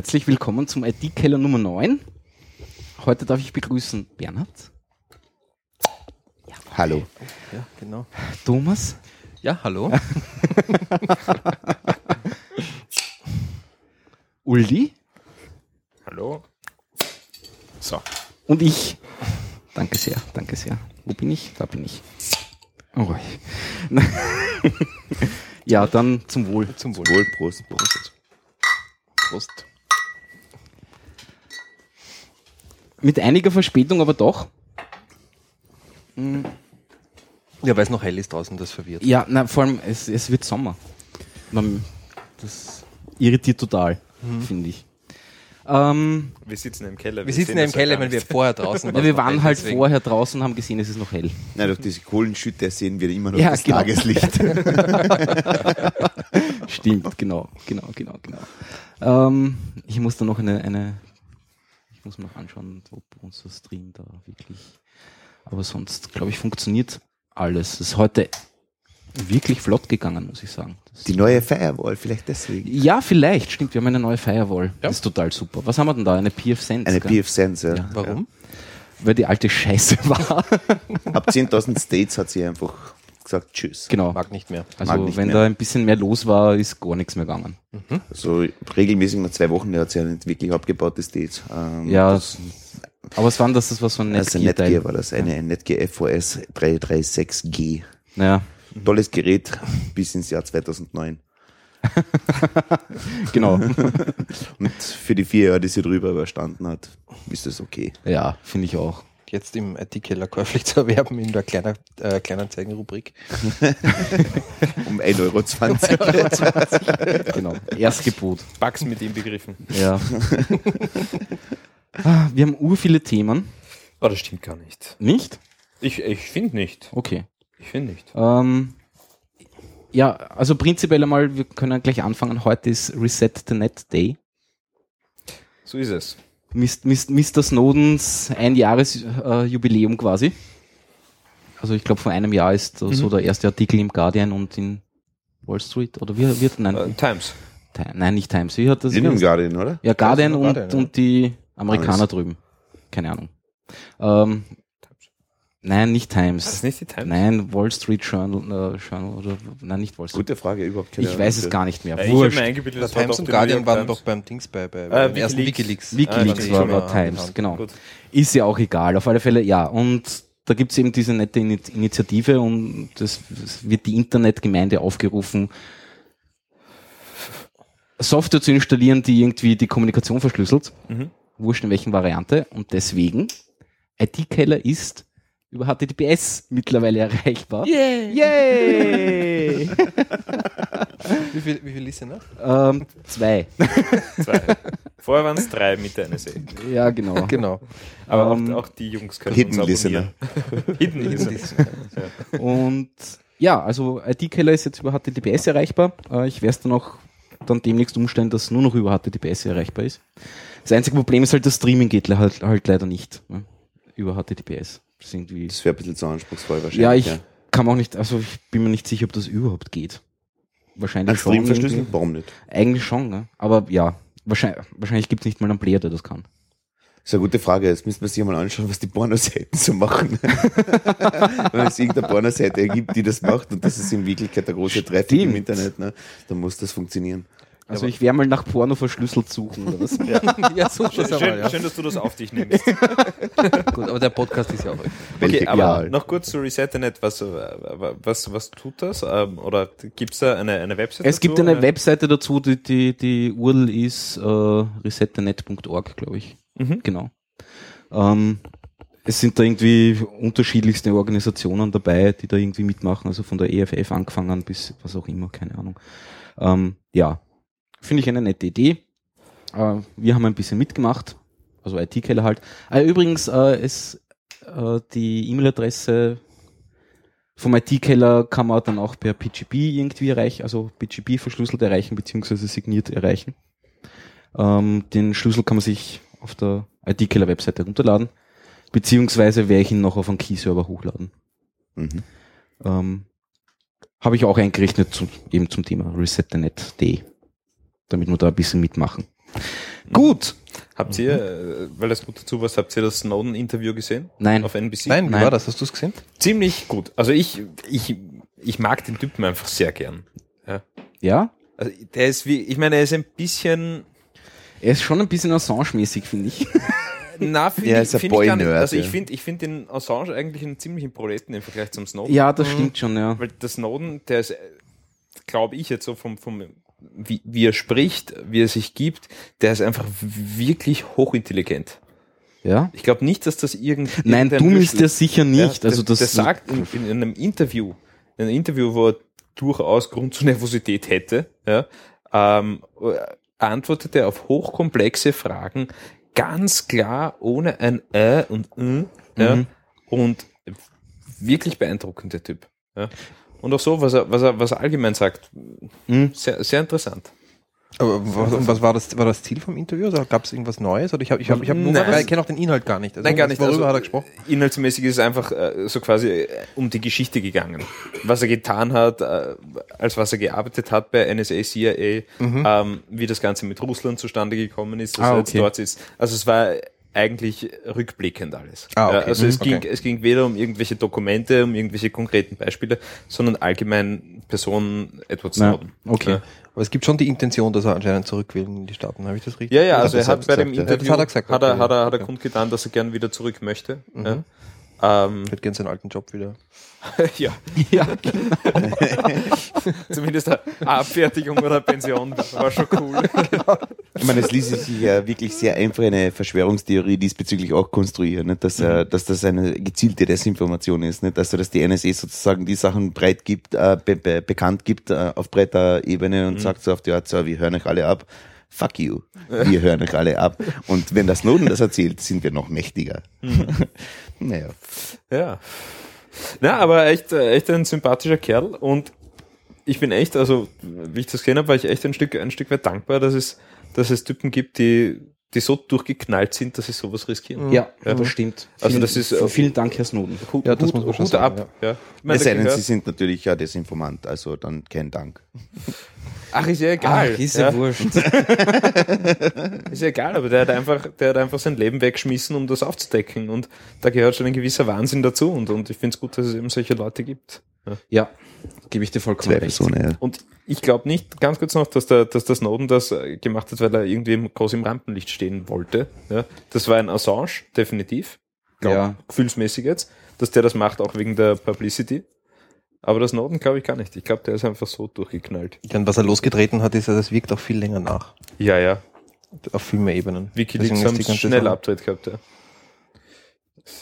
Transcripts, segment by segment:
Herzlich willkommen zum IT-Keller Nummer 9. Heute darf ich begrüßen Bernhard, Hallo. Ja, genau. Thomas Ja, hallo. Uli Hallo. So. und ich. Danke sehr, danke sehr. Wo bin ich? Da bin ich. Oh. ja, dann zum Wohl. Zum Wohl. Wohl, Prost, Prost. Prost. Mit einiger Verspätung, aber doch. Ja, weil es noch hell ist draußen, das verwirrt. Ja, na, vor allem, es, es wird Sommer. Man, das irritiert total, finde ich. Ähm, Wir sitzen im Keller. Wir sitzen sehen ja im Keller, wenn wir vorher draußen ja, waren. wir waren halt deswegen. vorher draußen und haben gesehen, es ist noch hell. Na, durch diese Kohlenschütte sehen wir immer noch Ja, das genau. Tageslicht. Stimmt, genau, genau, genau, genau. Ähm, ich muss da noch eine, eine, ich muss mir noch anschauen, ob unser Stream da wirklich, aber sonst, glaube ich, funktioniert alles. Es ist heute wirklich flott gegangen, muss ich sagen. Das Die neue Firewall, vielleicht deswegen. ja, vielleicht, stimmt, wir haben eine neue Firewall. Ja. Das ist total super. Was haben wir denn da? Eine PF Sense? Eine? PF Sensor. Ja. Warum? Weil die alte Scheiße war. Ab 10.000 States hat sie einfach gesagt Tschüss. genau. Mag nicht mehr. Also nicht wenn mehr. da ein bisschen mehr los war, ist gar nichts mehr gegangen. So regelmäßig nach zwei Wochen, der hat sie ja nicht wirklich abgebaut, die States. Ähm, Ja, das, aber es waren das, das war so ein also Netgear-Teil. Netgear war das, eine Netgear FOS 336G. Naja, Tolles Gerät bis ins Jahr 2009. genau. Und für die vier Jahre, die sie drüber überstanden hat, ist das okay. ja, finde ich auch. Jetzt im IT-Keller käuflich zu erwerben in der kleiner, äh, Kleinanzeigen-Rubrik. Um 1,20 Euro. Genau. Erstgebot. Bugs mit ihm begriffen. Ja. Ah, Wir haben ur viele Themen. Oh, das stimmt gar nicht. Nicht? Ich, ich finde nicht. Okay. Ich finde nicht. Ähm, ja, also prinzipiell einmal, wir können gleich anfangen. Heute ist Reset the Net Day. So ist es. Mr. Snowdens Einjahresjubiläum äh, quasi. Also ich glaube, vor einem Jahr ist äh, so der erste Artikel im Guardian und in Wall Street. Oder wie wird nein, Äh, Times. Ti- nein, nicht Times. Wie hat das? In dem Guardian, oder? Ja, Guardian und, Guardian, und die Amerikaner Alles. drüben. Keine Ahnung. Ähm, nein, nicht Ist das Times. nicht die Times? Nein, Wall Street Journal, äh, Journal oder nein, nicht Wall Street. Gute Frage, überhaupt keine ich weiß es gar nicht mehr. Äh, ich habe Wurscht. mir eingebildet, das Times und die Guardian waren Times. doch beim Dings bei, bei, Äh, beim ersten Wikileaks. Wikileaks. Wikileaks Ah, war, war mal Times, genau. Gut. Ist ja auch egal. Auf alle Fälle, ja. Und da gibt's eben diese nette Ini- Initiative und das, es wird die Internetgemeinde aufgerufen, Software zu installieren, die irgendwie die Kommunikation verschlüsselt. Mhm. Wurscht in welchen Variante. Und deswegen, IT-Keller ist über HTTPS mittlerweile erreichbar. Yay! Yay! Wie viel, wie viel Listener? ähm, zwei. Zwei. Vorher waren es drei mit der NSA. Ja, genau. Genau. Aber Ähm, auch, auch die Jungs können Hidden uns Listener. abonnieren. Hidden Listener. Und ja, also IT-Keller ist jetzt über HTTPS erreichbar. Äh, Ich werde es dann auch dann demnächst umstellen, dass nur noch über HTTPS erreichbar ist. Das einzige Problem ist halt, das Streaming geht halt, halt leider nicht ne? über HTTPS. Das irgendwie, Das wäre ein bisschen zu anspruchsvoll wahrscheinlich. ja, ich kann auch nicht, also ich bin mir nicht sicher, ob das überhaupt geht. Wahrscheinlich Ein schon. Verschlüsseln? Warum nicht? Eigentlich schon, ne? aber ja, wahrscheinlich, wahrscheinlich gibt es nicht mal einen Player, der das kann. Das ist eine gute Frage. Jetzt müssen wir sich mal anschauen, was die Pornoseiten so machen. Wenn es irgendeine Pornoseite gibt, die das macht und das ist in Wirklichkeit der große Traffic im. Internet, ne, dann muss das funktionieren. Also ich werde mal nach Porno verschlüsselt suchen oder was. ja, such das einmal, Schön, ja. schön, dass du das auf dich nimmst. Gut, aber der Podcast ist ja auch öffentlich. Okay, Welche aber noch kurz zu Resetnet. Was, äh, was, was tut das? Ähm, Oder gibt es da eine, eine Website Es gibt dazu? eine Webseite dazu, die, die, die URL ist äh, resettenet.org, glaube ich. Mhm. Genau. Ähm, es sind da irgendwie unterschiedlichste Organisationen dabei, die da irgendwie mitmachen, also von der EFF angefangen bis was auch immer, keine Ahnung. Ähm, ja, finde ich eine nette Idee. Äh, wir haben ein bisschen mitgemacht, also IT-Keller halt. Äh, übrigens, äh, es, äh, die E-Mail-Adresse vom IT-Keller kann man dann auch per PGP irgendwie erreichen, also PGP verschlüsselt erreichen, beziehungsweise signiert erreichen. Ähm, den Schlüssel kann man sich auf der IT-Keller-Webseite runterladen, beziehungsweise werde ich ihn noch auf einen Key-Server hochladen. Mhm. Ähm, Habe ich auch eingerichtet zum, eben zum Thema resetthenet.de, damit wir da ein bisschen mitmachen. Gut. Habt ihr, äh, weil das gut dazu passt, habt ihr das Snowden-Interview gesehen? Nein. Auf NBC? Nein, wie Nein. war das? Hast du es gesehen? Ziemlich gut. Also ich, ich, ich mag den Typen einfach sehr gern. Ja. Ja? Also der ist wie, ich meine, er ist ein bisschen, Er ist schon ein bisschen Assange-mäßig, finde ich. na, finde Ja, ich, ist ein find ich gar nicht. Boy-Nerd, Also ich ja. finde, ich finde den Assange eigentlich einen ziemlichen Proleten im Vergleich zum Snowden. Ja, das stimmt schon, ja. Weil der Snowden, der ist, glaube ich jetzt so vom, vom wie, wie er spricht, wie er sich gibt, der ist einfach wirklich hochintelligent. Ja? Ich glaube nicht, dass das irgend Nein, dumm ist der sicher nicht. Also der, das, der sagt in, in einem Interview, in einem Interview, wo er durchaus Grund zur Nervosität hätte, ja, ähm, antwortet er auf hochkomplexe Fragen ganz klar ohne ein Ä und N, ja, Mhm. und wirklich beeindruckend der Typ. Ja. Und auch so, was er, was er, was er allgemein sagt, Mhm. sehr, sehr interessant. Aber was, und was war das, war das Ziel vom Interview? Also gab es irgendwas Neues? Oder ich habe ich hab, ich hab nur, ich kenne auch den Inhalt gar nicht. Also Nein, gar nicht. Worüber Also, hat er gesprochen? Inhaltsmäßig ist es einfach äh, so quasi äh, um die Geschichte gegangen. Was er getan hat, äh, als was er gearbeitet hat bei NSA, CIA, ähm, wie das Ganze mit Russland zustande gekommen ist, dass Ah, er jetzt okay. dort ist. Also es war eigentlich rückblickend alles. Ah, okay. Ja, also es Mhm, ging, okay. es ging weder um irgendwelche Dokumente, um irgendwelche konkreten Beispiele, sondern allgemein Personen Edward Ja, Snowden. okay. Ja. Aber es gibt schon die Intention, dass er anscheinend zurück will in die Staaten. Habe ich das richtig? Ja, ja, also er hat bei dem ja. Interview, Das hat er er, hat er, hat er okay. kundgetan, dass er gern wieder zurück möchte. Mhm. Ja. Ähm, Ich hätte gerne seinen alten Job wieder. ja, ja, zumindest eine Abfertigung oder Pension war schon cool. Ich meine, es ließe sich ja wirklich sehr einfach eine Verschwörungstheorie diesbezüglich auch konstruieren, nicht? Dass, äh, dass das eine gezielte Desinformation ist, nicht? Also, dass die NSA sozusagen die Sachen breit gibt, äh, be be bekannt gibt äh, auf breiter Ebene und sagt so auf die Art, so, wir hören euch alle ab. Fuck you. Wir hören euch alle ab. Und wenn das Snowden das erzählt, sind wir noch mächtiger. Naja. Ja. Na, aber echt, äh, echt ein sympathischer Kerl und ich bin echt, also wie ich das gesehen habe, war ich echt ein Stück, ein Stück weit dankbar, dass es, dass es Typen gibt, die, die so durchgeknallt sind, dass sie sowas riskieren. ja, Ja. das stimmt. Also vielen, das ist, äh, vielen Dank, Herr Snowden. Hut, Ja, das Hut, muss man schon Hut sagen, ab. Ja. Ich meine, Es sei denn, sie sind natürlich ja Desinformant, also dann kein Dank. Ach, ist ja egal. Ach, ist ja, ja. wurscht. Ist ja egal, aber der hat einfach, der hat einfach sein Leben weggeschmissen, um das aufzudecken. Und da gehört schon ein gewisser Wahnsinn dazu. Und, und ich finde es gut, dass es eben solche Leute gibt. ja, gebe ich dir vollkommen Zwei recht. Personen, ja. Und ich glaube nicht, ganz kurz noch, dass der, dass der Snowden das äh, gemacht hat, weil er irgendwie im- groß im Rampenlicht stehen wollte. Ja, das war ein Assange, definitiv. Glaub, Ja. Gefühlsmäßig jetzt. Dass der das macht, auch wegen der Publicity. Aber der Snowden glaube ich gar nicht. Ich glaube, der ist einfach so durchgeknallt. Denn was er losgetreten hat, ist, dass es wirkt auch viel länger nach. Ja, ja. Auf viel mehr Ebenen. Wikileaks haben die schnell Sache- Abtritt gehabt, ja.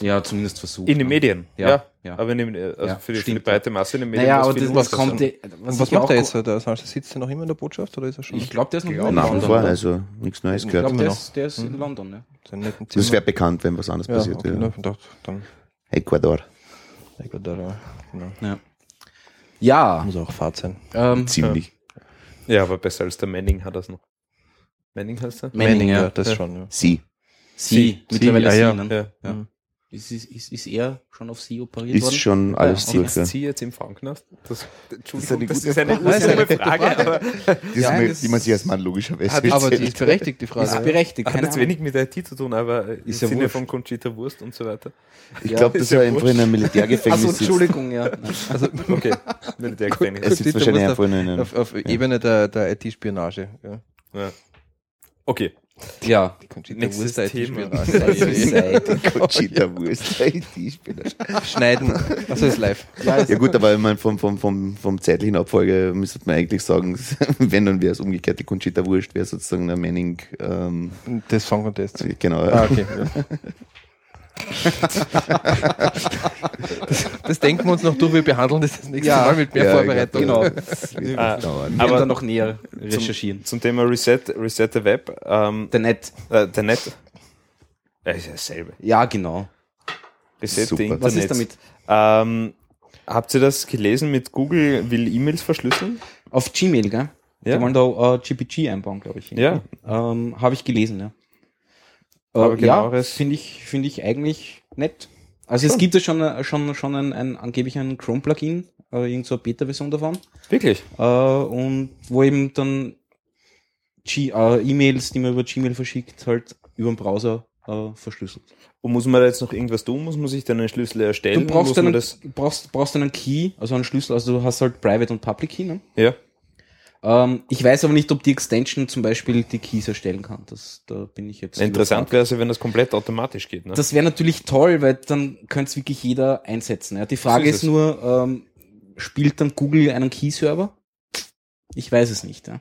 Ja, zumindest versucht. In den Medien, Ja, ja. ja. Aber in den, also Ja, für, die, für die breite Masse in den Medien. Naja, aber viel das, was kommt, eh- was was ich macht er jetzt? Der Assange sitzt er noch immer in der Botschaft oder ist er schon? Ich glaube, der ist noch Ja, in London. vor, also nichts Neues Ich gehört. glaube, der der ist in London, ne? Das wäre bekannt, wenn was anderes ja, passiert okay, wäre. Ecuador. Ecuador, ja, genau. Ja. Ja, Muss auch Fahrt sein. ähm, Ziemlich. Ja, aber besser als der Manning hat das noch. Manning heißt er? Manning, ja. das Ja. schon. Ja. Sie. Sie, mittlerweile ah, Sie, ja. ne? Ja. Ist, ist, ist, ist er schon auf Sie operiert Ist worden? schon alles. Ja. Sitzt sie jetzt im Frauenknast? Das, Entschuldigung, das gute ist eine, Frage. das ist eine Das ist Frage, gute aber Die, Ja, man, das- die man sich als Mann logischerweise Hat- Aber die ist berechtigt, die Frage. Ist berechtigt, hat jetzt wenig mit IT zu tun, aber im Ist ja Sinne wurscht. von Conchita Wurst und so weiter. Ich Ja, glaube, ist dass ja er einfach in einem Militärgefängnis sitzt. Entschuldigung, ja. Also Okay, Militärgefängnis. Sitzt Conchita wahrscheinlich einfach in einem... auf, auf Ebene der, der IT-Spionage. Ja. Ja. Okay, Ja. Die Conchita Nächstes Wurst Thema. IT-Spionage. Conchita Wurst. Die Spieler. Schneiden. Achso, ist live. Ja, Ja gut, aber ich meine, vom, vom, vom, vom zeitlichen Abfolge müsste man eigentlich sagen, wenn, dann wäre es umgekehrt, die Conchita Wurst wäre sozusagen der Manning, ähm, Das Song Contest. genau. Ah, okay. Ja. Das, das denken wir uns noch durch, wir behandeln das das nächste Ja. Mal mit mehr Ja, Vorbereitung. genau. Ah. Wir Aber- werden da noch näher recherchieren. zum Thema Reset, Reset the Web, ähm, Der Net. äh, der Net. Ja, ist ja dasselbe. Ja, genau. Reset Super. the Internet. Was ist damit? Ähm, habt ihr das gelesen mit Google will E-Mails verschlüsseln? Auf Gmail, gell? Ja. Die wollen da äh, GPG einbauen, glaube ich. Ja. Ähm, Habe ich gelesen, ja. Aber Äh, ja, genaueres- finde ich, finde ich eigentlich nett. Also es gibt ja schon, äh, schon, schon ein, ein angeblich ein Chrome-Plugin, äh, irgend so eine Beta-Version davon, Wirklich? äh, und wo eben dann G äh, E-Mails, die man über Gmail verschickt, halt über den Browser äh, verschlüsselt. Und muss man da jetzt noch irgendwas tun? Muss man sich dann einen Schlüssel erstellen? Du brauchst einen, brauchst, brauchst einen Key, also einen Schlüssel, also du hast halt Private und Public Key. Ne? ja. Ähm, ich weiß aber nicht, ob die Extension zum Beispiel die Keys erstellen kann. Das, da bin ich jetzt. Interessant wäre es, ja, wenn das komplett automatisch geht. Ne? Das wäre natürlich toll, weil dann könnte es wirklich jeder einsetzen. Ja. Die Frage So ist ist, nur, ähm, spielt dann Google einen Key-Server? Ich weiß es nicht. Ja.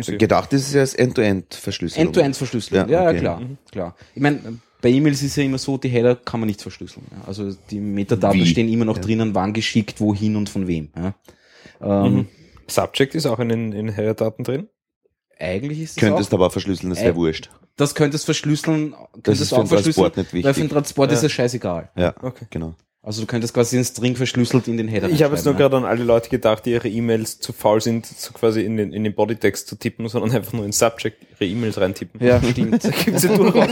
Sie. Gedacht ist es ja als End-to-End-Verschlüsselung. End-to-End-Verschlüsselung. Ja, Ja, ja, okay. klar, Mhm. klar. Ich meine, bei E-Mails ist ja immer so, die Header kann man nicht verschlüsseln. Ja. Also die Metadaten Wie? stehen immer noch Ja. drinnen, wann geschickt, wohin und von wem. Ja. Ähm, Mhm. Subject ist auch in den in Header-Daten drin. Eigentlich ist das Könntest auch, aber auch verschlüsseln, das wäre wurscht. das könntest verschlüsseln, könntest ist für auch den verschlüsseln, Transport nicht weil für den wichtig. Transport ist Ja. es scheißegal. Ja, Okay. genau. Also du könntest quasi den String verschlüsselt in den Header Ich habe jetzt nur reinschreiben, gerade an alle Leute gedacht, die ihre E-Mails zu faul sind, so quasi in den, in den Bodytext zu tippen, sondern einfach nur in Subject ihre E-Mails reintippen. Ja, ja stimmt. Da gibt's ja durchaus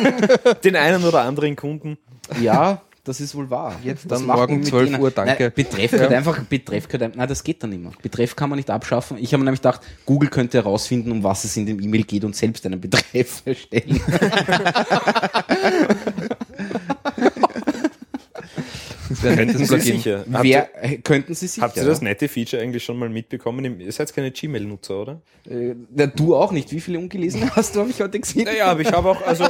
den einen oder anderen Kunden. ja, das ist wohl wahr. Jetzt dann morgen mit 12 denen? Uhr, danke. Nein, Betreff gehört einfach, Betreff einfach, nein, das geht dann nicht mehr. Betreff kann man nicht abschaffen. Ich habe mir nämlich gedacht, Google könnte herausfinden, um was es in dem E-Mail geht und selbst einen Betreff erstellen. Das wäre ein Könnten Sie sicher. Habt, Wer, äh, könnten Sie sicher. ihr, habt ihr das nette Feature eigentlich schon mal mitbekommen? Ihr seid keine Gmail-Nutzer, oder? Äh, na, du auch nicht. Wie viele ungelesen hast du, habe ich heute gesehen? Naja, aber ich habe auch, also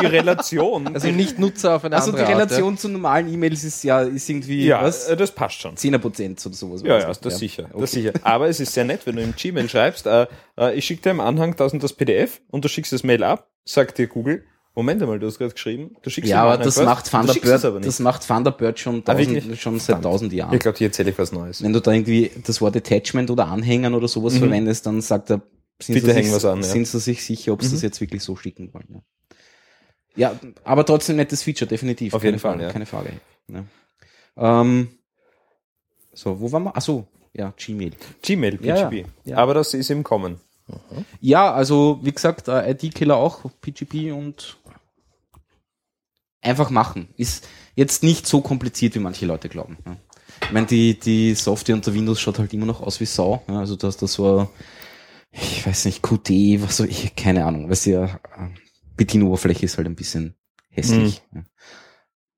die Relation. Also nicht Nutzer auf eine also die andere Art, Relation zu normalen E-Mails ist ja, ist irgendwie, ja, was? äh, das passt schon. 10er Prozent oder sowas. Ja, ja, das sicher, Okay. das sicher. Aber es ist sehr nett, wenn du im Gmail schreibst, äh, äh, ich schicke dir im Anhang da und das PDF und du schickst das Mail ab, sagt dir Google, Moment einmal, du hast gerade geschrieben, du schickst Ja, aber das was, macht Thunderbird, aber das macht Thunderbird schon, Ah, tausend, schon seit tausend Jahren. Ich glaube, hier erzähle ich was Neues. Wenn du da irgendwie das Wort Attachment oder Anhängern oder sowas verwendest, dann sagt er, sind, Mhm. Bitte sie, hängen sich, an, ja. sind sie sich sicher, ob sie Mhm. das jetzt wirklich so schicken wollen. Ja, ja aber trotzdem nettes Feature, definitiv. Auf keine jeden Fall, Frage, ja. Keine Frage. Ja. Ähm, so, wo waren wir? Achso, ja, Gmail. Gmail, PGP. Ja, ja. Aber das ist im Kommen. Ja, also wie gesagt, äh, ID-Killer auch, PGP und einfach machen. Ist jetzt nicht so kompliziert, wie manche Leute glauben. Ja. Ich meine, die, die Software unter Windows schaut halt immer noch aus wie Sau. Ja, also dass das so, ich weiß nicht, Qt, was so, ich, keine Ahnung, du ja, Bedienoberfläche ist halt ein bisschen hässlich. Ja.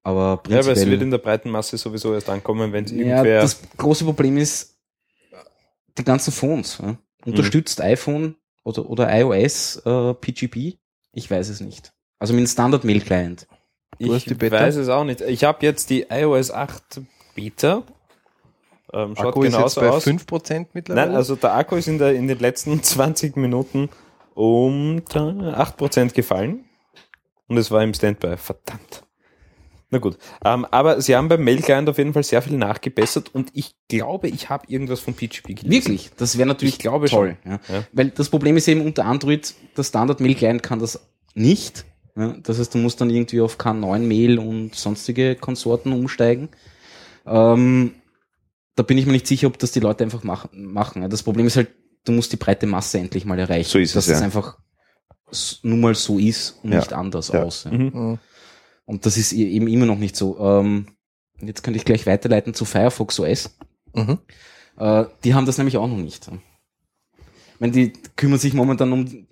Aber Ja, aber es prinzipiell. wird in der breiten Masse sowieso erst ankommen, wenn es Ja, irgendwer. das große Problem ist, die ganzen Phones. Ja? Unterstützt iPhone oder, oder iOS äh, PGP? Ich weiß es nicht. Also mit einem Standard-Mail-Client. Ich hast die Beta? weiß es auch nicht. Ich habe jetzt die iOS 8 Beta. Ähm, schaut Akku ist jetzt genauso bei aus. 5% mittlerweile. Nein, also der Akku ist in, der, in den letzten 20 Minuten um da 8% gefallen. Und es war im Standby. Verdammt. Na gut. Ähm, aber sie haben beim Mail-Client auf jeden Fall sehr viel nachgebessert und ich glaube, ich habe irgendwas von PGP gelesen. Wirklich? Das wäre natürlich Ich glaube toll. schon. Ja. Ja. Weil das Problem ist eben unter Android, der Standard-Mail-Client kann das nicht. Ja. Das heißt, du musst dann irgendwie auf K9-Mail und sonstige Konsorten umsteigen. Ähm, da bin ich mir nicht sicher, ob das die Leute einfach mach, machen. Ja, Das Problem ist halt, du musst die breite Masse endlich mal erreichen. So ist dass es, es ja. einfach s- nun mal so ist und Ja. nicht anders Ja. aus. Ja. Mhm. Mhm. Und das ist eben immer noch nicht so. Ähm, jetzt könnte ich gleich weiterleiten zu Firefox OS. Mhm. Äh, die haben das nämlich auch noch nicht. Ich meine, die kümmern sich momentan um,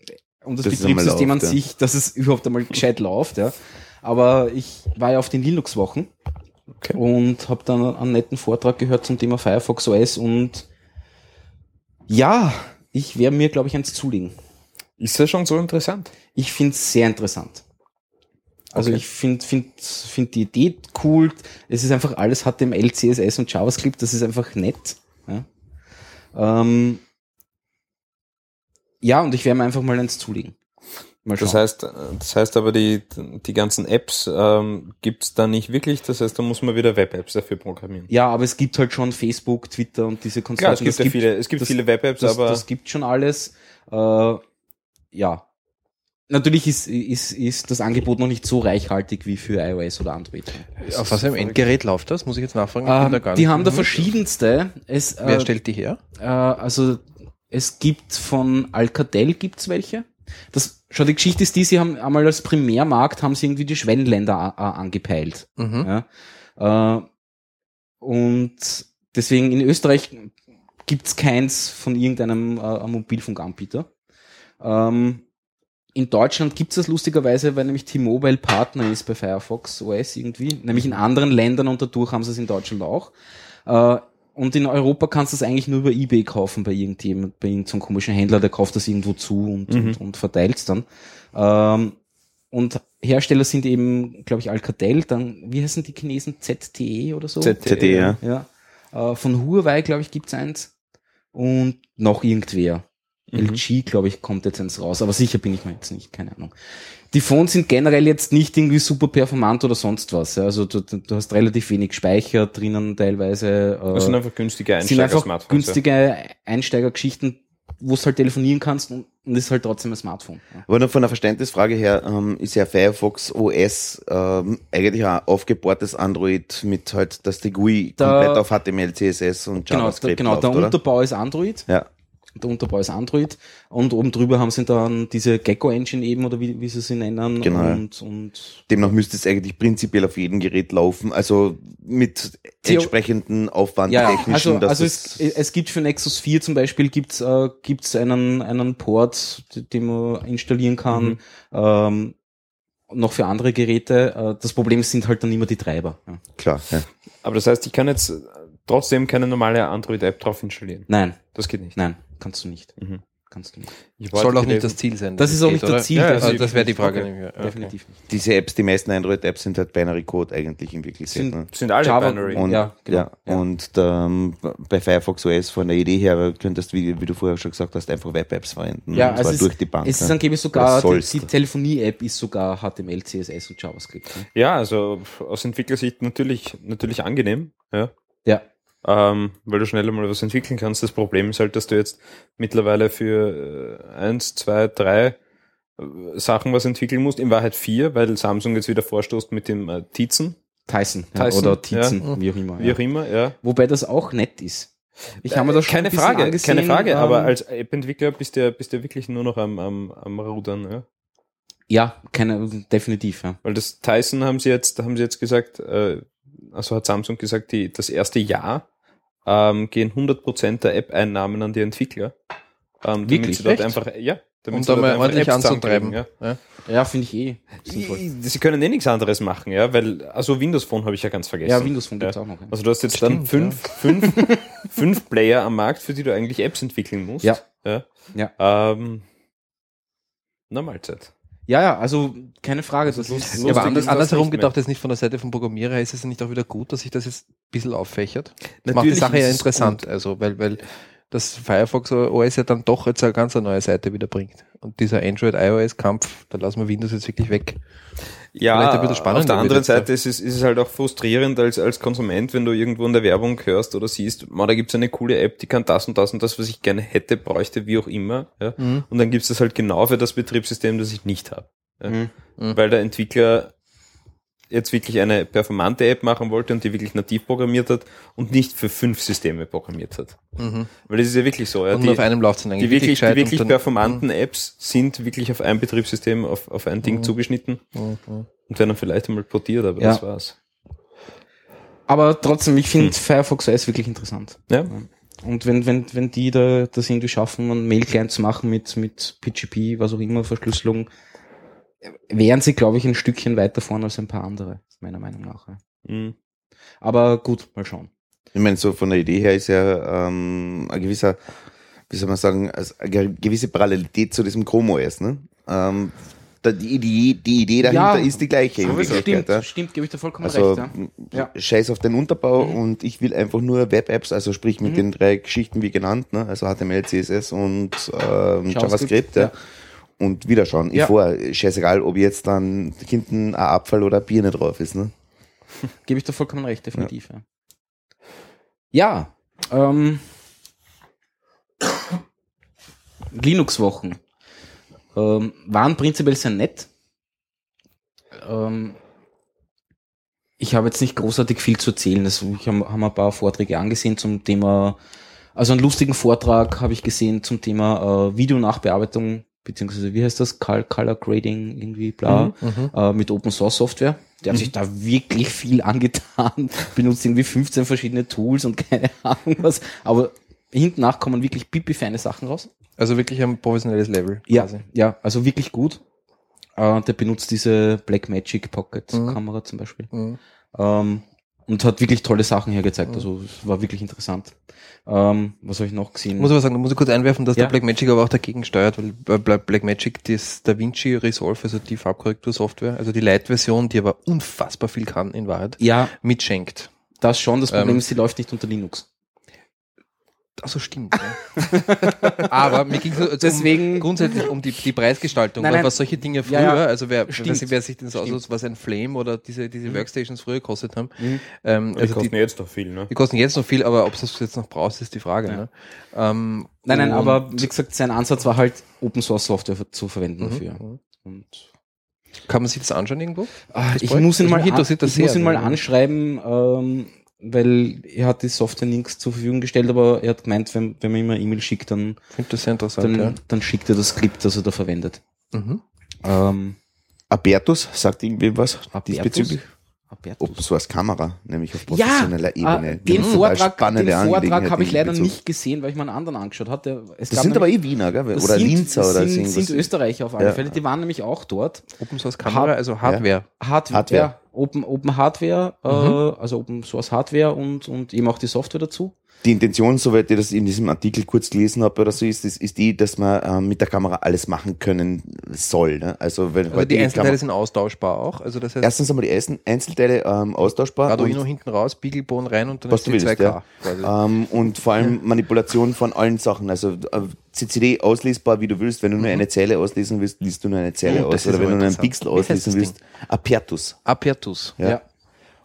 um das einmal Betriebssystem an läuft, ja. sich, dass es überhaupt einmal gescheit läuft. Ja. Aber ich war ja auf den Linux-Wochen Okay. und habe dann einen netten Vortrag gehört zum Thema Firefox OS und ja, ich werde mir, glaube ich, eins zulegen. Ist das schon so interessant? Ich finde es sehr interessant. Also Okay. ich finde find, find die Idee cool. Es ist einfach alles HTML, CSS und JavaScript. Das ist einfach nett. Ja, ähm, ja und ich werde mir einfach mal eins zulegen. Mal schauen. Das heißt, äh, das heißt aber, die, die ganzen Apps ähm, gibt's da nicht wirklich. Das heißt, da muss man wieder Web-Apps dafür programmieren. ja, aber es gibt halt schon Facebook, Twitter und diese Klar, es Konsorten. gibt ja viele, es gibt das- viele Web-Apps, aber das gibt schon alles. Äh, ja. Natürlich ist, ist, ist das Angebot noch nicht so reichhaltig wie für iOS oder Android. Auf was für einem Endgerät läuft das? Muss ich jetzt nachfragen? Ich Ähm, gar die haben da verschiedenste. Es, Wer äh, stellt die her? äh, also es gibt von Alcatel gibt's welche. Das, schon die Geschichte ist die, sie haben einmal als Primärmarkt haben sie irgendwie die Schwellenländer angepeilt. Mhm. Ja. Äh, und deswegen in Österreich gibt's keins von irgendeinem äh, Mobilfunkanbieter. Ähm, in Deutschland gibt es das lustigerweise, weil nämlich T-Mobile Partner ist bei Firefox OS irgendwie, nämlich in anderen Ländern und dadurch haben sie es in Deutschland auch. Äh, und in Europa kannst du es eigentlich nur über Ebay kaufen bei irgendjemand, bei irgendeinem komischen Händler, der kauft das irgendwo zu und, Mhm. und, und verteilt es dann. Ähm, und Hersteller sind eben, glaube ich, Alcatel, dann, wie heißen die Chinesen? ZTE oder so? ZTE, ja. Ja. Äh, von Huawei, glaube ich, gibt's eins. Und noch irgendwer. Mhm. LG, glaube ich, kommt jetzt eins raus. Aber sicher bin ich mir jetzt nicht, keine Ahnung. Die Phones sind generell jetzt nicht irgendwie super performant oder sonst was. Also du, du hast relativ wenig Speicher drinnen teilweise. Äh, Das sind einfach günstige sind einfach Einsteiger-Smartphones. günstige Einsteigergeschichten, wo du halt telefonieren kannst und, und ist halt trotzdem ein Smartphone. Ja. Aber nur von der Verständnisfrage her ähm, ist ja Firefox OS ähm, eigentlich ein aufgebohrtes Android mit halt, dass die GUI Da- komplett auf HTML, CSS und Genau, JavaScript der, genau läuft, der oder? Unterbau ist Android. Ja, Der Unterbau ist Android. Und oben drüber haben sie dann diese Gecko-Engine eben, oder wie, wie sie sie nennen. Genau. Und, und demnach müsste es eigentlich prinzipiell auf jedem Gerät laufen, also mit Theo- entsprechenden Aufwand ja, technischen, also, dass also es, es, gibt für Nexus 4 zum Beispiel gibt's äh, gibt's einen, einen Port, den man installieren kann, Mhm. ähm, noch für andere Geräte. Äh, das Problem sind halt dann immer die Treiber. Ja. klar, ja. Aber das heißt, ich kann jetzt trotzdem keine normale Android-App drauf installieren. Nein, Das geht nicht. nein, kannst du nicht. Mhm. Kannst du nicht. Ich Soll auch nicht das Ziel sein. Das dass ist auch nicht oder? Ziel, Ja, das- also das wäre die Frage. Okay. ja. Okay. Definitiv nicht. Diese Apps, die meisten Android-Apps sind halt Binary Code eigentlich in Wirklichkeit. Sind- ne? sind alle Java Binary. Und, Ja, genau. ja, und ähm, bei Firefox OS von der Idee her könntest du, wie, wie du vorher schon gesagt hast, einfach Web-Apps verwenden. Ja, und also zwar es, durch die Bank. es ist angeblich sogar, die, die. Telefonie-App ist sogar HTML, CSS und JavaScript. Ne? Ja, also aus Entwicklersicht natürlich, natürlich angenehm, ja. Ja. Ähm, weil du schneller mal was entwickeln kannst. Das Problem ist halt, dass du jetzt mittlerweile für äh, eins, zwei, drei äh, Sachen was entwickeln musst. In Wahrheit vier, weil Samsung jetzt wieder vorstoßt mit dem äh, Tizen, Tyson, ja, Tyson, oder Tizen, ja. wie auch immer. wie ja. auch immer, ja. Wobei das auch nett ist. Ich habe mir das schon keine Frage, angesehen, keine Frage, aber ähm, als App-Entwickler bist du, ja- bist du ja wirklich nur noch am, am, am Rudern, ja. ja, keine, definitiv, ja. Weil das Tyson haben sie jetzt, haben sie jetzt gesagt, äh, also hat Samsung gesagt, die, das erste Jahr ähm, gehen 100% der App-Einnahmen an die Entwickler. Ähm, damit Wirklich? sie dort Echt? einfach, ja, damit Um sie da mal ordentlich Apps anzutreiben. Ja. Ja. Ja, finde ich eh sinnvoll. Sie können eh nichts anderes machen, ja, weil, also Windows Phone habe ich ja ganz vergessen. Ja, Windows Phone gibt's Ja. auch noch. Ja. Also du hast jetzt dann Stimmt, fünf, fünf, fünf Player am Markt, für die du eigentlich Apps entwickeln musst. Ja. Ja. Ja. Ähm, na Mahlzeit. Ja, ja, also keine Frage. Das Lust- ist, lustig Ja, aber anders, das andersherum gedacht, jetzt nicht von der Seite vom Programmierer, ist es nicht auch wieder gut, dass sich das jetzt ein bisschen auffächert? Das macht die Natürlich Sache ja interessant, also, weil, weil das Firefox OS ja dann doch jetzt eine ganz neue Seite wieder bringt. Und dieser Android-iOS-Kampf, da lassen wir Windows jetzt wirklich weg. Ja, auf der anderen. Seite ist es, ist es halt auch frustrierend als, als Konsument, wenn du irgendwo in der Werbung hörst oder siehst, man, da gibt's eine coole App, die kann das und das und das, was ich gerne hätte, bräuchte, wie auch immer. Ja? Mhm. Und dann gibt's das halt genau für das Betriebssystem, das ich nicht habe. Ja? Mhm. Mhm. Weil der Entwickler jetzt wirklich eine performante App machen wollte und die wirklich nativ programmiert hat und nicht für fünf Systeme programmiert hat. Mhm. Weil das ist ja wirklich so. Ja? Und Die, auf einem läuft es dann die wirklich, die wirklich dann- performanten Apps sind wirklich auf ein Betriebssystem, auf, auf ein Ding Mhm. zugeschnitten Mhm. Mhm. und werden dann vielleicht einmal portiert, aber Ja. das war's. aber trotzdem, ich finde Hm. Firefox OS wirklich interessant. Ja. Und wenn, wenn, wenn die da das irgendwie schaffen, einen Mail-Client zu machen mit, mit PGP, was auch immer, Verschlüsselung, wären sie, glaube ich, ein Stückchen weiter vorne als ein paar andere, meiner Meinung nach. Mhm. Aber gut, mal schauen. Ich meine, so von der Idee her ist ja ähm, ein gewisser, wie soll man sagen, eine gewisse Parallelität zu diesem Chrome OS, ne? Ähm, die, die, die Idee dahinter Ja, ist die gleiche. in Stimmt, ja. stimmt, gebe ich dir vollkommen Also recht. Ja. Scheiß auf den Unterbau Mhm. und ich will einfach nur Web-Apps, also sprich mit Mhm. den drei Geschichten wie genannt, ne? also HTML, CSS und ähm, JavaScript. ja. ja. Und wieder schauen. Ich Ja. vor, scheißegal, ob jetzt dann hinten ein Abfall oder eine Birne drauf ist. Ne? Gebe ich dir vollkommen recht, definitiv. Ja, ja ähm, Linux-Wochen ähm, waren prinzipiell sehr nett. Ähm, ich habe jetzt nicht großartig viel zu erzählen. Das, ich habe hab mir ein paar Vorträge angesehen zum Thema, also einen lustigen Vortrag habe ich gesehen zum Thema äh, Videonachbearbeitung, beziehungsweise wie heißt das? Col Color Grading, irgendwie bla Mhm. äh, mit Open Source Software. Der hat sich da wirklich viel angetan, benutzt irgendwie 15 verschiedene Tools und keine Ahnung was. Aber hinten nach kommen wirklich pipi feine Sachen raus. Also wirklich ein professionelles Level. Ja, quasi. ja, also wirklich gut. Äh, der benutzt diese Blackmagic Pocket Mhm. Kamera zum Beispiel. Mhm. Ähm, und hat wirklich tolle Sachen hergezeigt. Mhm. Also es war wirklich interessant. Ähm, was habe ich noch gesehen? Ich muss aber sagen, da muss ich kurz einwerfen, dass Ja. der Blackmagic aber auch dagegen steuert, weil Bla- Blackmagic das DaVinci Resolve, also die Farbkorrektursoftware, also die Light-Version, die aber unfassbar viel kann in Wahrheit, ja, mitschenkt. das schon. Das Problem Ähm, ist, sie läuft nicht unter Linux. Also stimmt. Ja. aber mir ging es Deswegen- um, grundsätzlich um die, die Preisgestaltung, Nein, weil nein. was solche Dinge früher, Ja, ja. also wer, nicht, wer sich das Stimmt. aus, was ein Flame oder diese, diese Workstations früher gekostet haben, Mhm. ähm, Die also kosten die, jetzt doch viel, ne? die kosten jetzt noch viel, aber ob du es jetzt noch brauchst, ist die Frage. Ja. Ne? Ähm, Nein, nein, aber wie gesagt, sein Ansatz war halt Open Source Software zu verwenden Mhm. dafür. Mhm. Und Kann man sich das anschauen irgendwo? Ah, Das ich Projekt? muss ihn Also mal, an, ich muss ihn mal also. anschreiben, ähm, weil er hat die Software links zur Verfügung gestellt, aber er hat gemeint, wenn, wenn man ihm eine E-Mail schickt, dann, Ich finde das sehr interessant. dann, ja. dann schickt er das Skript, das er da verwendet. Mhm. Ähm, Abertus sagt irgendwie was Abertus? diesbezüglich. Abertus. Open Source Kamera, nämlich auf Ja, professioneller äh, Ebene. den. Vortrag, den Vortrag habe ich leider Bezug. nicht gesehen, weil ich mir einen anderen angeschaut hatte. Es Das gab sind aber eh Wiener, gell? oder sind, Linzer das oder sind, so sind. Österreicher auf alle Ja. Fälle. Die waren nämlich auch dort. Open Source Kamera, also Hardware. Hardware, Hardware. Open, Open Hardware, äh, also Open Source Hardware und, und eben auch die Software dazu. Die Intention, soweit ich das in diesem Artikel kurz gelesen habe oder so, ist, ist, ist die, dass man ähm, mit der Kamera alles machen können soll. Ne? Also, wenn Also die Einzelteile Kamera- sind austauschbar auch. Also das heißt, Erstens einmal die Einzel- Einzelteile ähm, austauschbar. Arduino hinten raus, Spiegelbohnen rein und dann ist die willst, 2K. ja. Ähm, und vor allem Manipulation von allen Sachen. Also äh, CCD auslesbar, wie du willst. Wenn du nur eine Zelle auslesen willst, liest du nur eine Zelle Mhm. Oh, aus. Oder wenn du nur einen. Pixel auslesen willst, Apertus. Apertus. Ja.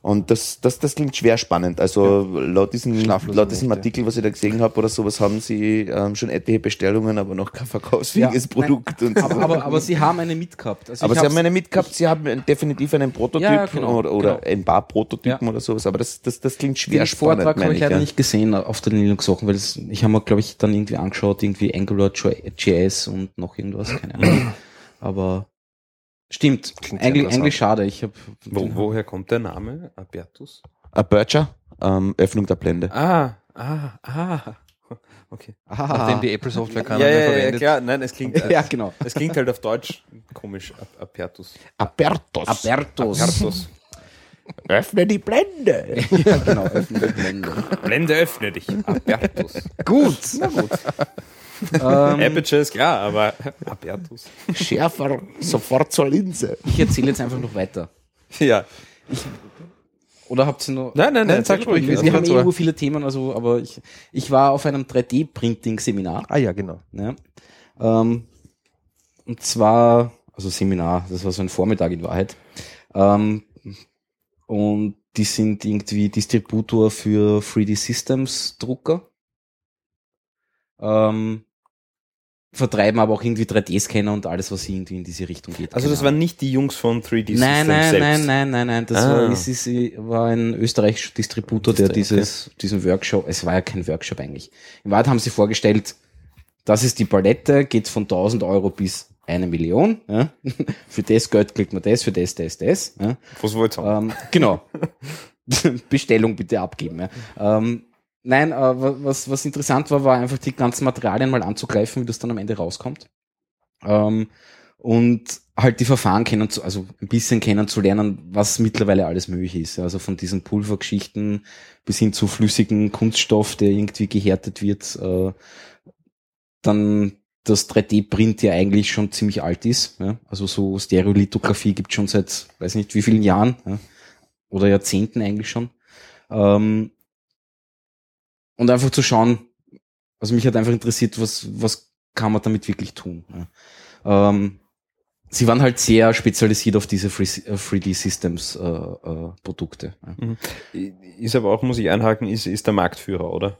Und das, das, das klingt schwer spannend. Also laut, diesem, laut diesem. Artikel, was ich da gesehen habe oder sowas, haben sie ähm, schon etliche Bestellungen, aber noch kein verkaufsfähiges Ja, Produkt. Und Aber, aber, aber sie haben eine mitgehabt. Also aber sie haben eine mitgehabt, sie haben definitiv einen Prototyp Ja, genau, oder, oder genau. ein paar Prototypen Ja. oder sowas. Aber das, das, das klingt schwer den spannend. Vortrag habe ich leider ja. nicht gesehen auf den Linux-Sachen, weil das, ich habe mir, glaube ich, dann irgendwie angeschaut, irgendwie Angular JS und noch irgendwas, keine Ahnung. Aber stimmt, Klingt eigentlich, schade. Ich habe Wo, woher kommt der Name? Abertus? Aperture, ähm, Öffnung der Blende. Ah, ah, ah. Okay. Nachdem die Apple-Software keiner ja, mehr ja, ja, verwendet. klar. Nein, es klingt, ja, genau. es klingt halt auf Deutsch komisch. Ap- Apertus. Apertus. Abertus. Apertus. Öffne die Blende. ja, genau. öffne die Blende. Blende öffne dich. Apertus. Gut, na gut. Ähm, Aperture ist klar, aber Apertus. Schärfer, sofort zur Linse. ich erzähle jetzt einfach noch weiter. Ja. Oder habt ihr noch? Nein, nein, nein, sag ruhig, wir wir haben irgendwo viele Themen, also, aber ich, ich war auf einem 3D-Printing-Seminar. Ah ja, genau. Ja. Ähm, und zwar, also Seminar, das war so ein Vormittag in Wahrheit. Ähm, und die sind irgendwie Distributor für 3D Systems Drucker. Ähm, vertreiben aber auch irgendwie 3D-Scanner und alles, was irgendwie in diese Richtung geht. Also das Keine waren nicht die Jungs von 3D Nein, Systems nein, selbst. nein, nein, nein, nein. Das Ah. war, es ist, war ein österreichischer Distributor, der Okay. dieses, diesen Workshop, es war ja kein Workshop eigentlich. In Wahrheit haben sie vorgestellt, das ist die Palette, geht von 1000 Euro bis eine Million. Ja. Für das Geld kriegt man das, für das, das, das. Ja. Was wollt ihr? Ähm, genau. Bestellung bitte abgeben. Ja. Ähm, nein, äh, wa- was, was interessant war, war einfach die ganzen Materialien mal anzugreifen, wie das dann am Ende rauskommt. Ähm, und halt die Verfahren kennen zu, also ein bisschen kennenzulernen, was mittlerweile alles möglich ist. Also von diesen Pulvergeschichten bis hin zu flüssigen Kunststoff, der irgendwie gehärtet wird, äh, dann das 3D-Print ja eigentlich schon ziemlich alt ist. Ja? Also so Stereolithografie gibt schon seit, weiß nicht wie vielen Jahren ja? oder Jahrzehnten eigentlich schon. Ähm, und einfach zu schauen, also mich hat einfach interessiert, was, was kann man damit wirklich tun. Ja? Ähm, sie waren halt sehr spezialisiert auf diese 3D-Systems äh, äh, Produkte. Ja. Ist aber auch, muss ich einhaken, ist, ist der Marktführer, oder?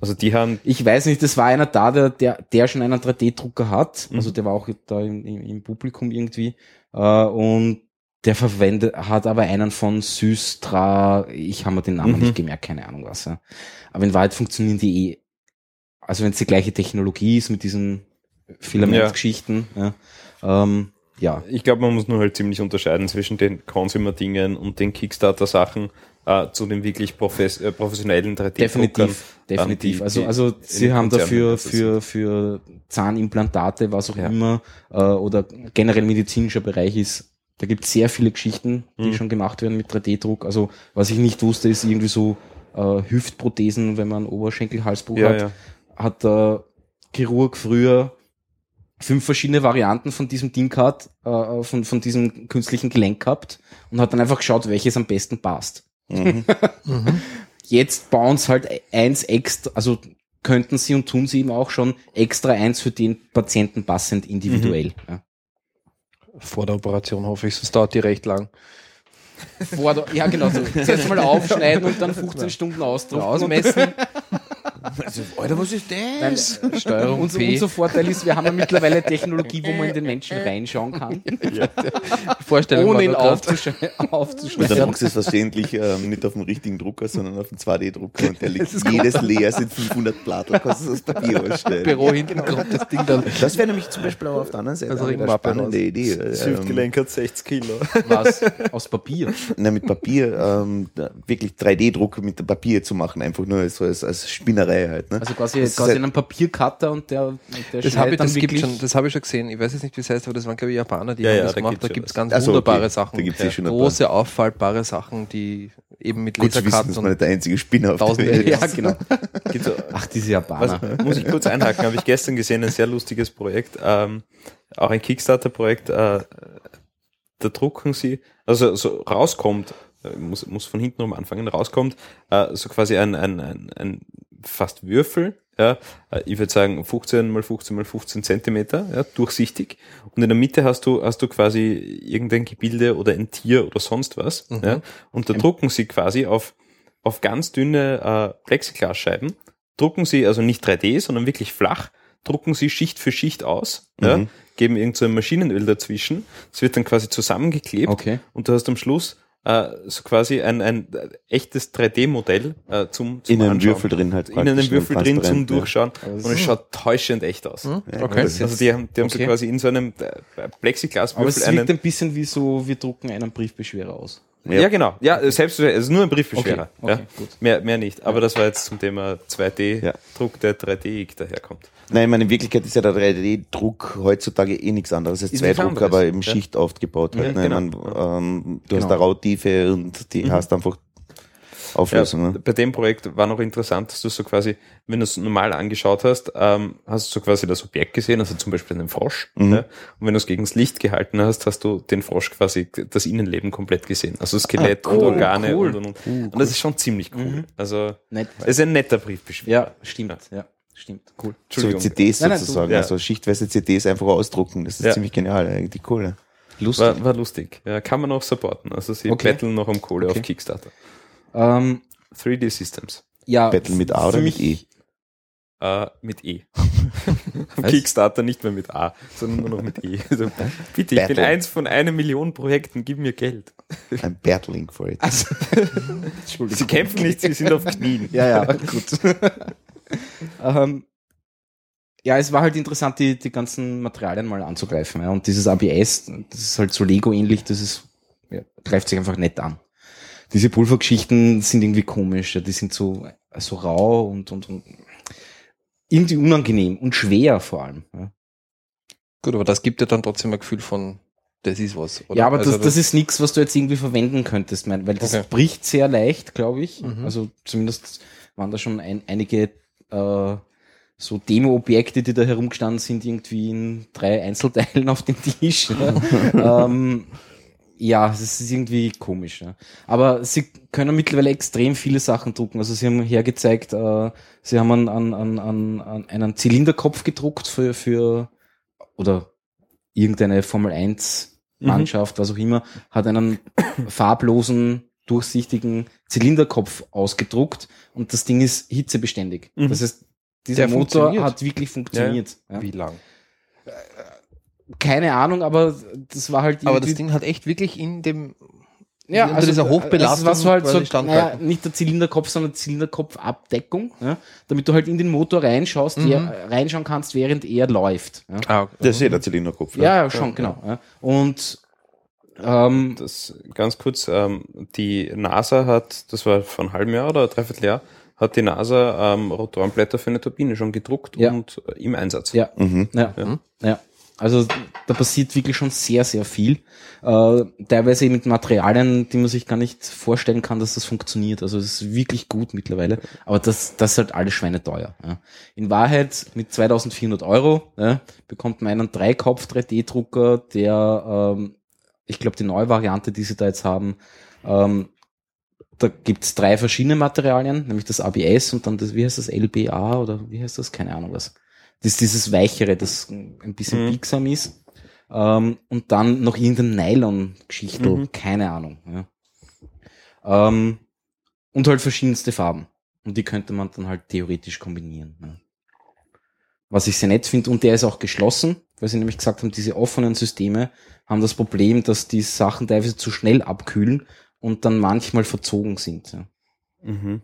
Also die haben, Ich weiß nicht, das war einer da, der, der, der schon einen 3D-Drucker hat. Mhm. Also der war auch da im, im, im Publikum irgendwie. Äh, und der verwendet, hat aber einen von Systra, ich habe mir den Namen Mhm. nicht gemerkt, keine Ahnung was. Ja. Aber in Wahrheit funktionieren die eh, also wenn es die gleiche Technologie ist mit diesen Filamentgeschichten, ja. Ähm, ja. ich glaube, man muss nur halt ziemlich unterscheiden zwischen den Consumer-Dingen und den Kickstarter-Sachen. äh, zu den wirklich äh, professionellen 3D-Druckern. Definitiv, definitiv. die- also, also sie haben dafür Einsatz für, für Zahnimplantate, was auch Ja. immer, äh, oder generell medizinischer Bereich ist, da gibt es sehr viele Geschichten, die Mhm. schon gemacht werden mit 3D-Druck. Also was ich nicht wusste, ist irgendwie so äh, Hüftprothesen, wenn man Oberschenkel-Halsbruch Ja, hat, ja. hat der Chirurg früher fünf verschiedene Varianten von diesem Ding gehabt, äh, von, von diesem künstlichen Gelenk gehabt und hat dann einfach geschaut, welches am besten passt. Mhm. Jetzt bauen sie halt eins extra, also könnten sie und tun sie eben auch schon extra eins für den Patienten passend individuell. Ja. Vor der Operation hoffe ich, sonst dauert die recht lang. Vor der, ja, genau so. Zuerst mal aufschneiden und dann 15 Stunden ausdrucken. Ausmessen, Also, Alter, was ist das? Nein, Steuerung unser, P. unser Vorteil ist, wir haben ja mittlerweile Technologie, wo man in den Menschen reinschauen kann, Vorstellung ohne ihn aufzusch Und dann aufzuschneiden. machst du es verständlich ähm, nicht auf dem richtigen Drucker, sondern auf dem 2D-Drucker und der liegt jedes leer, sind 500 Plattel, kannst du das Papier ausschneiden. Büro hinten kommt das Ding dann. Das wäre nämlich zum Beispiel auch auf der anderen Seite Also eine spannende Idee. Das Ähm, Hüftgelenk hat 60 Kilo. Was? Aus Papier. na, mit Papier, ähm, wirklich 3D-Druck mit Papier zu machen, einfach nur so als, als Spinnerei halt. Ne? Also quasi, Das quasi halt- einen Papiercutter und der, und der Das schneidet habe ich, dann das gibt wirklich schon, das habe ich schon gesehen. Ich weiß jetzt nicht, wie es heißt, aber das waren glaube ich Japaner, die Ja, haben ja, das da gemacht. gibt's Da gibt es ganz Ach so, wunderbare okay. Sachen. Da gibt's ja schon große auffallbare Sachen, die eben mit Gut Laserkarten und nicht der einzige Spinner auf der Tausende- Welt Ja, genau. Ach, diese Japaner. Was, muss ich kurz einhaken, habe ich gestern gesehen, ein sehr lustiges Projekt, ähm, auch ein Kickstarter-Projekt, äh, da drucken sie, also so rauskommt, äh, muss, muss von hinten rum anfangen, rauskommt, äh, so quasi ein, ein, ein, ein fast Würfel, ja, äh, ich würde sagen 15 mal 15 mal 15 Zentimeter, ja, durchsichtig. Und in der Mitte hast du, hast du quasi irgendein Gebilde oder ein Tier oder sonst was, ja, und da drucken sie quasi auf, auf ganz dünne äh, Plexiglasscheiben, drucken sie, also nicht 3D, sondern wirklich flach, drucken sie Schicht für Schicht aus, ja, Mhm. geben irgend so ein Maschinenöl dazwischen, es wird dann quasi zusammengeklebt. Okay. und du hast am Schluss äh, so quasi ein, ein äh, echtes 3D-Modell äh, zum, zum In einem Anschauen. Würfel drin halt. In einem Würfel drin zum ja. Durchschauen und es schaut täuschend echt aus. Ja, Okay. das ist- Also die haben, die haben so Okay. quasi in so einem äh, Aber es Plexiglaswürfel wirkt ein bisschen wie so, wir drucken einen Briefbeschwerer aus. Ja. Ja. genau. Ja, selbst, es ist nur ein Briefbeschwerer. Okay, okay, ja. gut. Mehr, mehr nicht. Aber das war jetzt zum Thema 2D-Druck, Ja. der 3D daherkommt. Nein, ich meine, in Wirklichkeit ist ja der 3D-Druck heutzutage eh nichts anderes als Ist zwei nichts Druck, anderes, aber im ja. Schicht aufgebaut. Halt, Ja, ne? Ich genau. meine, ähm, du hast Genau. eine Rautiefe und die hast einfach Auflösung. Ja, ne? bei dem Projekt war noch interessant, dass du so quasi, wenn du es normal angeschaut hast, ähm, hast du so quasi das Objekt gesehen, also zum Beispiel einen Frosch. Mhm. Ja? Und wenn du es gegen das Licht gehalten hast, hast du den Frosch quasi das Innenleben komplett gesehen. Also Skelett Ah, und cool, Organe cool. und und und. und das ist schon ziemlich cool. Mhm. Also Nett. es ist ein netter Briefbeschwerer. Ja, stimmt. Ja, stimmt. Cool. So. CDs Nein, nein, du- sozusagen, ja. also schichtweise CDs einfach ausdrucken. Das ist Ja. ziemlich genial, eigentlich cool. Lustig. War, war lustig. Ja, kann man auch supporten. Also sie Okay. betteln noch um Kohle Okay. auf Kickstarter. Ähm, 3D Systems. ja, Battle mit A oder mit E? Äh, mit E. Kickstarter nicht mehr mit A, sondern nur noch mit E. Also, bitte, ich bin Battle. eins von einer Million Projekten, gib mir Geld. I'm battling for it. Also, Entschuldigung. Sie kämpfen nicht, sie sind auf Knien. Ja, ja, gut. ähm, ja, es war halt interessant, die, die ganzen Materialien mal anzugreifen. Ja. Und dieses ABS, das ist halt so Lego-ähnlich, das ist, ja, greift sich einfach nett an. Diese Pulvergeschichten sind irgendwie komisch, ja. die sind so, so rau und, und, und irgendwie unangenehm und schwer vor allem. Ja, Gut, aber das gibt ja dann trotzdem ein Gefühl von, das ist was. Oder? ja aber Also das, das ist nichts, was du jetzt irgendwie verwenden könntest, mein, weil das Okay. bricht sehr leicht, glaube ich. Mhm. Also zumindest waren da schon ein, einige äh, so Demo-Objekte, die da herumgestanden sind, irgendwie in drei Einzelteilen auf dem Tisch. ja. ähm, ja, es ist irgendwie komisch. Ja. Aber sie können mittlerweile extrem viele Sachen drucken. Also sie haben hergezeigt, äh, sie haben an, an, an, an, einen Zylinderkopf gedruckt für, für oder irgendeine Formel 1 Mannschaft, was auch immer, hat einen farblosen, durchsichtigen Zylinderkopf ausgedruckt und das Ding ist hitzebeständig. Mhm. Das heißt, dieser Der Motor hat wirklich funktioniert. Ja. Wie lang? Keine Ahnung, aber das war halt Aber das Ding hat echt wirklich in dem, ja, unter dieser Hochbelastung also so halt so, naja, nicht der Zylinderkopf, sondern Zylinderkopfabdeckung, ja, damit du halt in den Motor reinschaust, Mhm. der, reinschauen kannst, während er läuft. Ja. ah, Das ist ja der Zylinderkopf. Ja, ja, schon, genau. Ja. Und Ähm, Das ganz kurz, ähm, die NASA hat, das war vor einem halben Jahr oder dreiviertel Jahr, hat die NASA ähm, Rotorenblätter für eine Turbine schon gedruckt Ja. und äh, im Einsatz. ja, Mhm. ja, Ja. ja. Also da passiert wirklich schon sehr, sehr viel. Äh, teilweise mit Materialien, die man sich gar nicht vorstellen kann, dass das funktioniert. Also es ist wirklich gut mittlerweile. Aber das, das ist halt alles schweineteuer. Ja. In Wahrheit mit 2400 Euro ja, bekommt man einen Dreikopf 3D-Drucker, der, ähm, ich glaube, die neue Variante, die sie da jetzt haben, ähm, da gibt's drei verschiedene Materialien, nämlich das ABS und dann das, wie heißt das, LBA oder wie heißt das? Keine Ahnung was. Das ist dieses Weichere, das ein bisschen Mhm. biegsam ist. Ähm, und dann noch irgendein Nylon-Geschichtel, Mhm. keine Ahnung. Ja. Ähm, und halt verschiedenste Farben. Und die könnte man dann halt theoretisch kombinieren. Ja. Was ich sehr nett finde, und der ist auch geschlossen, weil sie nämlich gesagt haben, diese offenen Systeme haben das Problem, dass die Sachen teilweise zu schnell abkühlen und dann manchmal verzogen sind. Ja. Mhm.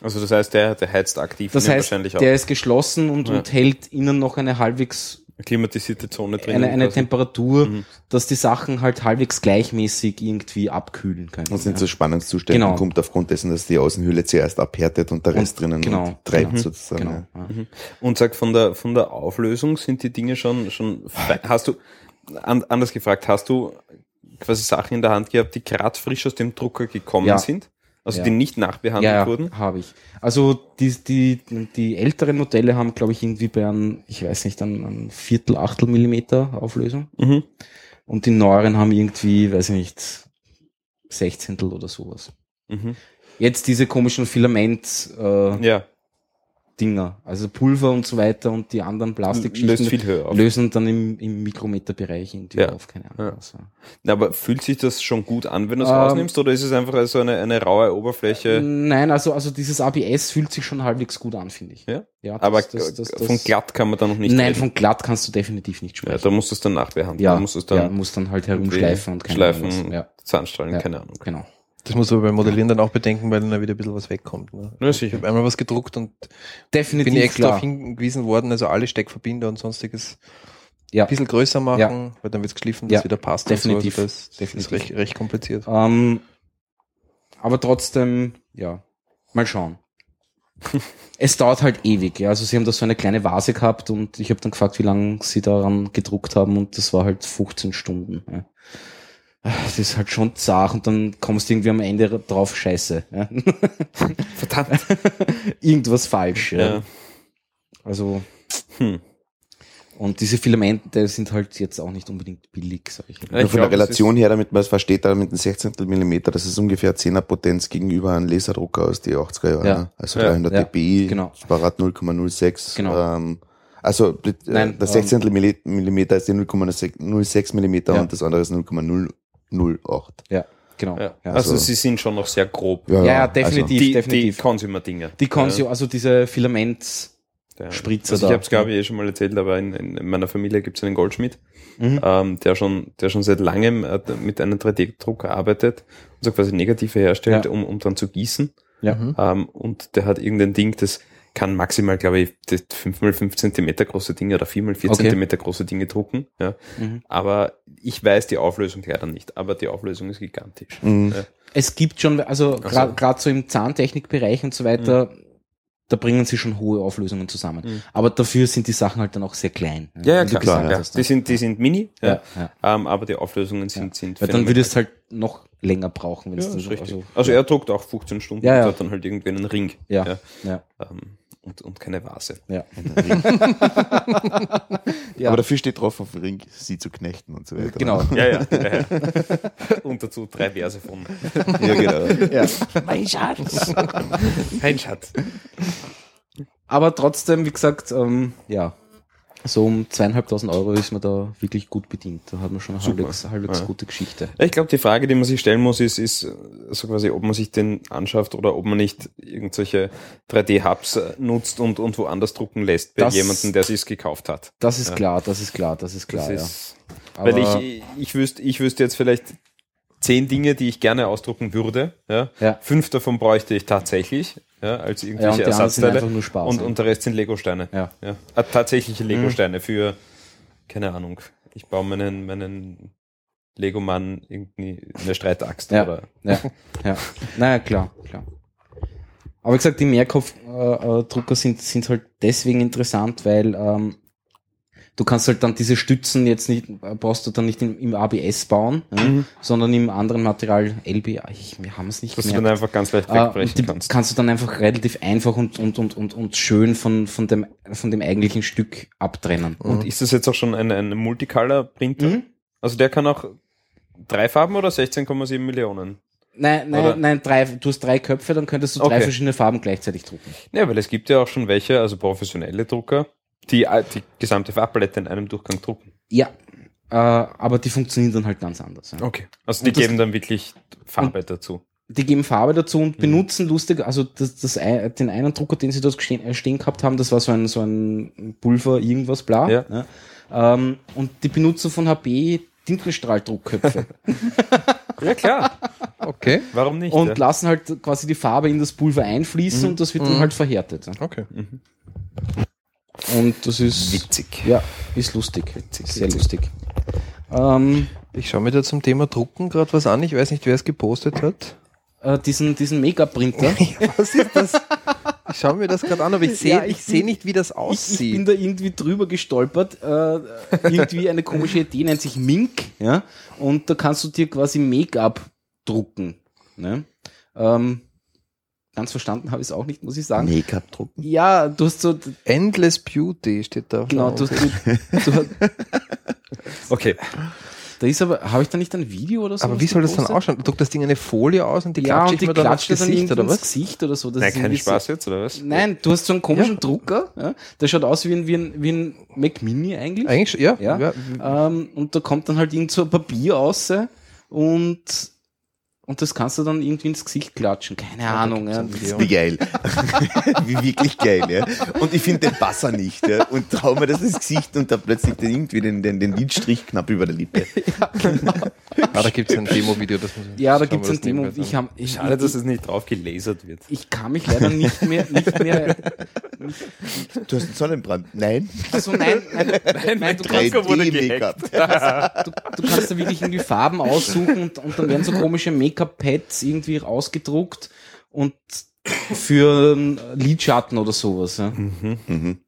Also das heißt, der, der heizt aktiv Das heißt, wahrscheinlich auch. der ist geschlossen und, Ja. und hält innen noch eine halbwegs klimatisierte Zone drin. eine, eine Temperatur, Mhm. dass die Sachen halt halbwegs gleichmäßig irgendwie abkühlen können. Und sind ja. so Spannungszustände Genau. kommt aufgrund dessen, dass die Außenhülle zuerst abhärtet und der Rest drinnen genau, treibt genau, sozusagen. genau, ja. ja. Und sag, von der, von der Auflösung sind die Dinge schon, schon, hast du, an, anders gefragt, hast du quasi Sachen in der Hand gehabt, die gerade frisch aus dem Drucker gekommen Ja. sind? Also Ja. die nicht nachbehandelt Ja, wurden? ja habe ich. Also die, die, die älteren Modelle haben, glaube ich, irgendwie bei einem, ich weiß nicht, einem, Viertel, Achtel Millimeter Auflösung. Mhm. Und die neueren haben irgendwie, weiß ich nicht, Sechzehntel oder sowas. Mhm. Jetzt diese komischen Filament-Dinger, äh, Ja, Dinger, also Pulver und so weiter und die anderen löst Plastikgeschichten auf. lösen dann im, im Mikrometerbereich irgendwie Ja. auf, keine Ahnung. Ja. ja. Na, Aber fühlt sich das schon gut an, wenn du es Ähm, rausnimmst, oder ist es einfach so eine, eine raue Oberfläche? Nein, also, also dieses ABS fühlt sich schon halbwegs gut an, finde ich. Ja? ja Aber das- das- das- das- von glatt kann man da noch nicht Nein, reden. von glatt kannst du definitiv nicht Ja, sprechen. da musst du es dann nachbehandeln. Ja, da musst du es dann ja, muss dann halt herumschleifen und keine schleifen, Ahnung. Ja, Zahnstrahlen, Ja. keine Ahnung. genau. Das muss man beim Modellieren dann auch bedenken, weil dann da wieder ein bisschen was wegkommt. Ne? Ja, Ich habe einmal was gedruckt und Definitiv bin ich extra darauf hingewiesen worden, also alle Steckverbinder und sonstiges Ja. ein bisschen größer machen, Ja. weil dann wird's geschliffen, Ja, dass wieder passt. definitiv, so. also das, definitiv. das ist recht, recht kompliziert. Ähm, aber trotzdem, ja, mal schauen. es dauert halt ewig, ja. Also sie haben da so eine kleine Vase gehabt und ich habe dann gefragt, wie lange sie daran gedruckt haben und das war halt 15 Stunden. Ja. Das ist halt schon zart und dann kommst du irgendwie am Ende drauf, scheiße. Ja. Verdammt. Irgendwas falsch. Ja. Ja. Also, Hm. und diese Filamente sind halt jetzt auch nicht unbedingt billig, sag ich. Ja, Nur ich von der Relation her, damit man es versteht, da mit einem 16. Millimeter, das ist ungefähr 10er Potenz gegenüber einem Laserdrucker aus die 80er Jahren. Ja. ne? Also Ja. 300 Ja. dpi, Genau. Sparat 0,06. Genau. Ähm, also äh, Nein, der 16. Milli- Millimeter ist die 0,06 Millimeter Ja. und das andere ist 0,008. Ja, genau. Ja. Ja. Also, also- sie sind schon noch sehr grob. Ja, ja, definitiv. Die, die definitiv. Consumer-Dinge. Die Consio, also diese Filament, Ja. Spritzer Also ich habe es, glaube ich, eh schon mal erzählt, aber in, in meiner Familie gibt es einen Goldschmied, Mhm. ähm, der, schon, der schon seit langem äh, mit einem 3D-Drucker arbeitet und so quasi Negative herstellt, Ja. um, um dann zu gießen. ja. Ähm, und der hat irgendein Ding, das kann maximal, glaube ich, das 5x5 Zentimeter große Dinge oder 4x4 Okay. Zentimeter große Dinge drucken. Ja. Mhm. Aber ich weiß die Auflösung leider nicht, aber die Auflösung ist gigantisch. Mhm. Ja. Es gibt schon, also Ach gerade so. so im Zahntechnikbereich und so weiter, da bringen sie schon hohe Auflösungen zusammen. Mhm. Aber dafür sind die Sachen halt dann auch sehr klein. Ja, ja, klar. gesagt ja. Die, sind, die sind mini, ja. Ähm, aber die Auflösungen sind, sind Weil dann würdest halt noch länger brauchen, wenn es ist richtig. also, Also, er druckt auch 15 Stunden und hat dann halt irgendwie einen Ring. ja, Ja. ja, Ähm, und, und keine Vase. ja. Aber dafür steht drauf auf dem Ring, sie zu knechten und so weiter. Genau. Ja, ja. ja, ja. und dazu drei Verse von Ja, genau. ja. Mein Schatz. Mein Schatz. Aber trotzdem, wie gesagt, ähm, ja, so um zweieinhalbtausend Euro ist man da wirklich gut bedient. Da hat man schon eine halbwegs, halbwegs Ja. gute Geschichte. Ich glaube, die Frage, die man sich stellen muss, ist, ist so quasi, ob man sich den anschafft oder ob man nicht irgendwelche 3D-Hubs äh, nutzt und, und woanders drucken lässt bei jemandem, der sich's gekauft hat. Das ist Ja. klar, das ist klar, das ist klar, Das ja. ist, Aber, weil ich, ich wüsste, ich wüsste jetzt vielleicht zehn Dinge, die ich gerne ausdrucken würde. Ja. Ja. Fünf davon bräuchte ich tatsächlich, ja, als ja, und irgendwelche sind Ersatzteile. Spaß. Und, und der Rest sind Lego-Steine. ja. Ja. Äh, tatsächliche Lego-Steine für, keine Ahnung, ich baue meinen, meinen Lego-Mann irgendwie eine Streitaxt Ja. oder Ja, ja. Naja, klar, klar. Aber wie gesagt, die Mehrkopfdrucker äh, Drucker sind, sind halt deswegen interessant, weil ähm, du kannst halt dann diese Stützen jetzt nicht, äh, brauchst du dann nicht im, im ABS bauen, ja, sondern im anderen Material LBA. Ich, wir haben es nicht dass du gemerkt. dann einfach ganz leicht Äh, und wegbrechen die kannst. kannst du dann einfach relativ einfach und, und, und, und, und schön von, von, dem, von dem eigentlichen Stück abtrennen. Und ist das jetzt auch schon ein, ein Multicolor-Printer? Mhm. Also der kann auch drei Farben oder 16,7 Millionen? Nein, nein, Oder- nein, drei, du hast drei Köpfe, dann könntest du drei Okay. verschiedene Farben gleichzeitig drucken. Ja, weil es gibt ja auch schon welche, also professionelle Drucker, die äh, die gesamte Farbpalette in einem Durchgang drucken. Ja, äh, aber die funktionieren dann halt ganz anders. Ja. Okay. Also die Und das- geben dann wirklich Farbe dazu. Die geben Farbe dazu Mhm. und benutzen lustig, also das, das, den einen Drucker, den sie dort stehen, äh, stehen gehabt haben, das war so ein, so ein Pulver irgendwas bla. Ja. Ähm, und die benutzen von HP Tintenstrahldruckköpfe Ja, klar. Okay. Warum nicht? und ja? lassen halt quasi die Farbe in das Pulver einfließen und das wird dann Mhm. halt verhärtet. ja. Okay. Und das ist, Witzig. ja, ist lustig. Sehr lustig. Ähm, Ich schaue mir da zum Thema Drucken gerade was an. Ich weiß nicht, wer es gepostet hat. äh, diesen, diesen Make-up-Printer. Was ist das? Ich schaue mir das gerade an, aber ich sehe Ja, ich ich sehe bin- nicht, wie das Ich, ich bin aussieht. da irgendwie drüber gestolpert. Äh, irgendwie eine komische Idee nennt sich Mink, ja. Und da kannst du dir quasi Make-up drucken. Ne? Ähm, ganz verstanden habe ich es auch nicht, muss ich sagen. Make-up drucken. Ja, du hast so, Endless Beauty steht da. auf genau, der du, du, du, Okay. da ist aber, habe ich da nicht ein Video oder so? aber wie soll das dann ausschauen? Druckt das Ding eine Folie aus und die Ja, klatsche und die mir dann aufs klatscht dir dann Gesicht oder was? Gesicht oder so. Das Nein, kein Spaß So, jetzt, oder was? nein, du hast so einen komischen Ja. Drucker, ja, der schaut aus wie ein, wie ein, wie ein Mac Mini eigentlich. Eigentlich, ja. Ja. ja. Ähm, und da kommt dann halt irgend so ein Papier raus und, und das kannst du dann irgendwie ins Gesicht klatschen. Keine Ahnung. Ja. Wie geil. Wie wirklich geil, ja. Und ich finde den Basser nicht, ja. Und trau mir das ins Gesicht und da plötzlich den, irgendwie den, den, den Lidstrich knapp über der Lippe. Ah, da gibt es ein Demo-Video. das muss ich- Ja, da gibt's wir ein Demo. Ich, hab, ich, Schade, dass es nicht drauf gelasert wird. ich kann mich leider nicht mehr, nicht mehr. Du hast einen Sonnenbrand. Nein. Also nein, nein, nein, nein du, kannst, 3D-Make-up. du, du kannst da wirklich irgendwie Farben aussuchen und, und dann werden so komische Make-up-Pads irgendwie ausgedruckt und für einen Lidschatten oder sowas. Ja. Mhm.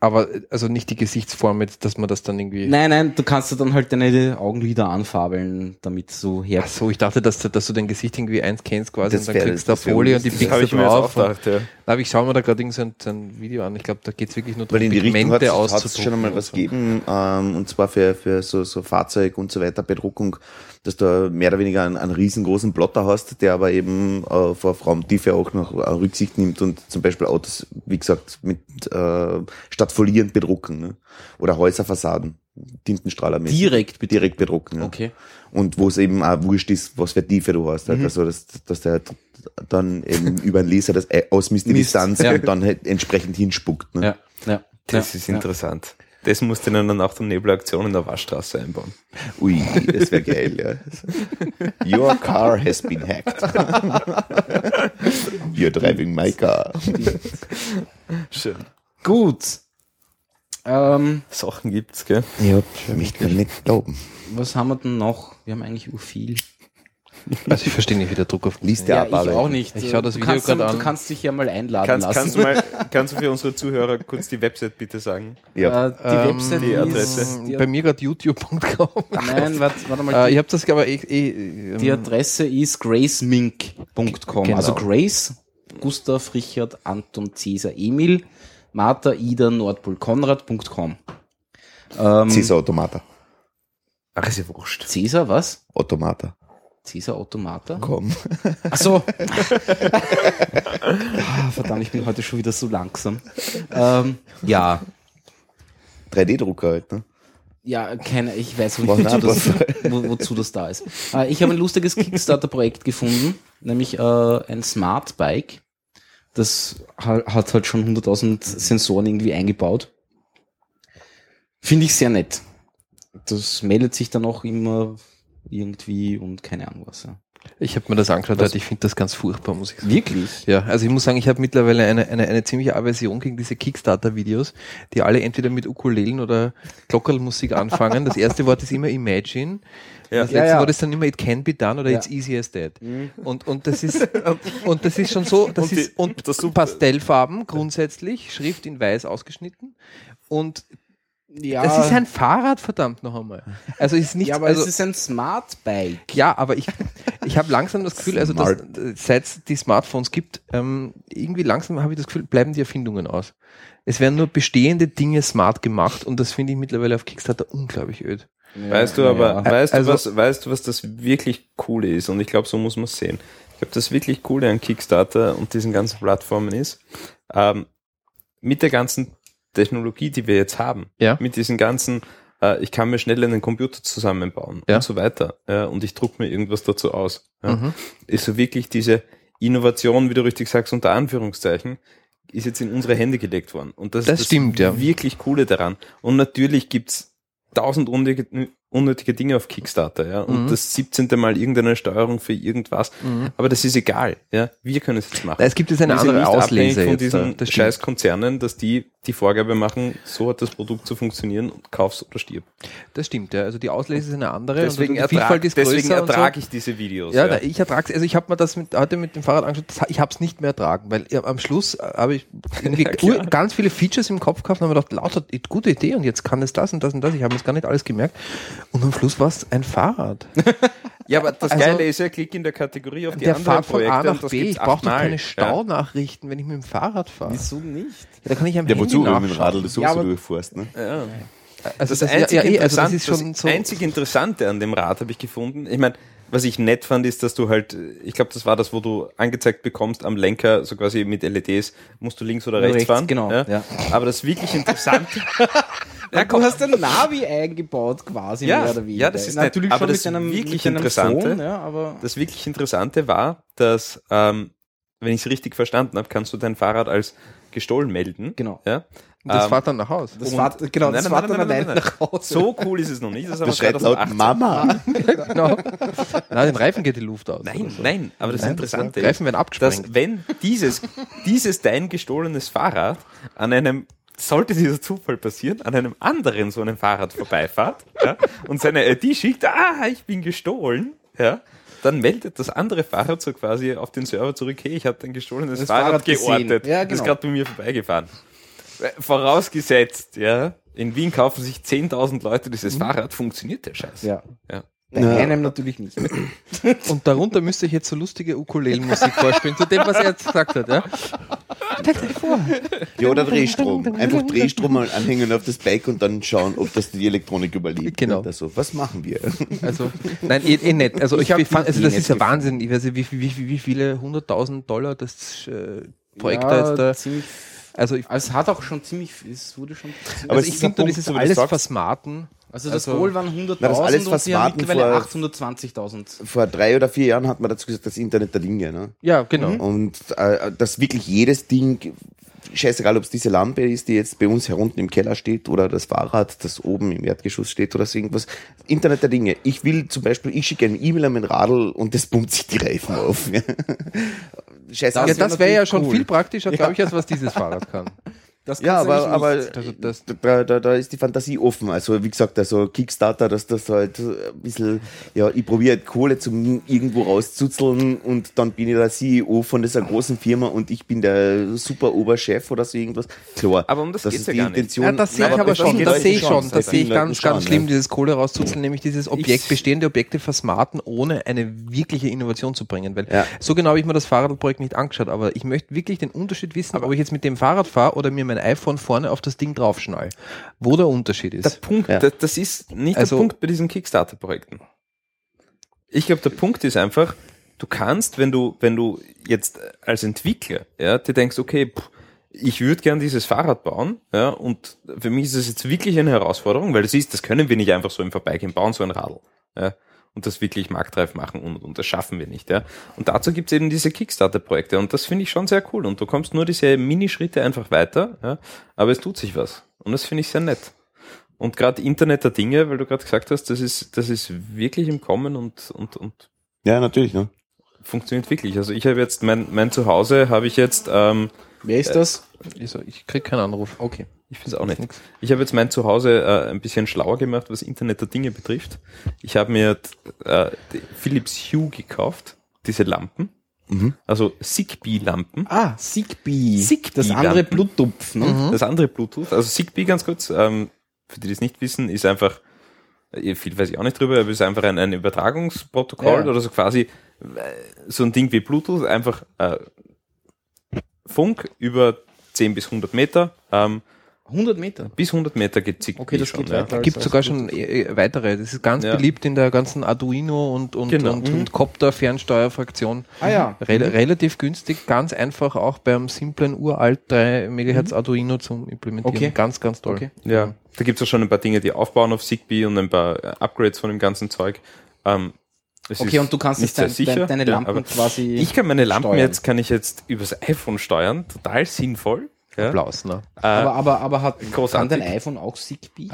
Aber also nicht die Gesichtsform, mit, dass man das dann irgendwie. Nein, nein, du kannst dann halt deine Augenlider anfarbeln, damit so her. Ach so, ich dachte, dass, du- dass du dein Gesicht irgendwie einscannst quasi Das und dann kriegst du wäre Folie und die pickst du ich mir jetzt auch drauf. gedacht, ja. Aber ich schaue mir da gerade irgend so ein, so ein Video an. Ich glaube, da geht es wirklich nur Weil in die Richtung Pigmente es auszudrucken schon einmal was so. gegeben, ähm, und zwar für, für so, so Fahrzeug und so weiter Bedruckung, dass du mehr oder weniger einen, einen riesengroßen Plotter hast, der aber eben äh, auf Raumtiefe auch noch äh, Rücksicht nimmt und zum Beispiel Autos, wie gesagt, mit äh, statt folierend bedrucken ne? oder Häuserfassaden, Tintenstrahlermäßig. Direkt bitte. direkt bedrucken. Ja. Okay. Und wo es eben auch wurscht ist, was für Tiefe du hast. Halt. Also, dass, dass der dann eben über den Laser das Ei- ausmisst die Misst, Distanz ja. und dann halt entsprechend hinspuckt. Ne? Ja, ja. Das ja, ist ja. interessant. Das musst du dann auch der Nebelaktion in der Waschstraße einbauen. Ui, das wäre geil, ja. Your car has been hacked. You're driving my car. Schön. Gut. Ähm, Sachen gibt's, gell? Ja, mich kann nicht glauben. was haben wir denn noch? Wir haben eigentlich viel. Also ich verstehe nicht, wie der Drucker Liest Ja, der ich ab, aber auch nicht. Ich schau das du Video kannst, grad Du an. kannst dich ja mal einladen Kannst, lassen. kannst, du mal, kannst du für unsere Zuhörer kurz die Website bitte sagen? Ja. Äh, die Ähm, Website die ist... Adresse. Die, Bei mir gerade youtube.com. nein, warte, warte mal. Äh, die, ich habe das aber eh, eh, ähm, die Adresse ist gracemink.com. Genau. Also Grace, Gustav, Richard, Anton, Cäsar, Emil, Martha, Ida, Nordpol, Konrad.com. Ähm, Cäsar Automata. Ach, ist ja wurscht. Cäsar, was? Automata. Cäsar Automata? Komm. Ach so. ah, verdammt, ich bin heute schon wieder so langsam. Ähm, ja, 3D-Drucker halt, ne? ja, keine, ich weiß nicht, wozu das, wo, wozu das da ist. Äh, ich habe ein lustiges Kickstarter-Projekt gefunden, nämlich äh, ein Smart Bike. Das ha- hat halt schon 100.000 Sensoren irgendwie eingebaut. Finde ich sehr nett. Das meldet sich dann auch immer irgendwie und keine Ahnung was. Ja. Ich habe mir das angeschaut, heute. ich finde das ganz furchtbar, muss ich sagen. Wirklich? Ja, also ich muss sagen, ich habe mittlerweile eine, eine, eine ziemliche Aversion gegen diese Kickstarter-Videos, die alle entweder mit Ukulelen oder Glockerlmusik anfangen. Das erste Wort ist immer Imagine. Ja. Das letzte Ja, ja. Wort ist dann immer It can be done oder. It's easy as that. Und, und das ist, und das ist schon so, das Und die- ist, und das Pastellfarben grundsätzlich, Schrift in weiß ausgeschnitten. Und Ja. das ist ein Fahrrad, verdammt noch einmal. Also es ist nicht, ja, aber also, es ist ein Smart Bike. ja, aber ich, ich habe langsam das Gefühl, also dass, seit es die Smartphones gibt, ähm, irgendwie langsam habe ich das Gefühl, bleiben die Erfindungen aus. Es werden nur bestehende Dinge smart gemacht und das finde ich mittlerweile auf Kickstarter unglaublich öd. Weißt du aber, Ja. weißt Also- du was, weißt du, was das wirklich coole ist? Und ich glaube, so muss man es sehen. Ich glaube, das wirklich coole an Kickstarter und diesen ganzen Plattformen ist, ähm, mit der ganzen Technologie, die wir jetzt haben, Ja. mit diesen ganzen, äh, ich kann mir schnell einen Computer zusammenbauen Ja. und so weiter, ja, und ich druck mir irgendwas dazu aus, ja, Mhm. ist so wirklich diese Innovation, wie du richtig sagst, unter Anführungszeichen, ist jetzt in unsere Hände gelegt worden. Und das, Das ist stimmt, ja. wirklich Coole daran. Und natürlich gibt's tausend unnötige, Dinge auf Kickstarter, ja. Und Mhm. das 17. Mal irgendeine Steuerung für irgendwas. Mhm. Aber das ist egal, ja. Wir können es jetzt machen. Es gibt jetzt eine Wir sind andere nicht Auslese von da. diesen stimmt. scheiß Konzernen, dass die die Vorgabe machen, so hat das Produkt zu funktionieren und kauf's oder stirb. Das stimmt, ja. Also die Auslese ist eine andere Deswegen, und die ertrag, Vielfalt ist deswegen und so. ertrage ich diese Videos. Ja, da, ich ertrage Also ich habe mir das mit, heute mit dem Fahrrad angeschaut. Das, ich habe es nicht mehr ertragen, weil ja, am Schluss äh, habe ich irgendwie Ja, ganz viele Features im Kopf gehabt und habe mir gedacht, lauter gute Idee und jetzt kann es das und das und das. Ich habe mir das gar nicht alles gemerkt. Und am Schluss war es ein Fahrrad. Ja, aber das Also, Geile ist ja, klick in der Kategorie auf die Der anderen fahrt von Projekte A nach B. Ich brauche doch keine Ja. Staunachrichten, wenn ich mit dem Fahrrad fahre. Wieso nicht? Ja, da kann ich am Ja, Handy wozu? Wenn du mit dem. Radl das so Ja, aber- durchfährst, ne? Ja. Also Das, das, einzige ja, ja, also das Interessante- ist schon das so. einzig Interessante an dem Rad habe ich gefunden. Ich meine, was ich nett fand, ist, dass du halt, ich glaube, das war das, wo du angezeigt bekommst am Lenker, so quasi mit LEDs, musst du links oder rechts, Rechts, fahren. genau, ja. Aber das wirklich Interessante, Ja, du hast ein Navi eingebaut quasi Ja, mehr oder weniger. ja, das ist nett. natürlich Aber schon das mit einem, wirklich mit einem Interessante- Phone, ja, aber das wirklich Interessante war, dass, ähm, wenn ich es richtig verstanden habe, kannst du dein Fahrrad als gestohlen melden. genau. Ja? Das Ähm, fahrt dann nach Hause. Das war, genau, Nein, das nein, nein, dann nein, nein, allein nein, nach Hause. So cool ist es noch nicht. Das ist aber Das schreit laut 2018. Mama. genau. Na, den Reifen geht die Luft aus. Nein, so. nein, aber das Nein, Interessante die Reifen werden dass abgesprengt. wenn dieses, dieses dein gestohlenes Fahrrad an einem, sollte dieser Zufall passieren, an einem anderen so einem Fahrrad vorbeifahrt ja, und seine ID schickt, ah, ich bin gestohlen, ja, dann meldet das andere Fahrrad so quasi auf den Server zurück, hey, ich habe dein gestohlenes Das Fahrrad, Fahrrad geortet, Ja, das ist genau. gerade bei mir vorbeigefahren. Äh, Vorausgesetzt, ja, in Wien kaufen sich 10.000 Leute dieses Fahrrad, funktioniert der Scheiß. Mhm. Ja. Ja. Bei Ja. einem natürlich nicht. Und darunter müsste ich jetzt so lustige Ukulelenmusik vorspielen, zu dem, was er jetzt gesagt hat. Ja? Stellt euch vor. Ja, oder Drehstrom. Einfach Drehstrom mal anhängen auf das Bike und dann schauen, ob das die Elektronik überlebt. Genau. Oder so. Was machen wir? Also, nein, eh, eh nicht. Also, ich, ich fand, also das ist ja. Wahnsinn. Ich weiß nicht, wie, wie, wie, wie viele hunderttausend Dollar das äh, Projekt ja, da jetzt da. ziemlich, Also, ich, also es hat auch schon ziemlich, es wurde schon. Aber also ich ist finde dieses das alles sagst. versmarten. Also das Also- Goal waren 100.000 Na, das alles, und was sie haben mittlerweile vor- 820.000. Vor drei oder vier Jahren hat man dazu gesagt, das Internet der Dinge. Ne? Ja, genau. Und äh, dass wirklich jedes Ding, scheißegal, ob es diese Lampe ist, die jetzt bei uns herunten im Keller steht oder das Fahrrad, das oben im Erdgeschoss steht oder so irgendwas. Internet der Dinge. Ich will zum Beispiel, ich schicke eine E-Mail an mein Radl und das pumpt sich die Reifen auf. Scheiße. Ja, wär das wäre ja natürlich schon cool. viel praktischer, glaube ich, als was dieses Fahrrad kann. Das Ja, aber, aber das- da, da, da ist die Fantasie offen. Also wie gesagt, also Kickstarter, dass das halt ein bisschen, ja, ich probiere halt Kohle zum irgendwo rauszuzeln und dann bin ich der CEO von dieser großen Firma und ich bin der super Oberchef oder so irgendwas. Klar, Aber um das geht's ist ja die gar nicht. Intention. Ja, das sehe ich aber das schon, das sehe ich schon, das das sehe ich ganz, ganz schlimm, ja. dieses Kohle rauszuzeln, nämlich dieses Objekt, bestehende Objekte versmarten, ohne eine wirkliche Innovation zu bringen. Weil Ja. so genau habe ich mir das Fahrradprojekt nicht angeschaut, aber ich möchte wirklich den Unterschied wissen, ob ich jetzt mit dem Fahrrad fahre oder mir mein iPhone vorne auf das Ding draufschnall. Wo der Unterschied Der ist. Punkt, Ja. das, das ist nicht Also- der Punkt bei diesen Kickstarter-Projekten. Ich glaube, der Punkt ist einfach, du kannst, wenn du, wenn du jetzt als Entwickler, ja, dir denkst, okay, pff, ich würde gern dieses Fahrrad bauen, ja, und für mich ist es jetzt wirklich eine Herausforderung, weil das ist, das können wir nicht einfach so im Vorbeigehen bauen, so ein Radl, ja, und das wirklich marktreif machen und, und das schaffen wir nicht, ja. Und dazu gibt's eben diese Kickstarter-Projekte und das finde ich schon sehr cool und du kommst nur diese Minischritte einfach weiter, ja, aber es tut sich was und das finde ich sehr nett. Und gerade Internet der Dinge, weil du gerade gesagt hast, das ist, das ist wirklich im Kommen und, und, und Ja, natürlich, ne? Funktioniert wirklich. Also ich habe jetzt mein, mein Zuhause habe ich jetzt, ähm, Wer ist das? Ich, ich krieg keinen Anruf. Okay. Ich finde es auch nicht. Nix. Ich habe jetzt mein Zuhause äh, ein bisschen schlauer gemacht, was Internet der Dinge betrifft. Ich habe mir äh, Philips Hue gekauft, diese Lampen, Mhm. also Zigbee-Lampen. Ah, Zigbee. Zigbee Das andere. Bluetooth, ne? Das andere Bluetooth, also Zigbee ganz kurz, ähm, für die, die es nicht wissen, ist einfach, äh, viel weiß ich auch nicht drüber, aber ist einfach ein, ein Übertragungsprotokoll Ja. oder so quasi äh, so ein Ding wie Bluetooth, einfach äh, Funk über 10 bis 100 Meter, ähm, 100 Meter. bis 100 Meter geht Zigbee Okay, das schon. geht ja. Gibt als- sogar schon äh, äh, weitere. Das ist ganz Ja. beliebt in der ganzen Arduino und, und, Genau. und, Mhm. und Copter Fernsteuerfraktion. Ah ja. Rel relativ günstig, ganz einfach auch beim simplen uralt 3 MHz Arduino zum Implementieren. Okay. Ganz, ganz toll. Okay. Ja, da gibt es auch schon ein paar Dinge, die aufbauen auf Zigbee und ein paar äh, Upgrades von dem ganzen Zeug. Ähm, es Okay, und du kannst nicht jetzt dein, sicher, dein, deine ja, Lampen aber quasi. Ich kann meine Lampen steuern. jetzt, kann ich jetzt übers iPhone steuern, total sinnvoll. Ja. Applaus, ne? Äh, aber, aber, aber hat, kann großartig. dein iPhone auch Zigbee?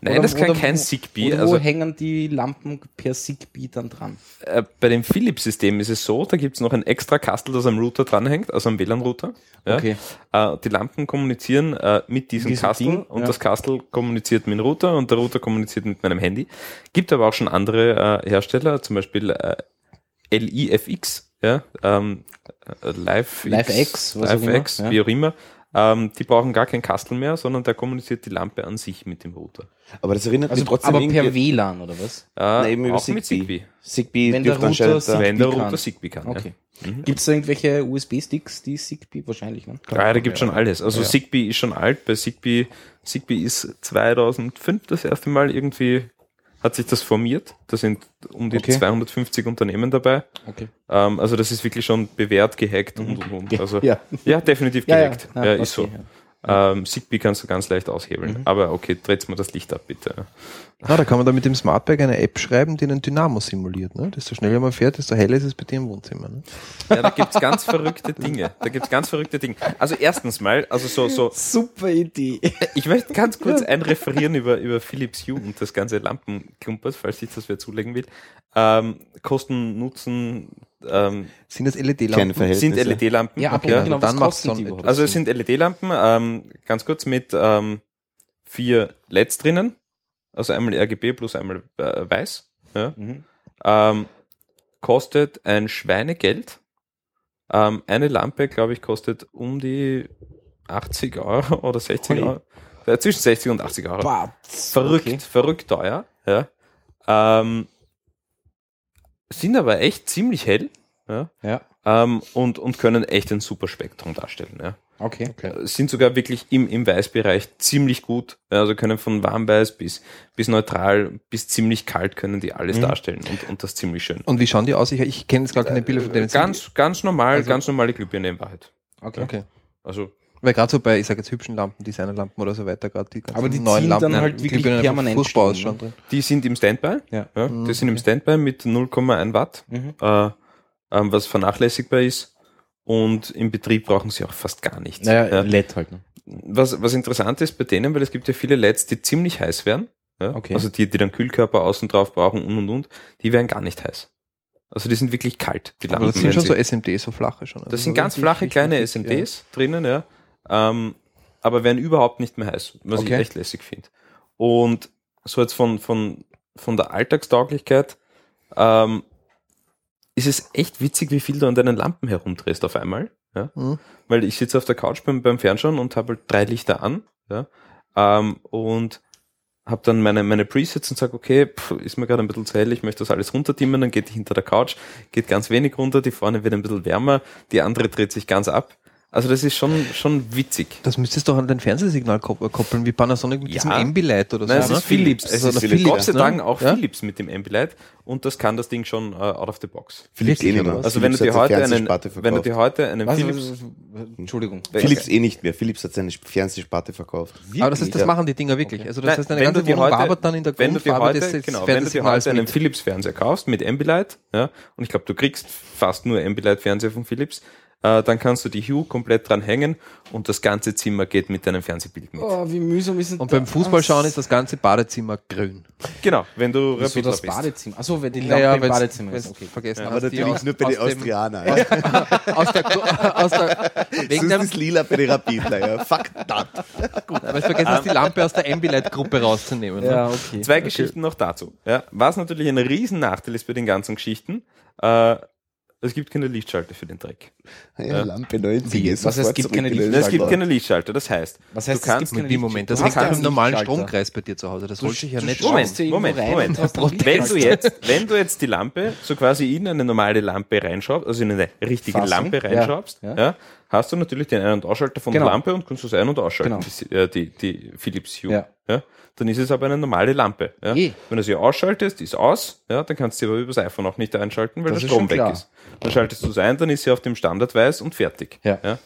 Nein, Oder- das kann oder kein wo- Zigbee. Wo Also hängen die Lampen per Zigbee dann dran? äh, bei dem Philips-System ist es so, da gibt es noch ein extra Kastel, das am Router dranhängt, also am WLAN-Router. Ja. Okay. Äh, die Lampen kommunizieren äh, mit diesem Diesem Kastel Ding, und ja. das Kastel kommuniziert mit dem Router und der Router kommuniziert mit meinem Handy. Gibt aber auch schon andere äh, Hersteller, zum Beispiel äh, LIFX, ja, ähm, äh, Live LiveX, was auch immer, LiveX, ja. wie auch immer. Ähm, die brauchen gar kein Kastel mehr, sondern der kommuniziert die Lampe an sich mit dem Router. Aber das erinnert Also, mich trotzdem aber per WLAN oder was? Äh, Nein, eben über auch mit Zigbee. Zigbee. Zigbee Wenn der Router da- Zigbee Wenn der kann. Router Zigbee kann. Okay. Ja. Mhm. Gibt es da irgendwelche USB-Sticks, die Zigbee wahrscheinlich, ne? Ja, da gibt schon alles. Also Ja. Zigbee ist schon alt. Bei Zigbee, Zigbee ist 2005 das erste Mal irgendwie hat sich das formiert. Da sind um die Okay. 250 Unternehmen dabei. Okay. Ähm, also das ist wirklich schon bewährt, gehackt und, und, und. Also, Ja. ja, definitiv gehackt. Ja, Ja, ist okay, so. Ähm, Zigbee kannst du ganz leicht aushebeln. Aber okay, dreht's mal das Licht ab, bitte. Ah, da kann man da mit dem Smartbag eine App schreiben, die einen Dynamo simuliert. Ne? Desto schneller man fährt, desto heller ist es bei dir im Wohnzimmer. Ne? Ja, da gibt's ganz verrückte Dinge. Da gibt's ganz verrückte Dinge. Also erstens mal, also so, so, Super Idee. Ich möchte ganz kurz einreferieren über, über Philips Hue und das ganze Lampenklumpers, falls sich das wer zulegen will. Ähm, Kosten, Nutzen, ähm, Sind das LED-Lampen? Sind LED-Lampen. Ja, aber Ja, genau, was dann macht's kosten die überhaupt? Also es sind LED-Lampen, ähm, ganz kurz mit ähm, vier LEDs drinnen. Also einmal RGB plus einmal äh, weiß. Ja. Mhm. Ähm, kostet ein Schweinegeld. Ähm, eine Lampe, glaube ich, kostet um die 80 Euro oder 60 Ui. Euro. Äh, zwischen 60 und 80 Euro. Batz. Verrückt, Okay. verrückt teuer. Ja. Ähm, sind aber echt ziemlich hell. Ja. Ja, Ähm, und, und können echt ein super Spektrum darstellen. Ja. okay. Äh, Sind sogar wirklich im, im Weißbereich ziemlich gut. Ja, Also können von warmweiß bis, bis neutral bis ziemlich kalt können die alles Mhm. darstellen und, und das ziemlich schön. Und wie schauen die aus? Ich, ich kenne jetzt gar keine Bilder von denen. Ganz, ganz normal, Also- ganz normale Glühbirne in Wahrheit. okay. Okay. Also Weil gerade so bei, ich sage jetzt hübschen Lampen, Designerlampen oder so weiter, gerade die ganzen Aber die neuen ziehen Lampen, dann halt die wirklich permanent furchtbar Strom, ausschauen drin. die sind im Standby. Ja. Ja, Mhm, die sind im Standby mit 0,1 Watt, Mhm. äh, ähm, was vernachlässigbar ist. Und im Betrieb brauchen sie auch fast gar nichts. Naja, Ja. LED halt. Ne? Was, was interessant ist bei denen, weil es gibt ja viele LEDs, die ziemlich heiß werden. Ja? Okay. Also die, die dann Kühlkörper außen drauf brauchen und und und, die werden gar nicht heiß. Also die sind wirklich kalt, die Aber Lampen. das sind schon sie- so SMD, so flache schon. das Also sind ganz flache kleine SMDs drinnen, ja. Ähm, aber werden überhaupt nicht mehr heiß, was ich Okay. echt lässig finde. Und so jetzt von, von, von der Alltagstauglichkeit ähm, ist es echt witzig, wie viel du an deinen Lampen herumdrehst auf einmal. Ja? Mhm. Weil ich sitze auf der Couch beim, beim Fernschauen und habe halt drei Lichter an. Ja? Ähm, und habe dann meine, meine Presets und sage, okay, pff, ist mir gerade ein bisschen zu hell, ich möchte das alles runterdimmen, dann geht die hinter der Couch, geht ganz wenig runter, die vorne wird ein bisschen wärmer, die andere dreht sich ganz ab. Also das ist schon, schon witzig. Das müsstest du doch an dein Fernsehsignal kopp- koppeln, wie Panasonic mit Ja. diesem Ambilight oder so. Nein, es ne? ist Philips. Es Also ist Philips, Gott sei ne? Dank auch Ja? Philips mit dem Ambilight und das kann das Ding schon äh, out of the box. Philips eh Wirklich, nicht mehr. Also wenn du dir heute einen, wenn du dir heute einen Was, Philips, was, Entschuldigung. Philips eh nicht mehr. Philips hat seine Fernsehsparte verkauft. Aber das, ist, das Ja. machen die Dinger wirklich. Also das Nein, heißt, deine wenn ganze du dir Wohnung heute- wabert dann in der wenn du dir Grundfarbe heute, des, genau, wenn du dir heute einen mit. Philips Fernseher kaufst mit Ambilight, ja, und ich glaube, du kriegst fast nur Ambilight Fernseher von Philips, Äh, dann kannst du die Hue komplett dran hängen und das ganze Zimmer geht mit deinem Fernsehbild mit. Oh, wie mühsam ist denn Und beim Fußballschauen ist das ganze Badezimmer grün. Genau, wenn du so Rapidler das bist. Badezimmer. Achso, wenn die Naja, Lampe im wenn's- Badezimmer ist. Okay. vergessen Aber hast, die natürlich aus- nur bei den aus dem- Austrianer. Ja. aus der, aus der, wegen der, ist lila bei den Rapidler. Ja. Fuck that. weil du vergessen hast, die Lampe aus der Ambilight-Gruppe rauszunehmen. Ja, Ne? okay. Zwei Geschichten noch dazu. Ja, was natürlich ein riesen Nachteil ist bei den ganzen Geschichten, äh, es gibt keine Lichtschalter für den Dreck. Ja, Lampe 90 Wie? ist Was, es sofort gibt keine Lichtschalter? Es gibt keine Lichtschalter, das heißt, Was heißt, du kannst es gibt Mit dem Moment, das Du liegt im einen normalen. Stromkreis bei dir zu Hause. Das wollte ich ja nicht Moment. Moment, Moment, Wenn du, jetzt, wenn du jetzt die Lampe so quasi in eine normale Lampe reinschraubst, also in eine richtige Lampe ja, reinschraubst, ja. Ja. hast du natürlich den Ein- und Ausschalter von Genau. der Lampe und kannst das ein- und ausschalten, Genau. die, äh, die, die Philips Hue. Ja. Ja. Dann ist es aber eine normale Lampe. Ja. Eh. Wenn du sie ausschaltest, ist aus, ja, dann kannst du sie aber übers iPhone auch nicht einschalten, weil Das der Strom weg klar. ist. Dann schaltest du es ein, dann ist sie auf dem Standard weiß und fertig. Ja.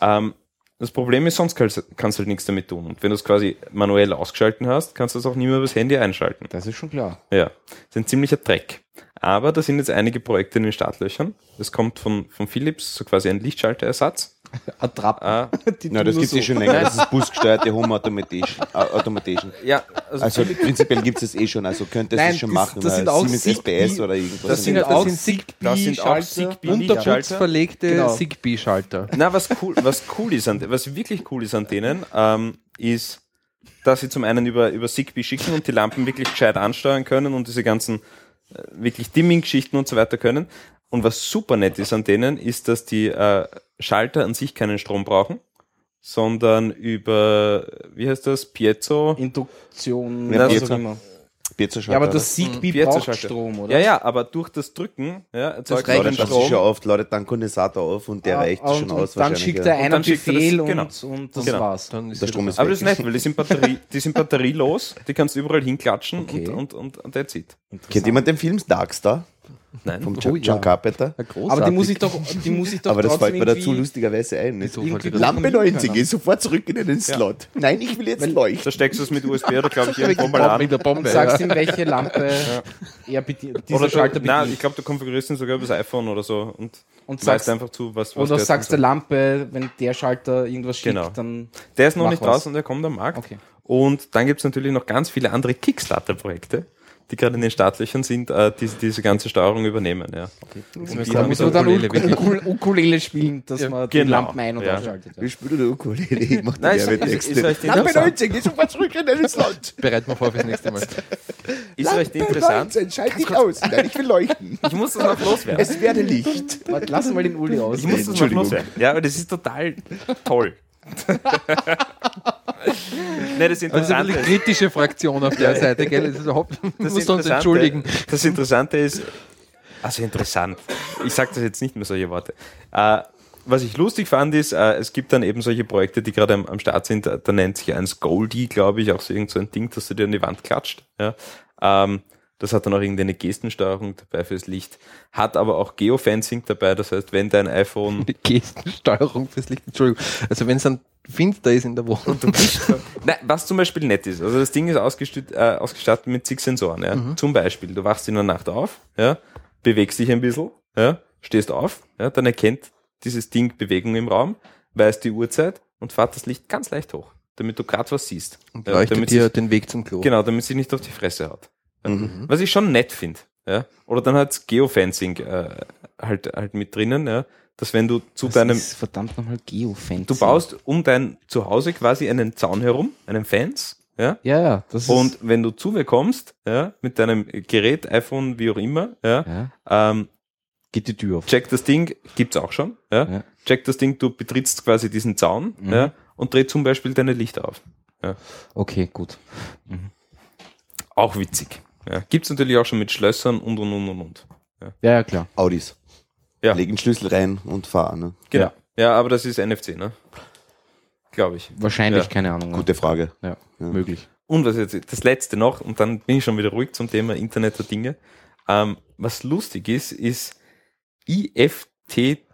Ähm, das Problem ist, sonst kannst, kannst du halt nichts damit tun. Und wenn du es quasi manuell ausgeschalten hast, kannst du es auch nicht mehr übers Handy einschalten. Das ist schon klar. Ja, das ist ein ziemlicher Dreck. Aber da sind jetzt einige Projekte in den Startlöchern. Das kommt von, von Philips, so quasi ein Lichtschalterersatz. Attrappen. Ah, Die Na, tun das gibt es eh schon länger. Das ist busgesteuerte Home Automation. Äh, Automation. ja, also, Also prinzipiell gibt es das eh schon. Also könntest du Nein, es schon machen. das weil sind auch SPS oder irgendwas. das sind Ja, auch das sind das sind auch Zigbee-Schalter. Zigbee Unterputz Lichtschalter. verlegte Genau. Zigbee-Schalter. Na, was cool, was cool ist an, was wirklich cool ist an denen, ähm, ist, dass sie zum einen über, über Zigbee schicken und die Lampen wirklich gescheit ansteuern können und diese ganzen äh, wirklich Dimming-Geschichten und so weiter können. Und was super nett ist an denen, ist, dass die äh, Schalter an sich keinen Strom brauchen, sondern über, wie heißt das, Piezo? Induktion, Ja, was Piezo. Ja, aber das Zigbee Piezo braucht. Strom, oder? Ja, ja, aber durch das Drücken ja, erzeugt reicht er den Das ist Strom. ja oft, ladet dann Kondensator auf und der Ah, reicht und, schon und aus Dann wahrscheinlich. schickt ja. er einen dann schickt er das- Befehl genau. und, und das Genau. war's. Dann ist Der wieder Strom das- ist Aber das ist nett, weil die sind, Batterie, die sind batterielos, die kannst du überall hinklatschen Okay. und, und, und, und that's it. Kennt jemand den Film Darkstar Nein. vom Oh, John, ja. Carpenter? Ja. Aber die muss ich doch, die muss ich doch Aber das fällt mir dazu lustigerweise ein. Das Lampe programmieren 90, können. geh sofort zurück in den Slot. Nein, ich will jetzt Da leuchten. steckst du es mit USB oder glaube ich irgendwo mal der an. Mit der Bombe. Und sagst ja. ihm, welche Lampe er bedient, dieser Oder Schalter du, nein, bedient. ich glaube, du konfigurierst ihn sogar übers iPhone oder so und, Und weißt sagst, einfach zu, was, was oder der sagst der Lampe, wenn der Schalter irgendwas schickt, Genau. dann. Der ist noch nicht draußen, der kommt am Markt. Okay. Und dann gibt es natürlich noch ganz viele andere Kickstarter-Projekte, die gerade in den Startlöchern sind, äh, die diese ganze Steuerung übernehmen. Ja. Jetzt die müssen haben wir so dann Ukulele Ukulele spielen, dass Ja, man die genau. Lampen ein- und Ja. ausschaltet. Ja. Ich spiele der Ukulele, ich mach die Nein, ist- ist- Werbetexte. Lampe interessant. 19, geh sofort zurück in den Slot. Bereit mal vor fürs nächste Mal. Ist recht interessant. 19, schalt dich aus. Nein, ich will leuchten. Ich muss das noch loswerden. Es werde Licht. Warte, lass mal den Uli aus. Ich muss das noch loswerden. Ja, aber das ist total toll. Nein, das Also eine Interessante ist, kritische Fraktion auf der Seite, gell? Das ist überhaupt, das musst uns entschuldigen. Das Interessante ist, also interessant. Ich sage das jetzt nicht mehr solche Worte. Äh, was ich lustig fand, ist, äh, es gibt dann eben solche Projekte, die gerade am, am Start sind. Da, da nennt sich eins Goldie, glaube ich, auch so irgend so ein Ding, das du dir an die Wand klatscht. Ja. Ähm, das hat dann auch irgendeine Gestensteuerung dabei fürs Licht. Hat aber auch Geofencing dabei. Das heißt, wenn dein iPhone Die Gestensteuerung fürs Licht, Entschuldigung. Also wenn es dann finster ist in der Wohnung. Nein, was zum Beispiel nett ist, also das Ding ist ausgestattet, äh, ausgestattet mit zig Sensoren. Ja? Mhm. Zum Beispiel, du wachst in der Nacht auf, ja, bewegst dich ein bisschen, ja, stehst auf, ja, dann erkennt dieses Ding Bewegung im Raum, weiß die Uhrzeit und fährt das Licht ganz leicht hoch, damit du gerade was siehst. Und Ja, leuchtet damit dir sich, den Weg zum Klo. genau, damit sie nicht auf die Fresse haut. Ja. Mhm. Was ich schon nett finde. Ja? Oder dann hat Geofencing äh, halt, halt mit drinnen, ja? dass wenn du zu Das deinem ist verdammt nochmal Geofencing. Du baust um dein Zuhause quasi einen Zaun herum, einen Fence, ja. Ja, ja. Das ist, Und wenn du zu mir kommst, ja, mit deinem Gerät, iPhone, wie auch immer, ja, ja, ähm, geht die Tür auf. check das Ding, gibt's auch schon, ja, Ja. check das Ding, du betrittst quasi diesen Zaun, Mhm. ja, und dreh zum Beispiel deine Lichter auf. Okay, gut. Auch witzig. Ja. Gibt's natürlich auch schon mit Schlössern und und und und und. Ja, ja, klar. Audis. Ja. Leg den Schlüssel rein und fahr. Ne? Genau. Ja. aber das ist NFC, ne? Glaube ich. Wahrscheinlich, Ja. keine Ahnung. Gute Frage. Ja, Ja. möglich. Und was jetzt das letzte noch, und dann bin ich schon wieder ruhig zum Thema Internet der Dinge. Ähm, was lustig ist, ist ifttt.org.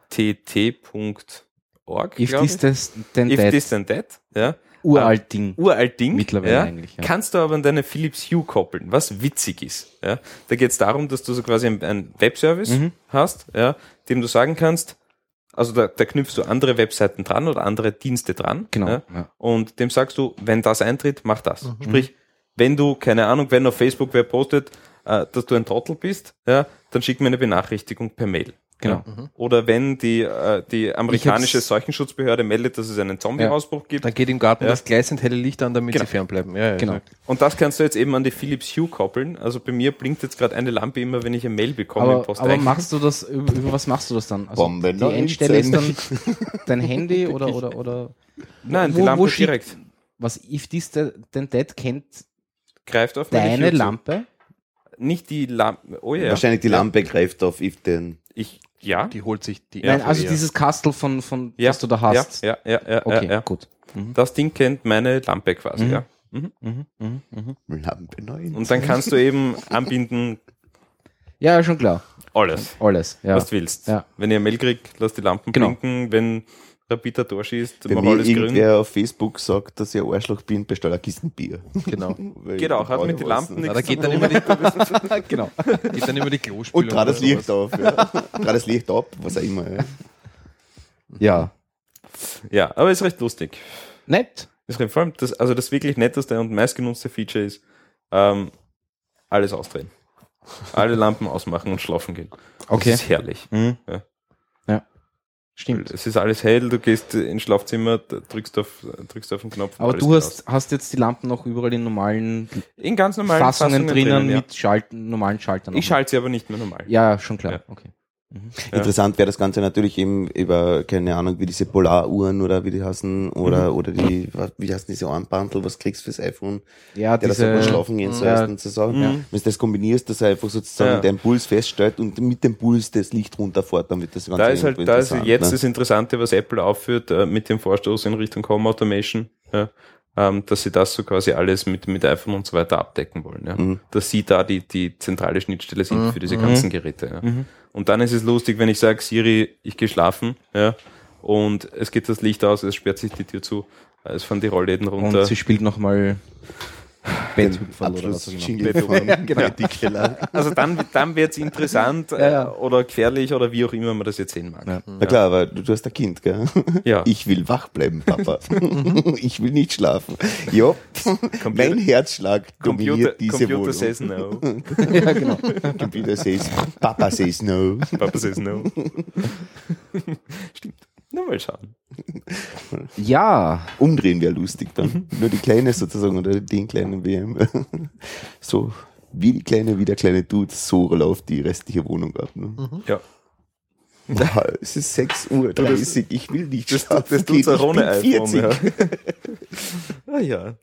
If this, ich. this then If that. this then that, ja. Uralt Ding. Uralt Ding. Mittlerweile ja, eigentlich, ja. Kannst du aber an deine Philips Hue koppeln, was witzig ist. Ja. Da geht es darum, dass du so quasi einen, Webservice Mhm. hast, ja, dem du sagen kannst, also da, da knüpfst du andere Webseiten dran oder andere Dienste dran. Genau. Ja? Ja. Und dem sagst du, wenn das eintritt, mach das. Sprich, wenn du, keine Ahnung, wenn auf Facebook wer postet, äh, dass du ein Trottel bist, ja, dann schick mir eine Benachrichtigung per Mail. Genau. Ja. Oder wenn die, äh, die amerikanische Seuchenschutzbehörde meldet, dass es einen Zombie-Ausbruch gibt. Da geht im Garten Ja. das gleißend helle Licht an, damit Genau. sie fernbleiben. Ja, ja, Genau. exakt. Und das kannst du jetzt eben an die Philips Hue koppeln. Also bei mir blinkt jetzt gerade eine Lampe immer, wenn ich eine Mail bekomme im Aber, aber Posteingang. machst du das, über, über was machst du das dann? Also Bombe die Endstelle ist dann 19. dein Handy oder, oder, oder Nein, die wo- Lampe wo schickt- direkt. was if this then that kennt Greift auf meine deine. Lampe? Nicht die Lampe. Oh ja. Wahrscheinlich die Ja. Lampe greift auf if den. Ich, ja. Die holt sich die. Nein, also dieses Kastel von, von ja. das du da hast. Ja, ja, ja, ja, Okay, ja, gut. Mhm. Das Ding kennt meine Lampe quasi, Mhm. ja. Mhm, mhm, mhm. Lampe 9. Und dann kannst du eben anbinden Ja, schon klar. alles, Alles. Ja. was du willst. Ja. Wenn ihr Mail kriegt, lass die Lampen Genau. blinken. Wenn Rapid Tor schießt, Wenn mach mir alles grün. irgendwer auf Facebook sagt, dass ich ein Arschloch bin, bestell ein Kisten Bier. Genau. Geht auch, hat mit den Lampen nichts Ja, da geht dann immer die, genau. geht dann immer die Klospülung. Und gerade das Licht auf, ja. Gerade das Licht ab, was auch immer. Ja. Ja. Ja, aber ist recht lustig. Nett. Ist recht, vor allem das, also das wirklich netteste und meistgenutzte Feature ist, ähm, alles ausdrehen. Alle Lampen ausmachen und schlafen gehen. Okay. Das ist herrlich. Mhm. Ja. Stimmt. Es ist alles hell, du gehst ins Schlafzimmer, drückst auf, drückst auf den Knopf. Aber du hast, hast jetzt die Lampen noch überall in normalen in ganz normalen Fassungen, drinnen ja. mit Schalten, normalen Schaltern. Ich schalte sie aber nicht mehr normal. Ja, schon klar. Ja. Okay. Ja. Interessant wäre das Ganze natürlich eben über, keine Ahnung, wie diese Polaruhren oder wie die heißen, oder, Mhm. oder die, wie heißen diese Armbandel, was kriegst du fürs iPhone, Ja, der das diese, einfach schlafen gehen soll, ja, und so Sachen. Mhm. Wenn du das kombinierst, dass er einfach sozusagen Ja. deinen Puls feststellt und mit dem Puls das Licht runterfährt, dann wird das Ganze Da ist halt, da ist jetzt ne? das Interessante, was Apple aufführt, äh, mit dem Vorstoß in Richtung Home Automation, ja, ähm, dass sie das so quasi alles mit, mit iPhone und so weiter abdecken wollen, ja. Mhm. Dass sie da die, die zentrale Schnittstelle sind Mhm. für diese Mhm. ganzen Geräte, ja. Mhm. Und dann ist es lustig, wenn ich sage, Siri, ich gehe schlafen, ja, und es geht das Licht aus, es sperrt sich die Tür zu, es fahren die Rollläden runter. Und sie spielt nochmal Betthüpfer oder was Ja, genau. Also dann, dann wird's interessant Ja, ja. Äh, oder gefährlich oder wie auch immer man das jetzt sehen mag. Ja. Na klar, aber du, du hast ein Kind, gell? Ja. Ich will wach bleiben, Papa. ich will nicht schlafen. Ja, mein Herzschlag Computer, dominiert diese Computer Wohnung. says no. ja, genau. Computer says, Papa says no. Papa says no. Stimmt. Nur mal schauen. Ja, Umdrehen wäre lustig Mhm. dann. Nur die Kleine sozusagen oder den kleinen WM. so wie die Kleine, wie der kleine tut, so läuft die restliche Wohnung ab. Ne? Ja. Wow, es ist 6 Uhr 30, ich will nicht Das, schlafen. das gehen, tut's auch ohne iPhone. 40. Ja. ah ja.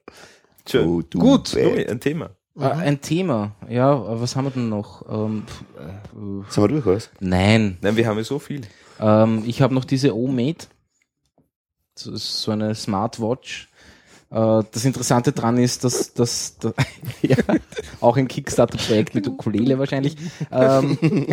Schön. Oh, du Gut. Louis, ein Thema. äh, ein Thema. Ja, was haben wir denn noch? Ähm, äh, Sind wir durch, was? nein, Nein, wir haben ja so viel. Ähm, ich habe noch diese O-Mate. Das ist so eine Smartwatch. Äh, das Interessante dran ist, dass das ja, auch ein Kickstarter-Projekt mit Ukulele wahrscheinlich. Ähm,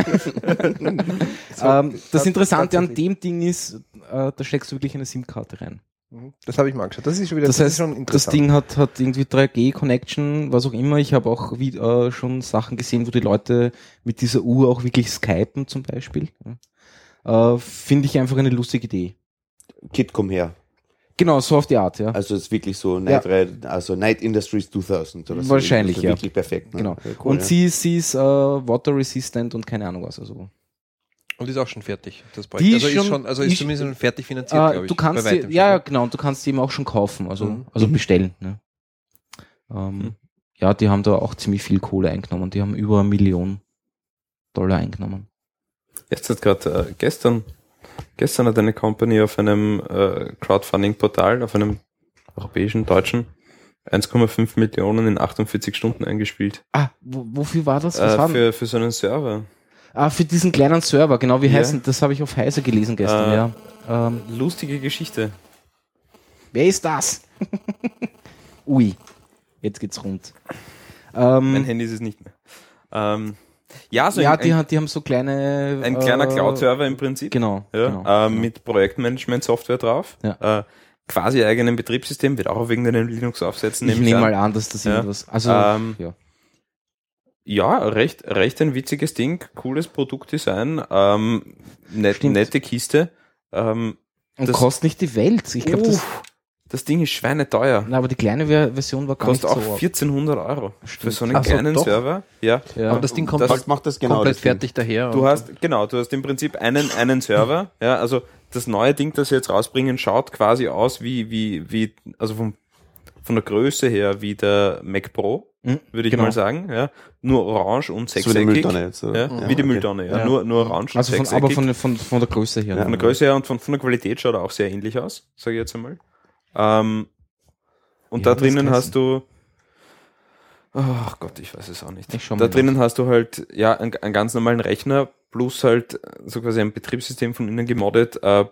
ähm, das Interessante an dem Ding ist, äh, da steckst du wirklich eine SIM-Karte rein. Mhm. Das habe ich mal angeschaut. Das ist schon wieder Das ist heißt, schon das interessant. Ding hat, hat irgendwie 3G-Connection, was auch immer. Ich habe auch wie, äh, schon Sachen gesehen, wo die Leute mit dieser Uhr auch wirklich skypen zum Beispiel. Ja. Äh, Finde ich einfach eine lustige Idee. Kid, komm her. Genau, so auf die Art, ja. Also es ist wirklich so Night, Ride, also Night Industries 2000 oder so. Wahrscheinlich, also ja. Wirklich perfekt. Ne? Genau. Ja, cool, Und ja. sie, sie ist äh, water resistant und keine Ahnung was. Also. Und ist auch schon fertig, das Die Also ist ist schon- schon, also ist ist- zumindest schon fertig finanziert, Äh, glaube ich. du kannst sie, ja, ja, schon. genau, und du kannst sie eben auch schon kaufen, also, Mhm. also Mhm. bestellen. Ne? Ähm, Ja, die haben da auch ziemlich viel Kohle eingenommen. Die haben über eine Million Dollar eingenommen. Jetzt hat gerade äh, gestern, gestern hat eine Company auf einem äh, Crowdfunding-Portal, auf einem europäischen, deutschen, 1,5 Millionen in 48 Stunden eingespielt. Ah, wo, wofür war das? Was Äh, für, für so einen Server. Ah, für diesen kleinen Server, genau, wie Ja. heißen, das habe ich auf Heise gelesen gestern, Äh. ja. Ähm, Lustige Geschichte. wer ist das? Ui, jetzt geht's rund. Mein Ähm, Handy ist es nicht mehr. Ähm, ja, so ja, ein, die, ein, die haben so kleine... ein kleiner äh, Cloud-Server im Prinzip. Genau, Ja, genau. äh, genau. mit Projektmanagement-Software drauf. Ja. Äh, quasi eigenem Betriebssystem, wird auch auf irgendeinem Linux aufsetzen. ich nehme mal an, dass das Ja. irgendwas... Also, Ähm, ja. Ja, recht, recht ein witziges Ding, cooles Produktdesign, ähm, net, nette Kiste. Ähm, Und kostet nicht die Welt. Ich glaube, das, das Ding ist schweineteuer. na, aber die kleine Ver Version war gar Kostet nicht auch so. 1400 Euro für Stimmt. so einen Ach so, kleinen doch. Server. Ja. ja. Aber das Ding kommt Das- halt macht das genau? komplett das fertig daher. Du und- hast, genau, du hast im Prinzip einen, einen Server, ja, also das neue Ding, das sie jetzt rausbringen, schaut quasi aus wie, wie, wie, also vom, von der Größe her wie der Mac Pro, Mhm, würde ich genau. mal sagen, ja. Nur orange und So wie die sechseckig. Mülltonne jetzt. oder? Ja, wie die okay. Mülltonne, ja. Ja. Nur, nur orange und Also von, sechseckig. aber von, von, von der Größe her. Von der Größe her und von, von der Qualität schaut er auch sehr ähnlich aus, sage ich jetzt einmal. Ähm, und Ja, da drinnen hast du, ach Gott, ich weiß es auch nicht. Da drinnen hast du halt ja einen, einen ganz normalen Rechner plus halt so quasi ein Betriebssystem von innen gemoddet äh,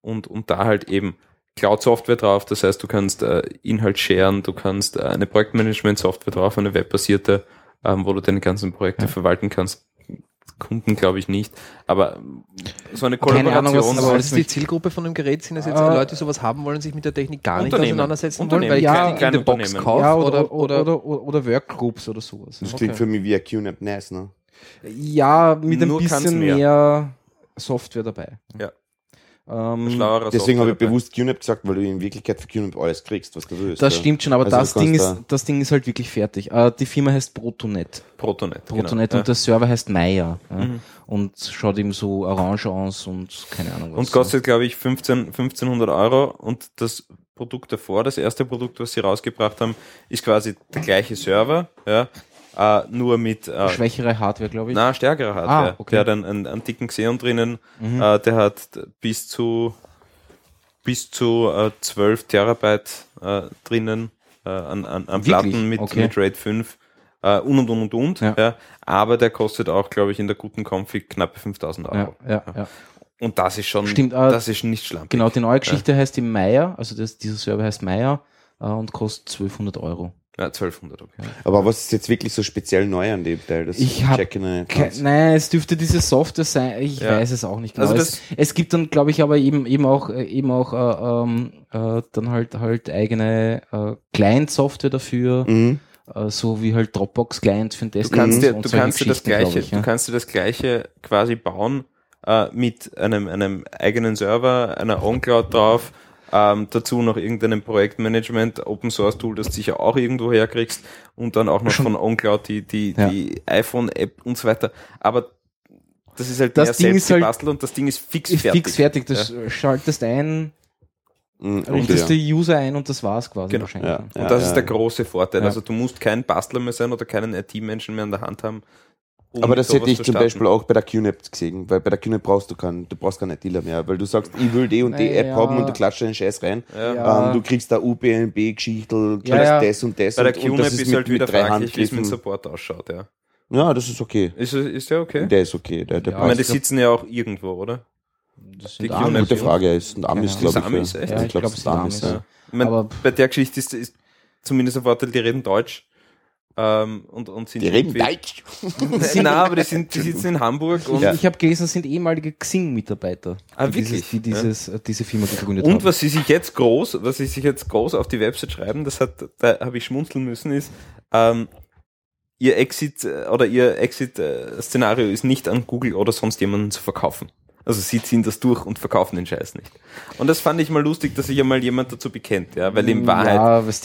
und, und da halt eben Cloud-Software drauf. Das heißt, du kannst äh, Inhalt sharen, du kannst äh, eine Projektmanagement-Software drauf, eine webbasierte, ähm, wo du deine ganzen Projekte Ja. verwalten kannst. Kunden glaube ich nicht, aber so eine Keine Ahnung, Kollaboration. was- Aber ist die Zielgruppe von dem Gerät? Sind das jetzt Äh, Leute, die sowas haben wollen, sich mit der Technik gar nicht auseinandersetzen wollen, weil ich Ja, kleine der Box kaufe? ja, oder, oder, oder, oder, oder Workgroups oder sowas. Das Okay. klingt für mich wie ein QNAP NAS, ne? Ja, mit ein Nur kann's bisschen mehr. mehr. Software dabei. Ja. Ähm, Deswegen habe ich bewusst QNAP gesagt, weil du in Wirklichkeit für QNAP alles kriegst, was du willst. das ja. stimmt schon, aber Also das, Ding kannst ist, das Ding ist halt wirklich fertig. Äh, die Firma heißt Protonet. Protonet. Protonet genau. und der Server heißt Maya. Ja, Mhm. Und schaut eben so orange aus und keine Ahnung was. Und kostet, glaube ich, 15, 1500 Euro. Und das Produkt davor, das erste Produkt, was sie rausgebracht haben, ist quasi der gleiche Server, ja, äh, nur mit äh, Schwächere Hardware, glaube ich. na, stärkerer Hardware. Ah, okay. Der hat einen, einen, einen dicken Xeon drinnen, Mhm. äh, der hat bis zu bis zu äh, 12 Terabyte äh, drinnen äh, an, an, an? Platten mit, Okay. mit RAID 5 äh, und und und und und. Ja. Ja. aber der kostet auch, glaube ich, in der guten Config knappe 5000 Euro. ja. Und das ist schon, Stimmt, das ist nicht schlampig. Genau, die neue Geschichte heißt die Maya, also das, dieser Server heißt Maya äh, und kostet 1200 Euro. Ja, 1200, okay. Aber was ist jetzt wirklich so speziell neu an dem Teil? Das Ich hab check ich nicht Ke ganz. nein, es dürfte diese Software sein, ich Ja. weiß es auch nicht genau. Also es, das- es gibt dann, glaube ich, aber eben, eben auch, äh, eben auch äh, ähm, äh, dann halt halt eigene äh, Client-Software dafür, Mhm. äh, so wie halt Dropbox-Client für den Du Desktop kannst und dir, du kannst dir das gleiche, ich, ja. du kannst dir das gleiche quasi bauen äh, mit einem, einem eigenen Server, einer OnCloud drauf, ähm, dazu noch irgendeinem Projektmanagement, Open Source Tool, das du sicher auch irgendwo herkriegst und dann auch noch Schon- von OnCloud die, die, Ja. die iPhone-App und so weiter. Aber das ist halt Das mehr Ding selbst ist halt- gebastelt und das Ding ist fix Ist fertig. fix fertig, das äh, schaltest ein, okay, richtest ja. die User ein und das war's quasi Genau. wahrscheinlich. Ja. Und das ist ja. der große Vorteil. Ja. Also du musst kein Bastler mehr sein oder keinen IT-Menschen mehr in der Hand haben. Um Aber das hätte ich zu zum starten. Beispiel auch bei der QNAP gesehen, weil bei der QNAP brauchst du keinen, du brauchst keinen Dealer mehr, weil du sagst, ich will die und die App Naja. haben und du klatscht den Scheiß rein. Ja. Ja. Ähm, du kriegst da UBNB-Geschichte, kriegst Ja, ja. das und das Bei der QNAP ist, ist mit, halt wieder mit drei fraglich, wie es mit. Support ausschaut, ja. Ja, das ist okay. Ist, ist der okay? Der ist okay. Der, der Ja, ich meine, die sitzen ja auch irgendwo, oder? Das Die sind QNAP Amis. Gute Frage, er ist ein Amis, Keine glaube ich. Amis, ja. echt? Ja, ich glaube, glaub, es ist Amis. Ja. Ich meine, Aber- bei der Geschichte ist, ist zumindest ein Vorteil, die reden Deutsch. Ähm, und, und sind Die reden Deutsch. Nein, aber die, sind, die sitzen in Hamburg und, Ja. Ich habe gelesen, es sind ehemalige Xing-Mitarbeiter, Ah, die, wirklich? dieses, die dieses, äh, diese Firma gegründet haben. und was sie sich jetzt groß, was sie sich jetzt groß auf die Website schreiben, das hat, da habe ich schmunzeln müssen, ist, ähm, ihr Exit äh, oder ihr Exit-Szenario ist nicht an Google oder sonst jemanden zu verkaufen. Also sie ziehen das durch und verkaufen den Scheiß nicht. Und das fand ich mal lustig, dass sich einmal jemand dazu bekennt, ja, weil in Wahrheit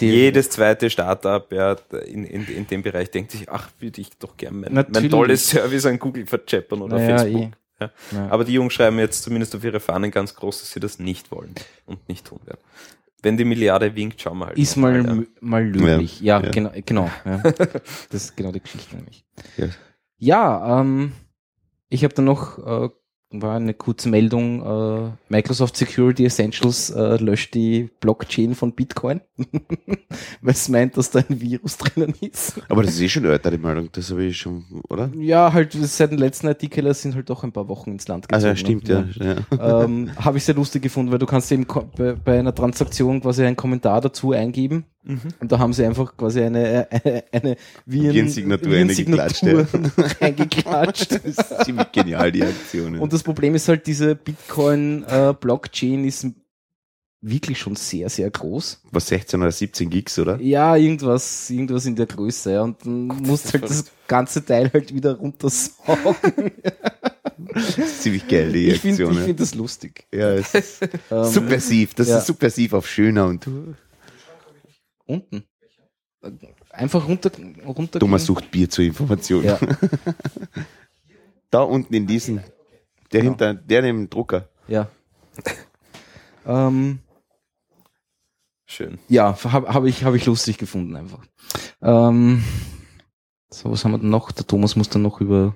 Ja, jedes zweite Startup ja, in, in, in dem Bereich denkt sich, ach, würde ich doch gern mein, mein tolles Service an Google vercheppern oder Naja, Facebook. eh. Ja. Ja. Aber die Jungs schreiben jetzt zumindest auf ihre Fahnen ganz groß, dass sie das nicht wollen und nicht tun werden. Wenn die Milliarde winkt, schauen wir halt. ist mal, mal löblich. Ja, Ja. genau, genau. Ja. Das ist genau die Geschichte nämlich. Ja. Ja, ähm, ich habe dann noch, äh, war eine kurze Meldung, äh, Microsoft Security Essentials äh, löscht die Blockchain von Bitcoin, weil es meint, dass da ein Virus drinnen ist. Aber das ist eh schon eine ältere Meldung, das habe ich schon, oder? Ja, halt seit dem letzten Artikel sind halt doch ein paar Wochen ins Land Also gezogen. ja, ne? stimmt, ja. ja. ähm, habe ich sehr lustig gefunden, weil du kannst eben bei einer Transaktion quasi einen Kommentar dazu eingeben Mhm. und da haben sie einfach quasi eine, eine, eine Viren, Virensignatur reingeklatscht, ja. Das ist ziemlich genial, die Aktion. ja. Und das Problem ist halt, diese Bitcoin-Blockchain ist wirklich schon sehr, sehr groß. Was 16 oder 17 Gigs, oder? Ja, irgendwas, irgendwas in der Größe. Ja. Und dann musst ist halt das ganze Teil halt wieder runtersaugen. Ziemlich geil, die Ich finde Aktion. ich ja. find das lustig. ja, es ist Ähm, subversiv. Das ja. ist subversiv auf schöner und Unten. Einfach runter, runter. Thomas sucht Bier zur Information. Ja. Da unten in diesen, der Genau. hinter, der neben dem Drucker. Ja. ähm, Schön. ja, habe hab ich, hab ich lustig gefunden einfach. Ähm, so, was haben wir denn noch? Der Thomas muss dann noch über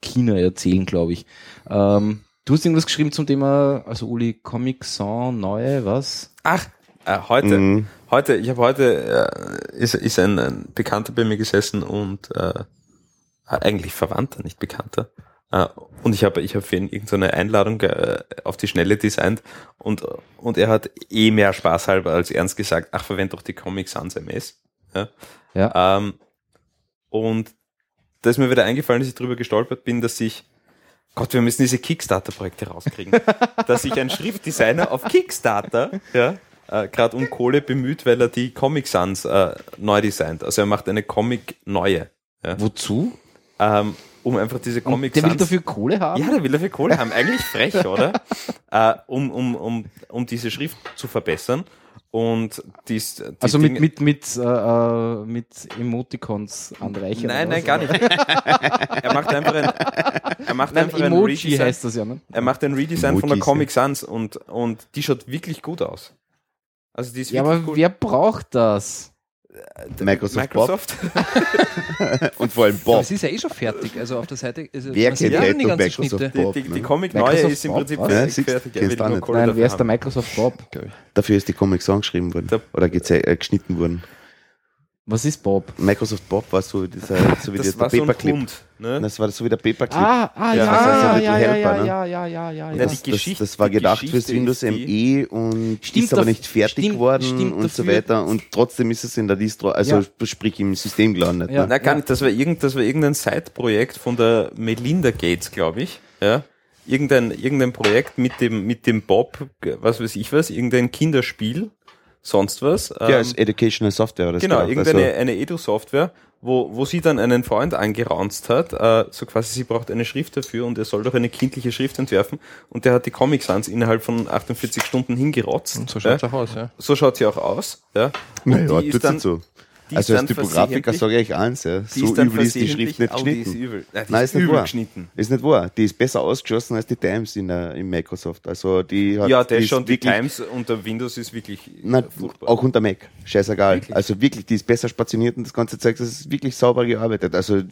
China erzählen, glaube ich. Ähm, du hast irgendwas geschrieben zum Thema, also Uli, Comic Sans, neue, was? Ach, äh, heute, Mhm. heute, ich habe heute, äh, ist, ist ein, ein Bekannter bei mir gesessen und äh, eigentlich Verwandter, nicht Bekannter. Äh, und ich habe ich hab für ihn irgendeine Einladung äh, auf die Schnelle designt und, und er hat eh mehr Spaß halber als ernst gesagt, ach, verwend doch die Comic Sans MS. Ja. Ja. Ähm, und da ist mir wieder eingefallen, dass ich drüber gestolpert bin, dass ich Gott, wir müssen diese Kickstarter-Projekte rauskriegen. dass sich ein Schriftdesigner auf Kickstarter, ja, äh, gerade um Kohle bemüht, weil er die Comic Sans äh, neu designt. Also er macht eine Comic neue, Wozu? ähm, um einfach diese Comic der will Sans. dafür Kohle haben? ja, der will dafür Kohle haben. Eigentlich frech, oder? äh, um, um, um, um diese Schrift zu verbessern. Und dies, die also mit, Dinge- mit, mit, äh, äh, mit Emoticons anreichern. Nein, nein, gar nicht. er macht einfach ein, er macht Nein, einfach ein Emoji Redesign. heißt das ja, ne? Er macht ein Redesign von der Emojis, Comic Sans und, und die schaut wirklich gut aus. Also die ist Ja, aber gut. wer braucht das? Microsoft, Microsoft. Bob und vor allem Aber Bob. es ist ja eh schon fertig. Also auf der Seite. Also Wer kennt ja nicht die ganzen Microsoft Schnitte. Bob? Die, die, die ne? Comic neue Microsoft ist im Bob, Prinzip was? Ja, fertig. du, fertig. Er. Kohle Nein, wer ist der. Microsoft Bob? Dafür ist die Comic Song geschrieben worden. Der- Oder äh, geschnitten worden. Was ist Bob? Microsoft Bob war so, dieser, so wie Das der, war so ein Paperclip. Hund. Ne? Das war so wie der Paperclip. Ah, ah, Ja, ja, ja, ja, ja, ja, ne? ja, ja, ja, ja, Ja, ja. die das, das, das war gedacht fürs Windows ME und Stimmt, ist aber nicht fertig stimmt, geworden stimmt, und so weiter. Und trotzdem ist es in der Distro, also Ja. sprich im System gelandet. Ja. Ne? Na, gar nicht. Das war, irgend, das war irgendein Side-Projekt von der Melinda Gates, glaube ich. Ja. Irgendein, irgendein Projekt mit dem, mit dem Bob, was weiß ich was, irgendein Kinderspiel, sonst was. Ja, Ähm, als Educational Software. Oder Genau, gedacht. irgendeine Also, eine Edu-Software, wo, wo sie dann einen Freund angeraunzt hat, äh, so quasi, sie braucht eine Schrift dafür und er soll doch eine kindliche Schrift entwerfen und der hat die Comic Sans innerhalb von 48 Stunden hingerotzt. Und so schaut es ja. auch aus, ja. So schaut sie auch aus. Ja. Und naja, die ist tut's dann, nicht so. Die Also als Typografiker sage ich eins, ja. die so ist übel ist die Schrift nicht oh, die ist geschnitten. übel. Nein, die Nein, ist ist nicht wahr. geschnitten. Ist nicht wahr. Die ist besser ausgeschossen als die Times in der, in Microsoft. Also die hat, Ja, die der ist schon, die Times unter Windows ist wirklich Na, furchtbar. auch unter Mac. Scheißegal. Wirklich? Also wirklich, die ist besser spationiert und das ganze Zeug, das ist wirklich sauber gearbeitet. Also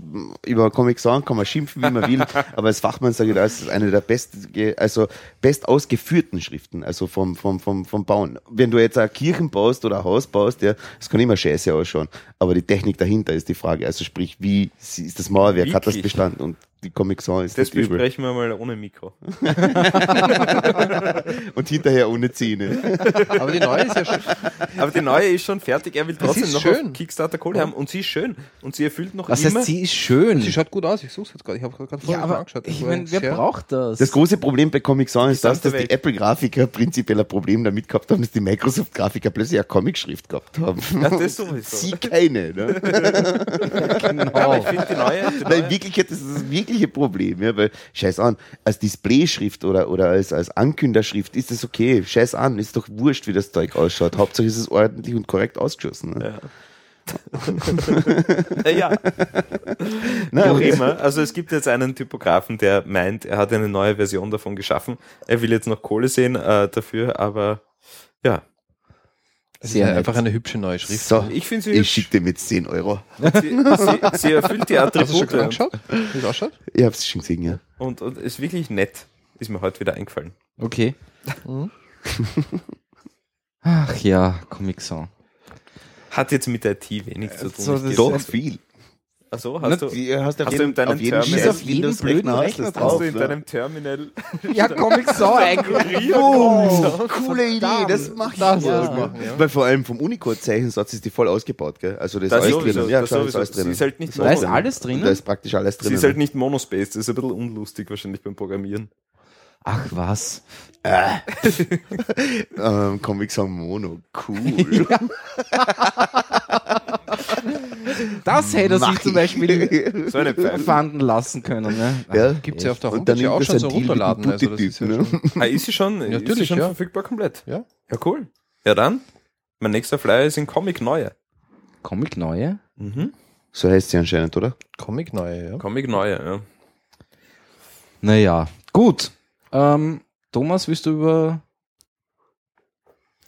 über Comic Sans kann man schimpfen, wie man will, aber als Fachmann sage ich, das ist eine der best, also best ausgeführten Schriften, also vom, vom, vom, vom Bauen. Wenn du jetzt eine Kirchen baust oder ein Haus baust, ja, das kann immer scheiße ausschauen. Aber die Technik dahinter ist die Frage. Also sprich, wie ist das Mauerwerk, hat das Wirklich? Bestand? Und die Comic Sans ist das nicht übel. besprechen wir mal ohne Mikro. Und hinterher ohne Zähne. Aber die neue ist ja schon. Aber die neue ist schon fertig. Er will trotzdem noch schön. auf Kickstarter Kohle haben und sie ist schön. Und sie erfüllt noch Was immer. heißt, sie ist schön. Sie schaut gut aus, ich suche es jetzt gerade. Ich habe gerade ja, vorher aber angeschaut. ich Das meine, wer sehr- braucht das? Das große Problem bei Comic Sans ist das, dass die. Apple-Grafiker prinzipiell ein Problem damit gehabt haben, dass die Microsoft-Grafiker plötzlich eine Comic-Schrift gehabt haben. Ja, das sowieso. Sie keine. Ne? Aber ich finde die neue, die Nein, in neue Wirklichkeit ist das das wirkliche Problem, ja, weil, scheiß an, als Displayschrift oder, oder als, als Ankünderschrift ist das okay. Scheiß an, ist doch wurscht, wie das Zeug ausschaut. Hauptsache ist es ordentlich und korrekt ausgeschossen. Ne? Äh, ja, Na, wie immer. Also es gibt jetzt einen Typografen, der meint, er hat eine neue Version davon geschaffen. Er will jetzt noch Kohle sehen äh, dafür, aber ja, Es ist Sehr nett. einfach eine hübsche neue Schrift. So, ich finde sie ich schicke dir mit 10 Euro. Sie, sie, sie erfüllt die Hast du schon Attribute angeschaut, wie es ausschaut? Ich hab's schon gesehen, ja. und, und ist wirklich nett. Ist mir heute wieder eingefallen. Okay. Mhm. Ach ja, Comic Sans. Hat jetzt mit IT wenig zu tun. so, das- Doch, viel. Achso, hast du, Die hast, auf Hast du jeden, in deinem auf jeden Terminal- Auf jedem Windows-Rechner blöden hast Rechner drauf, hast du in ne? deinem Terminal Ja, Comic Sans eigentlich. Oh, coole Idee, das mach ich Das machen, ja. Weil vor allem vom Unicode-Zeichensatz ist die voll ausgebaut, gell? Also das, Das ist alles sowieso, drinnen. Ja, das sowieso. ist alles Sie drinnen. ist halt nicht Da ist Mono- alles drin. Da ist praktisch alles Sie drinnen. ist halt nicht Monospace, das ist ein bisschen unlustig wahrscheinlich beim Programmieren. Ach was. ähm, Comic Sans Mono, cool. Das hätte er Mach sich zum. Beispiel So eine Pfeife. fanden lassen können. Ne? Ja. Gibt's ja auf der Und dann Homepage ja auch schon das so runterladen. Also das ist ja Tutti-Typ, schon, Ah, ist sie schon, ist sie Natürlich, schon ja. verfügbar komplett? ja. Ja, cool. Ja, dann. Mein nächster Flyer ist in Comic Neue. Comic neue? Mhm. So heißt sie anscheinend, oder? Comic neue, ja. Comic Neue, ja. Naja, gut. Ähm, Thomas, willst du über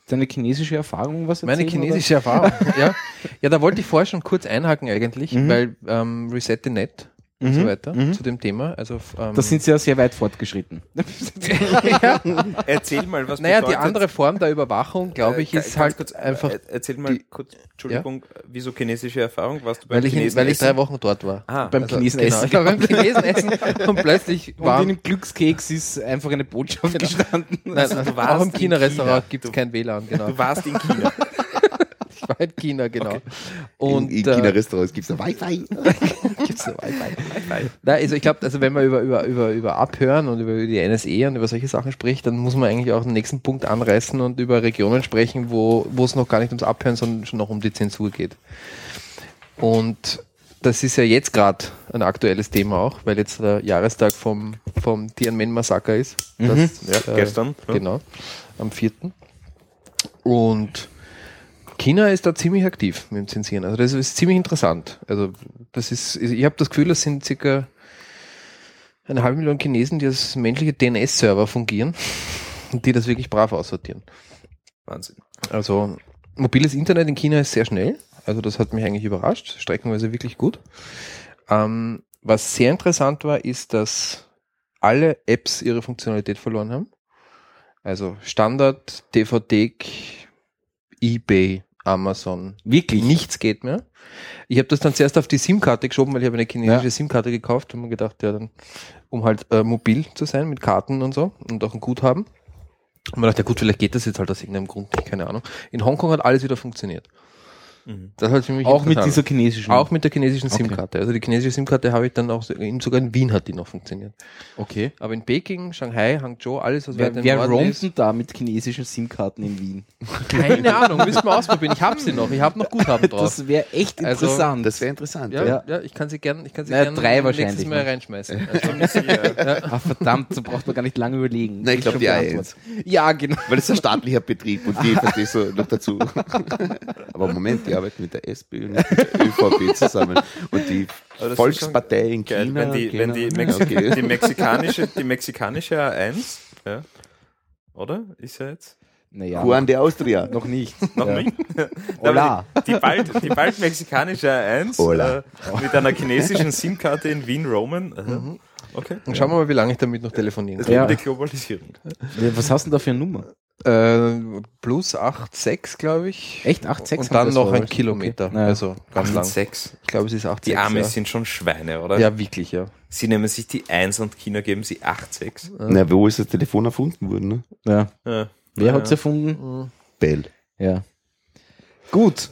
deine chinesische Erfahrung was erzählen? Meine chinesische Erfahrung, ja. Ja, da wollte ich vorher schon kurz einhaken eigentlich, Mhm. weil ähm, Reset the Net und Mhm, so weiter mhm. zu dem Thema. Also ähm? Da sind sie ja sehr weit fortgeschritten. ja, Erzähl mal, was naja, die bedeutet- andere Form der Überwachung, glaube Äh, ich, ist halt kurz, einfach, äh, Erzähl mal die- kurz, Entschuldigung, wieso chinesische Erfahrung? Warst du beim weil ich, in, Chinesen weil ich drei Wochen dort war. Ah, Beim Also, Chinesen genau, essen. ich war beim Chinesen essen und plötzlich Und war in dem Glückskeks ist einfach eine Botschaft gestanden. Nein, Also, also du warst auch im in China-Restaurant China. gibt es kein WLAN, genau. Du warst in China. In China, genau. Okay. Und in in äh, China-Restaurants gibt es Wi-Fi. gibt's da Wi-Fi? Na, also ich glaube, also wenn man über, über, über, über Abhören und über die NSE und über solche Sachen spricht, dann muss man eigentlich auch den nächsten Punkt anreißen und über Regionen sprechen, wo, es noch gar nicht ums Abhören, sondern schon noch um die Zensur geht. Und das ist ja jetzt gerade ein aktuelles Thema auch, weil jetzt der Jahrestag vom, vom Tiananmen-Massaker ist. Das, äh, Gestern. ja. Genau, am 4. Und China ist da ziemlich aktiv mit dem Zensieren. Also das ist ziemlich interessant. Also das ist, ich habe das Gefühl, das sind circa eine halbe Million Chinesen, die als menschliche DNS-Server fungieren und die das wirklich brav aussortieren. Wahnsinn. Also mobiles Internet in China ist sehr schnell. Also das hat mich eigentlich überrascht, streckenweise wirklich gut. Ähm, was sehr interessant war, ist, dass alle Apps ihre Funktionalität verloren haben. Also Standard, DVD, eBay, Amazon, Wirklich? nichts geht mehr. Ich habe das dann zuerst auf die SIM-Karte geschoben, weil ich habe eine chinesische Ja. SIM-Karte gekauft und mir gedacht, ja, dann, um halt äh, mobil zu sein mit Karten und so und auch ein Guthaben. Und man dachte, ja gut, vielleicht geht das jetzt halt aus irgendeinem Grund keine Ahnung. In Hongkong hat alles wieder funktioniert. Mhm. Das hat für mich Auch mit dieser chinesischen. auch mit der chinesischen Okay. SIM-Karte. Also die chinesische SIM-Karte habe ich dann auch, so- in, sogar in Wien hat die noch funktioniert. Okay. Aber in Peking, Shanghai, Hangzhou, alles, was Wer, wer roamt denn da mit chinesischen SIM-Karten in Wien? keine Ahnung, müssen wir ausprobieren. Ich habe sie noch, ich habe noch Guthaben drauf. Das wäre echt Also, interessant. Das wäre interessant. Ja, Ja. ja. ich kann sie gern, ich kann sie Naja, gern drei nächstes wahrscheinlich, Mal ne? reinschmeißen. Also, ah, verdammt, so braucht man gar nicht lange überlegen. Nein, ich glaube die beantwortet. A1. Ja, genau. Weil das ist ein staatlicher Betrieb und die verstehst du noch dazu. Aber Moment, die arbeiten mit der SPÖ und mit der ÖVP zusammen. Und die Volkspartei in Geil, China. wenn die, wenn die, China- Mexi okay. die, mexikanische, die mexikanische A1, ja, oder? Ist ja jetzt? Naja, Juan de Austria. noch nicht. Noch ja. nicht? Hola. Die, die, bald, die bald mexikanische A1 Hola. äh, mit einer chinesischen SIM-Karte in Wien roamen. Aha. Mhm. Okay. und schauen wir mal, wie lange ich damit noch telefonieren kann. Ja. ja. die Globalisierung. Ja, Was hast du denn da für eine Nummer? Äh, plus 8,6, glaube ich. Echt? 8,6 Und dann noch ein? Kilometer. Okay. Naja. Also ganz lang. Sechs. Ich glaube, es ist 8,6. Die Amis ja. sind schon Schweine, oder? Ja, wirklich, ja. Sie nehmen sich die 1 und China geben sie 8,6. Na, wo ist das Telefon erfunden worden? Ne? Ja. Ja. Wer Ja. hat's erfunden? Bell. Ja. Gut.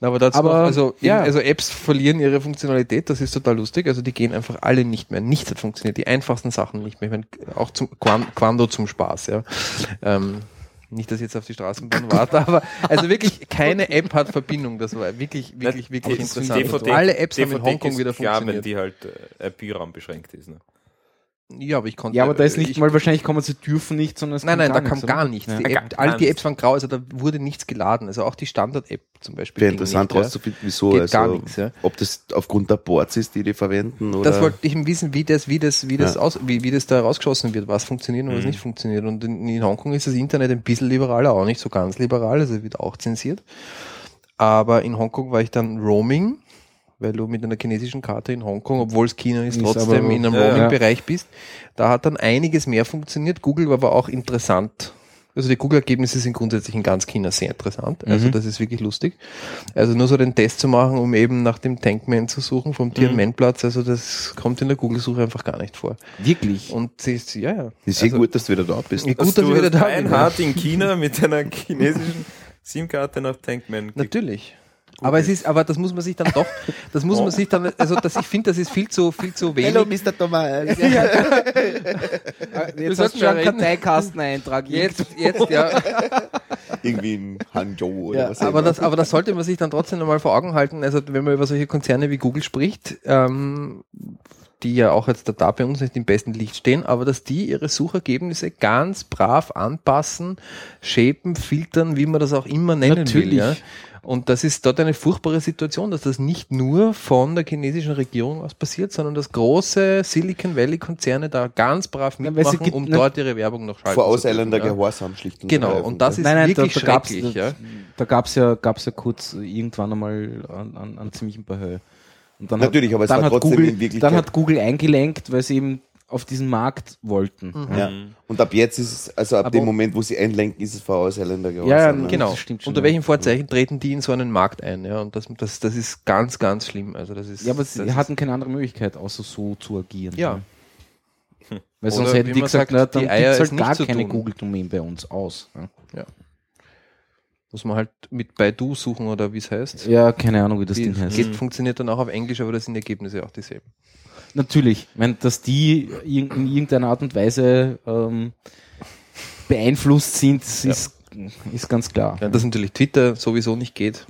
Na, Aber, dazu Aber, noch, also, ja. also Apps verlieren ihre Funktionalität, das ist total lustig. Also die gehen einfach alle nicht mehr. Nichts hat funktioniert. Die einfachsten Sachen nicht mehr. Ich meine, auch zum Quan- Quando zum Spaß, ja. Ähm, nicht, dass ich jetzt auf die Straßenbahn warte, aber also wirklich keine App hat Verbindung. Das war wirklich, wirklich, wirklich Das interessant. DVD Alle Apps haben in DVD Hongkong wieder klar, wenn funktioniert. die halt äh, IP-Raum beschränkt ist. Ne? Ja, aber ich konnte. Ja, aber da ist nicht ich, mal wahrscheinlich kommen sie dürfen nicht, sondern es Nein, nein, da kam nichts, gar nichts. Ja. Die Ja, App, all die. Apps waren grau, also da wurde nichts geladen. Also auch die Standard-App zum Beispiel. Wäre interessant nicht, ja. rauszufinden, wieso. Geht also, gar nichts, ja. Ob das aufgrund der Ports ist, die die verwenden. Oder Das wollte ich wissen, wie das, wie das, wie das Ja. aus, wie, wie das da rausgeschossen wird, was funktioniert und was Mhm. nicht funktioniert. Und in, in Hongkong ist das Internet ein bisschen liberaler, auch nicht so ganz liberal, also wird auch zensiert. Aber in Hongkong war ich dann Roaming, weil du mit einer chinesischen Karte in Hongkong, obwohl es China ist, Ist trotzdem aber- in einem Ja, ja. Roaming-Bereich bist. Da hat dann einiges mehr funktioniert. Google war aber auch interessant. Also die Google-Ergebnisse sind grundsätzlich in ganz China sehr interessant. Also Mhm. das ist wirklich lustig. Also nur so den Test zu machen, um eben nach dem Tankman zu suchen vom Tiananmen-Platz, also das kommt in der Google-Suche einfach gar nicht vor. Wirklich? Und sie ist, ja, ja. ist sehr Also- gut, dass du wieder da bist. Gut, dass ich wieder da bin. ja. Hart in China mit einer chinesischen SIM-Karte nach Tankman. Natürlich. Aber es ist, aber das muss man sich dann doch, das muss man sich dann, also das, ich finde, das ist viel zu, viel zu wenig. Mr. Thomas. Jetzt sollten hast du schon einen. Karteikasteneintrag. Jetzt, jetzt, ja. Irgendwie in Hangzhou oder Ja, was Aber immer. das, aber das sollte man sich dann trotzdem nochmal vor Augen halten. Also wenn man über solche Konzerne wie Google spricht, ähm, die ja auch jetzt da bei uns nicht im besten Licht stehen, aber dass die ihre Suchergebnisse ganz brav anpassen, shapen, filtern, wie man das auch immer nennen will. Natürlich. Ja? Und das ist dort eine furchtbare Situation, dass das nicht nur von der chinesischen Regierung aus passiert, sondern dass große Silicon Valley Konzerne da ganz brav Ja, mitmachen, gibt- um ne- dort ihre Werbung noch schalten Vor auseilender dürfen, ja. Gehorsam schlicht und Genau, und das ja. ist wirklich da, da gab's, schrecklich. da, ja. da gab's ja, gab's ja kurz irgendwann einmal an, an, an ziemlichen dann Natürlich, hat, aber es dann war hat trotzdem Google, in Wirklichkeit- Dann hat Google eingelenkt, weil sie eben auf diesen Markt wollten. Mhm. Ja. Und ab jetzt ist es, also ab Aber- dem Moment, wo sie einlenken, ist es vor auseilender Gehorsam. Ja, ja, ne? Genau. Das stimmt schon, Unter welchen Vorzeichen treten die in so einen Markt ein? Ja, und das, das, das ist ganz, ganz schlimm. Also das ist, Ja, aber sie hatten keine andere Möglichkeit, außer so zu agieren. Ja. Weil sonst Oder hätten die gesagt, sagt, na, dann die gibt's Eier halt gar keine. Google-Domain bei uns aus. Ja. muss man halt mit Baidu suchen oder wie es heißt. ja, keine Ahnung, wie das Die Ding heißt. geht, funktioniert dann auch auf Englisch, aber das sind die Ergebnisse auch dieselben. Natürlich, ich meine, dass die in in irgendeiner Art und Weise ähm, beeinflusst sind, ist, ist ganz klar. Ja, dass natürlich Twitter sowieso nicht geht.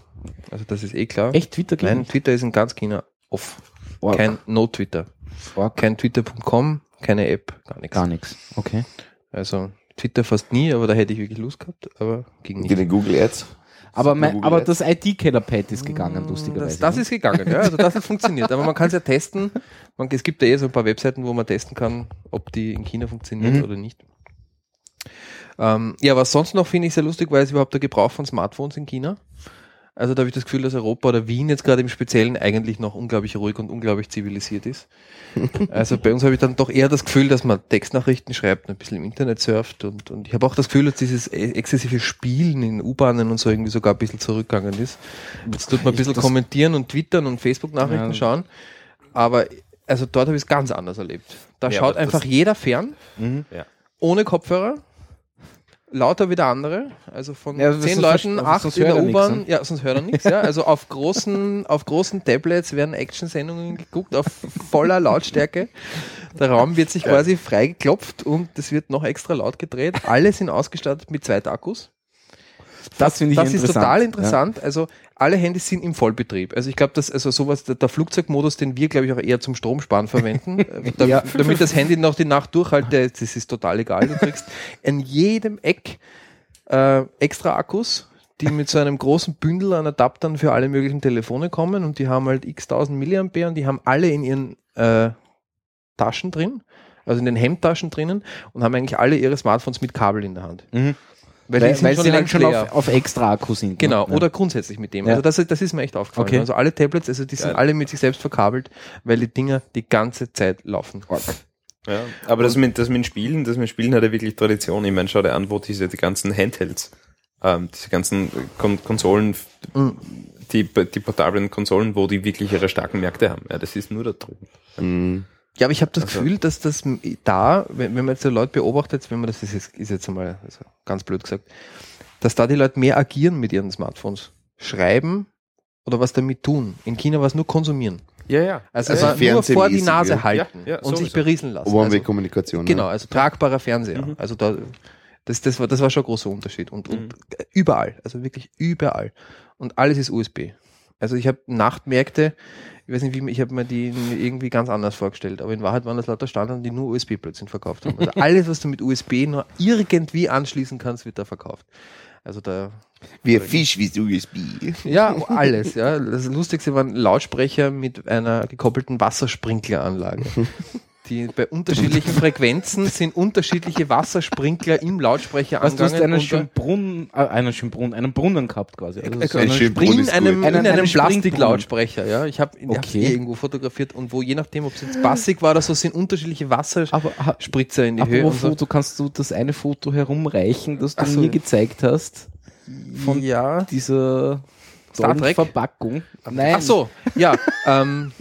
Also das ist eh klar. Echt Twitter geht Nein, nicht? Twitter ist in ganz China off. Org. Kein No-Twitter. Org. Kein Twitter.com, keine App, gar nichts. Gar nichts. Okay. Also Twitter fast nie, aber da hätte ich wirklich Lust gehabt, aber ging nicht. den Google Ads. Aber, mein, aber das IT-Keller-Pad ist gegangen, lustigerweise. Das, das ist gegangen, ja. Also das hat funktioniert. Aber man kann es ja testen. Man, es gibt ja eh so ein paar Webseiten, wo man testen kann, ob die in China funktionieren Mhm. oder nicht. Ähm, ja, was sonst noch finde ich sehr lustig, weil ist überhaupt der Gebrauch von Smartphones in China. Also da habe ich das Gefühl, dass Europa oder Wien jetzt gerade im Speziellen eigentlich noch unglaublich ruhig und unglaublich zivilisiert ist. Also bei uns habe ich dann doch eher das Gefühl, dass man Textnachrichten schreibt, ein bisschen im Internet surft und, und ich habe auch das Gefühl, dass dieses e- exzessive Spielen in U-Bahnen und so irgendwie sogar ein bisschen zurückgegangen ist. Jetzt tut man ein bisschen kommentieren und twittern und Facebook-Nachrichten Ja. schauen, aber also dort habe ich es ganz anders erlebt. Da Ja, schaut einfach jeder fern, Ja. ohne Kopfhörer, lauter wie der andere, also von Ja, zehn Leuten, verst- acht in der er U-Bahn, ja, sonst hört er nichts, ja, also auf großen, auf großen Tablets werden Action-Sendungen geguckt, auf voller Lautstärke, der Raum wird sich quasi freigeklopft und es wird noch extra laut gedreht, alle sind ausgestattet mit zwei Akkus. Das finde ich Das ist interessant. total interessant. Also alle Handys sind im Vollbetrieb. Also ich glaube, dass also sowas, der, der Flugzeugmodus, den wir, glaube ich, auch eher zum Stromsparen verwenden, äh, da, Ja. damit das Handy noch die Nacht durchhalte, das ist total egal. Du kriegst in jedem Eck äh, extra Akkus, die mit so einem großen Bündel an Adaptern für alle möglichen Telefone kommen und die haben halt x tausend Milliampere und die haben alle in ihren äh, Taschen drin, also in den Hemdtaschen drinnen und haben eigentlich alle ihre Smartphones mit Kabel in der Hand. Mhm. Weil, Weil, die sind weil sie dann längst schon leer. auf, auf extra Akku sind. Genau, ne? oder grundsätzlich mit dem. Ja. Also das, ist- das ist mir echt aufgefallen. Okay. Also alle Tablets, also die sind Geil. alle mit sich selbst verkabelt, weil die Dinger die ganze Zeit laufen. Ja, aber das mit, das mit Spielen, das mit Spielen hat ja wirklich Tradition. Ich meine, schau dir an, wo diese die ganzen Handhelds, ähm, diese ganzen Kon Konsolen, Mhm. die, die portablen Konsolen, wo die wirklich ihre starken Märkte haben. Ja, das ist nur da drüben. Mhm. Ja, aber ich habe das Also- Gefühl, dass das da, wenn, wenn man jetzt die Leute beobachtet, wenn man das ist, jetzt- ist jetzt einmal also ganz blöd gesagt, dass da die Leute mehr agieren mit ihren Smartphones. Schreiben oder was damit tun. In China war es nur konsumieren. Ja, ja. Also, Also nur vor die Nase ja. halten Ja, und sich berieseln lassen. Also, One-Way-Kommunikation. Genau, ne? also tragbarer Fernseher. Mhm. Also da, das, das, war, das war schon ein großer Unterschied. Und, Mhm. und überall, also wirklich überall. Und alles ist USB. Also ich habe Nachtmärkte, ich weiß nicht, wie, ich habe mir die irgendwie ganz anders vorgestellt, aber in Wahrheit waren das lauter Standards, die nur USB plötzlich verkauft haben. Also alles, was du mit USB nur irgendwie anschließen kannst, wird da verkauft. Also da, Wie ein Fisch, wie USB. ja, alles, ja. Das Lustigste waren Lautsprecher mit einer gekoppelten Wassersprinkleranlage. Die bei unterschiedlichen Frequenzen sind unterschiedliche Wassersprinkler im Lautsprecher Weißt du, du hast angegangen. einen schönen Brunnen, äh, einen schönen Brunnen, einen Brunnen gehabt quasi. Also Äh, so ein einen Brunnen in einem, in einem einen Plastiklautsprecher, ja. Ich habe Okay. okay. irgendwo fotografiert und wo je nachdem, ob es jetzt bassig war oder so, sind unterschiedliche Aber Wasserspritzer in die Höhe. apropos Und so. Foto, kannst du das eine Foto herumreichen, das du so. mir gezeigt hast, von ja. dieser Star Trek? Verpackung? Nein. Ach so, ja. ähm,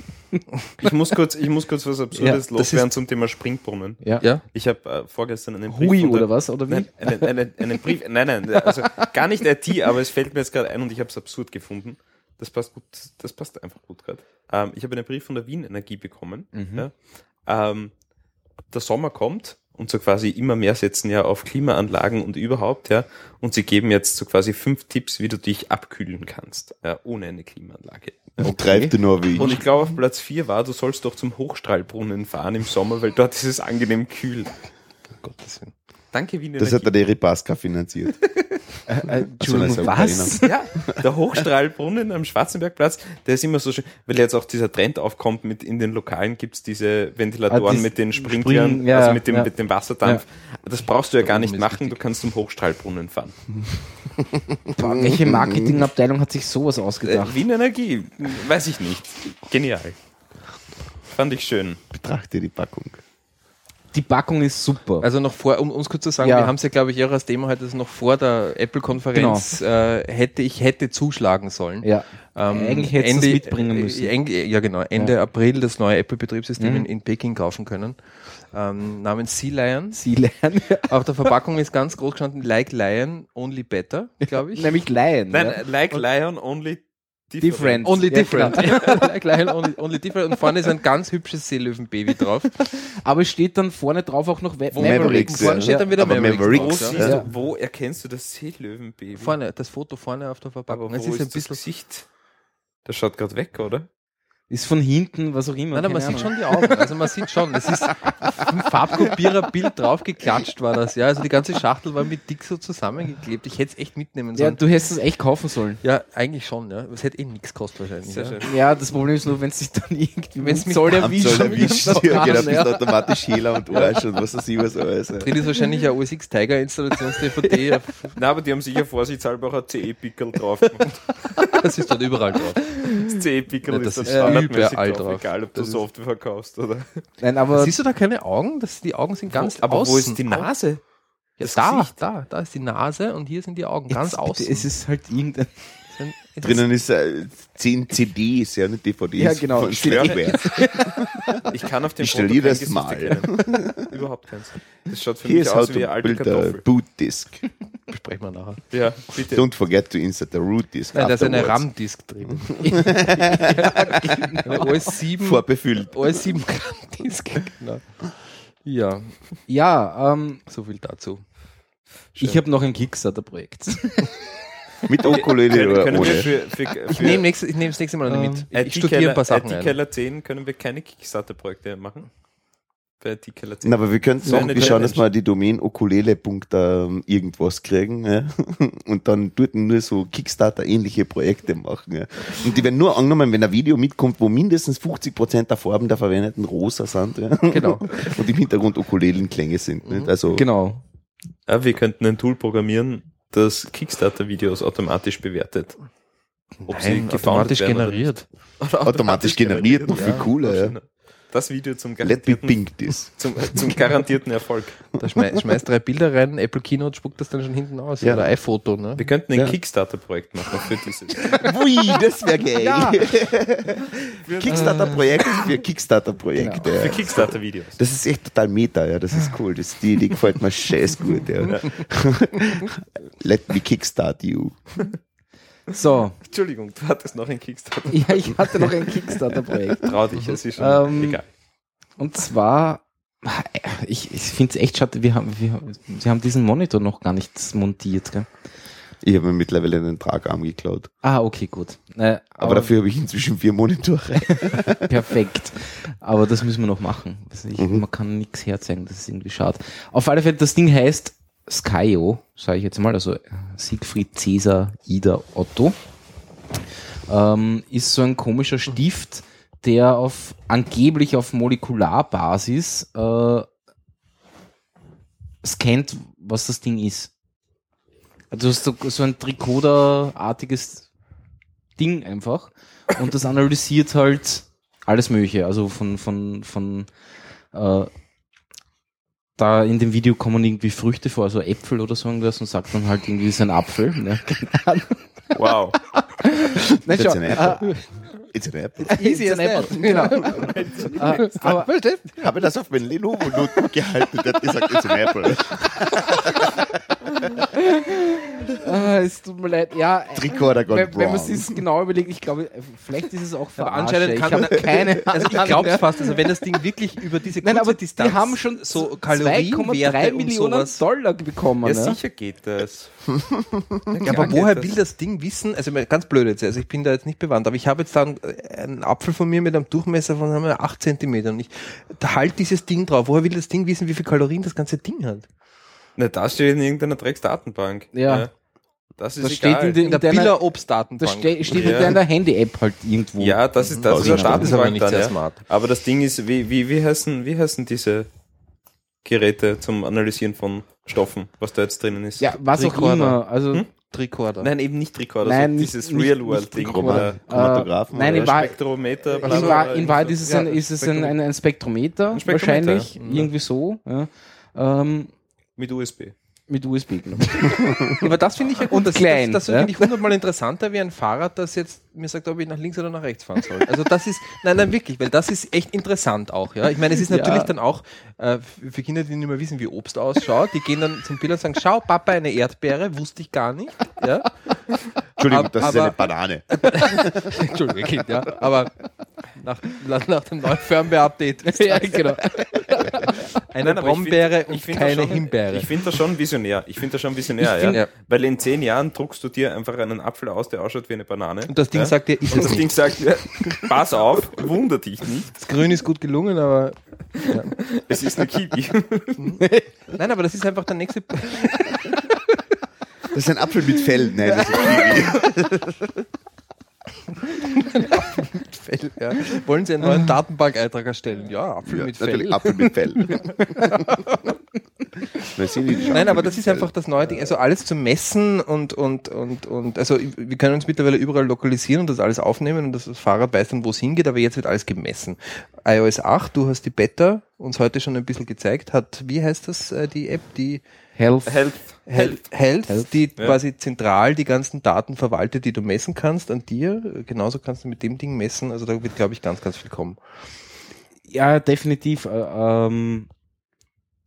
Ich muss kurz, ich muss kurz was Absurdes Ja, loswerden zum Thema Springbrunnen. Ja. ja. Ich habe äh, vorgestern einen Brief Hui von der- oder was? Oder wie? Nein, einen, einen, einen Brief, nein, nein, also gar nicht IT, aber es fällt mir jetzt gerade ein und ich habe es absurd gefunden. Das passt gut, das passt einfach gut gerade. Ähm, ich habe einen Brief von der Wien Energie bekommen. Mhm. Ja. Ähm, der Sommer kommt und so quasi immer mehr setzen ja auf Klimaanlagen und überhaupt, ja. Und sie geben jetzt so quasi fünf Tipps, wie du dich abkühlen kannst, ja, ohne eine Klimaanlage. Und treibt nur wie Und ich glaube, auf Platz vier war, du sollst doch zum Hochstrahlbrunnen fahren im Sommer, weil dort ist es angenehm kühl. Gottes Willen. Danke, Wien Das hat der Deripaska finanziert. Äh, Entschuldigung, Entschuldigung, was? Ja, der Hochstrahlbrunnen am Schwarzenbergplatz, der ist immer so schön, weil jetzt auch dieser Trend aufkommt, mit in den Lokalen gibt's diese Ventilatoren Ah, dies- mit den Sprinklern, Spring- ja, also mit dem, ja. mit dem Wasserdampf. Das brauchst du ja gar nicht machen, du kannst zum Hochstrahlbrunnen fahren. Boah, welche Marketingabteilung hat sich sowas Äh, ausgedacht? Wien Energie, weiß ich nicht. Genial. Fand ich schön. Betrachte die Packung. Die Packung ist super. Also noch vor, um uns kurz zu sagen, Ja. wir haben es ja, glaube ich, eher als Thema heute, dass noch vor der Apple-Konferenz äh, hätte ich hätte zuschlagen sollen. ja. Ähm, Eigentlich hättest du es mitbringen müssen. Äh, ja, genau. Ende April das neue Apple-Betriebssystem Mhm. in, in Peking kaufen können. Ähm, namens Sea Lion. Sie lernen. Auf der Verpackung ist ganz groß gestanden, like Lion, only better, glaube ich. Nämlich Laien. Nein, ja. like Lion, only Different. Only Ja, different. like Lion, only, only different. Und vorne ist ein ganz hübsches Seelöwenbaby drauf. Aber es steht dann vorne drauf auch noch Mavericks, Mavericks. ja. Vorne steht dann wieder Aber Mavericks. Mavericks, Wo, ja. du, wo erkennst du das Seelöwenbaby? Vorne, das Foto vorne auf der Verpackung. Aber Es wo ist ist, ein das bisschen. Gesicht? Das schaut gerade weg, oder? Ist von hinten, was auch immer. Nein, nein, man sieht schon die Augen. Also man sieht schon, es ist ein Farbkopierer-Bild draufgeklatscht war das, ja. Also die ganze Schachtel war mit dick so zusammengeklebt. Ich hätte es echt mitnehmen Ja, sollen. du hättest es echt kaufen sollen. Ja, eigentlich schon, ja. Es hätte eh nichts gekostet wahrscheinlich. Sehr ja. schön. Ja, das Problem ist nur, wenn es sich dann irgendwie Wenn's mich erwischt, Zoll dann erwischt, das ja, genau, bist ja. automatisch Hehler und Arsch und was weiß ich was alles. ja. Drin ist wahrscheinlich eine OS X Tiger Installations-DVD. Na, aber die haben sicher vorsichtshalber auch ein CE-Pickel drauf gemacht. Das ist dort überall drauf. Das CE-Pickel Ja, das ist standardmäßig überall drauf, egal ob du Das Software verkaufst oder. Nein, aber Siehst du da keine Augen? Das, die Augen sind ganz aber außen. wo ist die Nase? Ja, Das da, Gesicht? da, da ist die Nase und hier sind die Augen ganz jetzt, außen. bitte, es ist halt irgendein. Ist- Drinnen ist äh, 10 CDs, ja, nicht DVDs. Ja, genau. Von Schwerwert. Ich kann auf dem Foto das kein mal. Überhaupt keins. Das schaut für Hier mich ist aus wie eine alte build a Kartoffel. boot disk. Besprechen wir nachher. Ja, bitte. Don't forget to insert the root disk. Nein, da ist eine. RAM-Disk drin. Eine OS 7, Vorbefüllt. OS 7 RAM-Disk. Genau. Ja, Ja, ähm, so viel dazu. ich habe noch ein Kickstarter-Projekt. Mit Ukulele oder können ohne. für, für, Ich für nehme ich nehme das nächste Mal noch mit. Ich, studiere ein paar Sachen ein. Keller 10 können wir keine Kickstarter-Projekte machen. Keller 10. Na, aber wir könnten eine wir schauen, dass Challenge. wir die Domain ukulele. ähm, irgendwas kriegen ja? und dann dort nur so Kickstarter-ähnliche Projekte machen. Ja? Und die werden nur angenommen, wenn ein Video mitkommt, wo mindestens 50% der Farben der verwendeten rosa sind ja? Genau. und im Hintergrund Ukulelenklänge sind. Nicht? Also genau. Ja, wir könnten ein Tool programmieren, das Kickstarter-Videos automatisch bewertet. Ob sie Nein, gefoundet automatisch generiert. Oder automatisch generiert, noch viel cooler. Ja? Das Video zum Let me garantierten, pink this. zum, zum garantierten Erfolg. Da schmeißt schmeiß drei Bilder rein, Apple Keynote spuckt das dann schon hinten aus. Ja. Oder iPhoto, ne? Wir könnten ein Ja. Kickstarter-Projekt machen für dieses. Ui, das wäre geil. Kickstarter-Projekt für Kickstarter-Projekte. Für Ja. Kickstarter-Videos. Das ist echt total meta, ja. Das ist cool. Das, die, die gefällt mir scheiß gut, ja. Let me kickstart you. So, Entschuldigung, du hattest noch ein Kickstarter. ja, ich hatte noch ein Kickstarter-Projekt. Trau dich, es ist schon Ähm, egal. Und zwar, ich, ich finde es echt schade, wir haben, wir, sie haben diesen Monitor noch gar nicht montiert. Gell? Ich habe mir mittlerweile einen Tragarm geklaut. Ah, okay, gut. Äh, Aber, dafür habe ich inzwischen vier Monitore. Perfekt. Aber das müssen wir noch machen. Also ich, Mhm. Man kann nichts herzeigen, das ist irgendwie schade. Auf alle Fälle, das Ding heißt Skyo, sage ich jetzt mal, also Siegfried, Cäsar, Ida, Otto. Ähm, ist so ein komischer Stift, der auf angeblich auf Molekularbasis äh, scannt, was das Ding ist. Also so, so ein Tricoder-artiges Ding einfach. Und das analysiert halt alles Mögliche. Also von, von, von äh, da in dem Video kommen irgendwie Früchte vor, also Äpfel oder so irgendwas und sagt dann halt irgendwie, es ist ein Apfel. Ne? Wow. Nein, It's an apple. It's an apple. easy as that. Genau. aber, Ich habe das auf mein Lenovo-Notebook gehalten. Der hat gesagt, it's an apple. Ah, es tut mir leid. Ja, Tricorder gone wenn, wenn man sich genau überlegt, ich glaube, vielleicht ist es auch Aber verarsche. anscheinend kann ich habe keine Also ich glaube es fast, also wenn das Ding wirklich über diese kurze Nein, aber Distanz die haben schon so 2,3 Kalorienwerte und Millionen sowas. Dollar bekommen. Ja, ne? sicher geht das. Ja, aber woher will das Ding wissen? Also ich meine, ganz blöd jetzt, also ich bin da jetzt nicht bewandt, aber ich habe jetzt dann äh, einen Apfel von mir mit einem Durchmesser von sagen wir, 8 Zentimeter und ich da halt dieses Ding drauf. Woher will das Ding wissen, wie viel Kalorien das ganze Ding hat? Na, das steht in irgendeiner Drecksdatenbank. Ja. Das ist Das steht egal. in den- In der deiner- Biller Obstdatenbank. Das ste steht Ja. in deiner Handy-App halt irgendwo. ja, das ist das, Das ist eine ist aber Datenbank nicht dann, sehr ja. smart. Aber das Ding ist, wie, wie, wie heißen, wie heißen diese Geräte zum Analysieren von Stoffen, was da jetzt drinnen ist? Ja, was auch Recorder. immer. Also, Hm? Tricorder. Nein, eben nicht Recorder, Nein, so dieses nicht- Real-World-Ding. nicht Chroma oder- Chromatografen? nein, oder? in Wahrheit- Spektrometer, bla, in, bla, in Wahrheit ist es, Ja, ein, ist es ein, ein, ein Spektrometer, Ein Spektrometer, wahrscheinlich, ja. irgendwie so, ja. ähm, mit USB. mit USB. Genau. Aber das finde ich ja gut. Und das, klein, Das, das ja? finde ich hundertmal interessanter wie ein Fahrrad, das jetzt mir sagt, ob ich nach links oder nach rechts fahren soll. Also das ist, nein, nein, wirklich, weil das ist echt interessant auch. Ja, ich meine, es ist Ja. natürlich dann auch äh, für Kinder, die nicht mehr wissen, wie Obst ausschaut, die gehen dann zum Bild und sagen, schau, Papa, eine Erdbeere, wusste ich gar nicht. Ja, Entschuldigung, das ist aber- eine Banane. Entschuldige, Kind, ja, aber nach, nach dem neuen Firmware-Update ja, genau. eine Nein, aber ich Brombeere find- und ich find das keine schon, Himbeere. Ich finde das schon visionär. Ich finde das schon visionär, Ich find- ja. ja. Weil in zehn Jahren druckst du dir einfach einen Apfel aus, der ausschaut wie eine Banane. und das Ding ja? sagt dir, ist Und es das nicht. Ding sagt, ja, pass auf, wunder dich nicht. Das Grün ist gut gelungen, aber Es ist eine Kiwi. nein, aber das ist einfach der nächste. Das ist ein Apfel mit Fell. Nein, das ist Kiwi. Fell, ja. Wollen Sie einen neuen Datenbank-Eintrag erstellen? Ja, Apfel Ja, mit Fell. natürlich Apfel mit Fell. Nein, aber Apfel das mit ist einfach das neue Ding. Also alles zu messen und, und, und, und, also wir können uns mittlerweile überall lokalisieren und das alles aufnehmen und das Fahrrad weiß dann, wo es hingeht, aber jetzt wird alles gemessen. iOS 8, du hast die Beta uns heute schon ein bisschen gezeigt, hat, wie heißt das, äh, die App, die Health. Health. Health, Health, Health. die Ja. quasi zentral die ganzen Daten verwaltet, die du messen kannst an dir. Genauso kannst du mit dem Ding messen. Also da wird, glaube ich, ganz, ganz viel kommen. Ja, definitiv. Äh, ähm,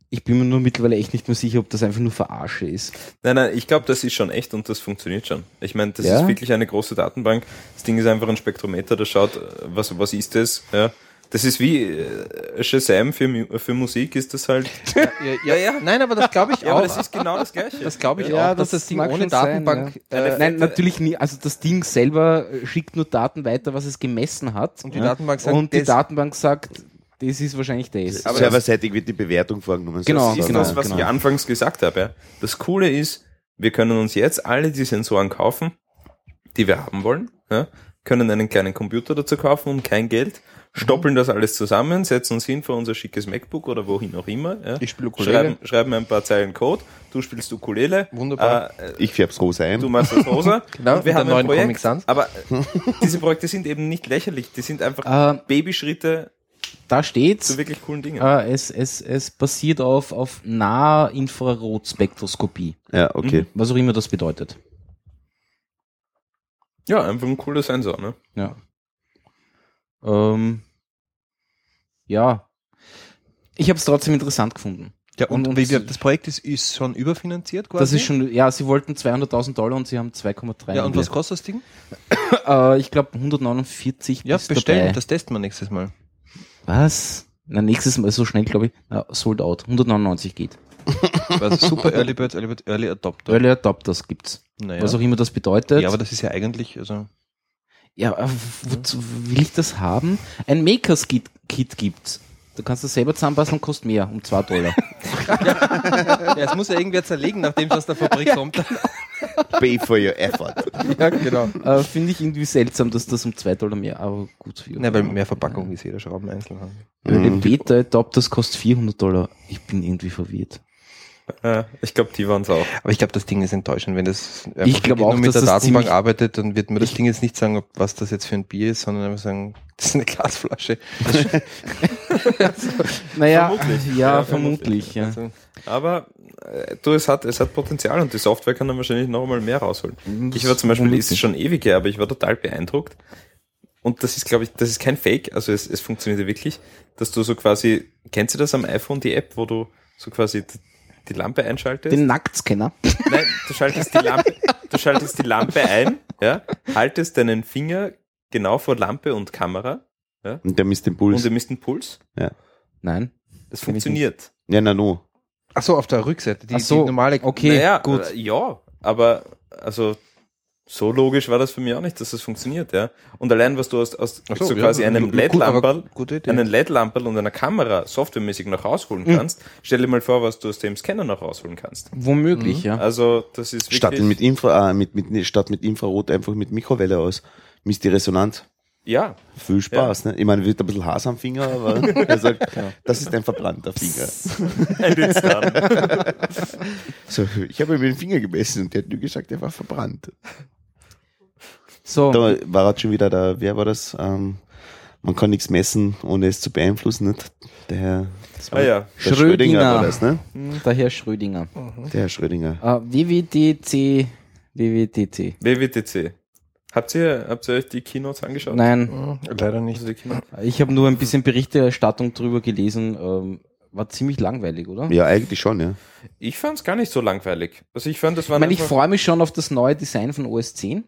ich bin mir nur mittlerweile echt nicht mehr sicher, ob das einfach nur Verarsche ist. Nein, nein, ich glaube, das ist schon echt und das funktioniert schon. Ich meine, das Ja? ist wirklich eine große Datenbank. Das Ding ist einfach ein Spektrometer, das schaut, äh, was, was ist das? Ja. Das ist wie äh, Shazam für, für Musik, ist das halt. Ja, ja, Nein, aber das glaube ich Ja, auch. aber das ist genau das Gleiche. Das glaube ich Ja, auch, dass das das Ding ohne sein, Datenbank ja. äh, Nein, natürlich nie. Also das Ding selber schickt nur Daten weiter, was es gemessen hat. Und die ja. Datenbank sagt, und die das- Datenbank sagt, das ist wahrscheinlich das. Aber Serverseitig wird die Bewertung vorgenommen. Genau, Das ist genau, das, was genau. ich anfangs gesagt habe. Ja. Das Coole ist, wir können uns jetzt alle die Sensoren kaufen, die wir haben wollen, ja, können einen kleinen Computer dazu kaufen um kein Geld, stoppeln das alles zusammen, setzen uns hin vor unser schickes MacBook oder wohin auch immer. Ja, Ich spiele Ukulele. schreiben, schreiben ein paar Zeilen Code, du spielst Ukulele, Wunderbar. äh, Ich färb's rosa ein. du machst das rosa Genau, und wir haben ein neuen Comic Projekt, Sans. aber diese Projekte sind eben nicht lächerlich, die sind einfach Äh, Babyschritte da steht's. zu wirklich coolen Dingen. Äh, es, es, es basiert auf, auf Nah-Infrarotspektroskopie. Ja, okay. Was auch immer das bedeutet. Ja, einfach ein cooler Sensor, ne? Ja. Ähm, ja. Ich habe es trotzdem interessant gefunden. Ja, und, Und- und- das Projekt ist, ist schon überfinanziert quasi. Das ist schon, ja, sie wollten 200.000 Dollar und sie haben 2,3 Ja, und was Millionen. kostet das Ding? Äh, ich glaube 149 Ja, bestellen, dabei. das testen wir nächstes Mal. Was? Na, nächstes Mal so schnell, glaube ich. Na, sold out. 199 geht. Also super Early Birds, Early Birds, Early Adopter. Early Adopters gibt's. Naja. Was auch immer das bedeutet. ja, aber das ist ja eigentlich, also. Ja, aber wozu will ich das haben? Ein Makers Kit, Kit gibt's. Du kannst das selber zusammenbasteln, kostet mehr, um 2 Dollar. Ja, es muss ja irgendwer zerlegen, nachdem es aus der Fabrik kommt. Pay for your effort. ja, genau. äh, Finde ich irgendwie seltsam, dass das um 2 Dollar mehr, aber gut. wie auch Ne, weil mehr Verpackung ist jeder Schrauben einzeln haben. Early Mhm. Beta Adopters kostet 400 Dollar. Ich bin irgendwie verwirrt. Ich glaube, die waren es auch. Aber ich glaube, das Ding ist enttäuschend. Wenn das Ich glaub wirklich auch, nur mit dass der das Datenbank arbeitet, dann wird mir das Ding jetzt nicht sagen, ob, was das jetzt für ein Bier ist, sondern einfach sagen, das ist eine Glasflasche. Naja, Vermutlich. ja, Ja, vermutlich. Ja. Also, Aber äh, du, es hat, es hat Potenzial und die Software kann dann wahrscheinlich noch einmal mehr rausholen. Ich war zum Beispiel, ist schon ewig her, aber ich war total beeindruckt. Und das ist, glaube ich, das ist kein Fake, also es, es funktioniert ja wirklich, dass du so quasi, kennst du das am iPhone, die App, wo du so quasi die Lampe einschaltest. Den Nacktscanner. Nein, du schaltest die Lampe, du schaltest die Lampe ein, ja, haltest deinen Finger genau vor Lampe und Kamera Und der misst den und Puls. du misst den Puls. Nein. Das funktioniert. Ja, na no. Ach so, auf der Rückseite. Die, Ach so, die normale. Okay, naja, gut. äh, ja, aber also so logisch war das für mich auch nicht, dass das funktioniert, ja. Und allein was du aus, aus so, ja, quasi gut, einem LED-Lamperl einen LED-Lamperl und einer Kamera softwaremäßig noch rausholen kannst, stell dir mal vor, was du aus dem Scanner noch rausholen kannst. Womöglich, ja. Also das ist wirklich, Statt mit, Infra, äh, mit, mit, statt mit Infrarot einfach mit Mikrowelle aus. Misst die Resonanz. ja, Viel Spaß, ne? Ich meine, wird ein bisschen Hass am Finger, aber er sagt, das ist ein verbrannter Finger. So, ich habe ihm den Finger gemessen und der hat nur gesagt, er war verbrannt. So, Da war halt schon wieder da, wer war das? Ähm, man kann nichts messen, ohne es zu beeinflussen, nicht? Der Herr, das war Ah ja. der Schrödinger Schrödinger. war das, ne? der Herr Schrödinger. Der Herr Schrödinger. Äh, WWDC, WWDC. WWTC. Habt ihr, habt ihr euch die Keynotes angeschaut? Nein, Hm, Leider nicht. Also ich habe nur ein bisschen Berichterstattung drüber gelesen. Ähm, war ziemlich langweilig, oder? Ja, eigentlich schon, ja. Ich fand es gar nicht so langweilig. Also ich fand, das Ich war meine, ich freue mich schon auf das neue Design von OS 10,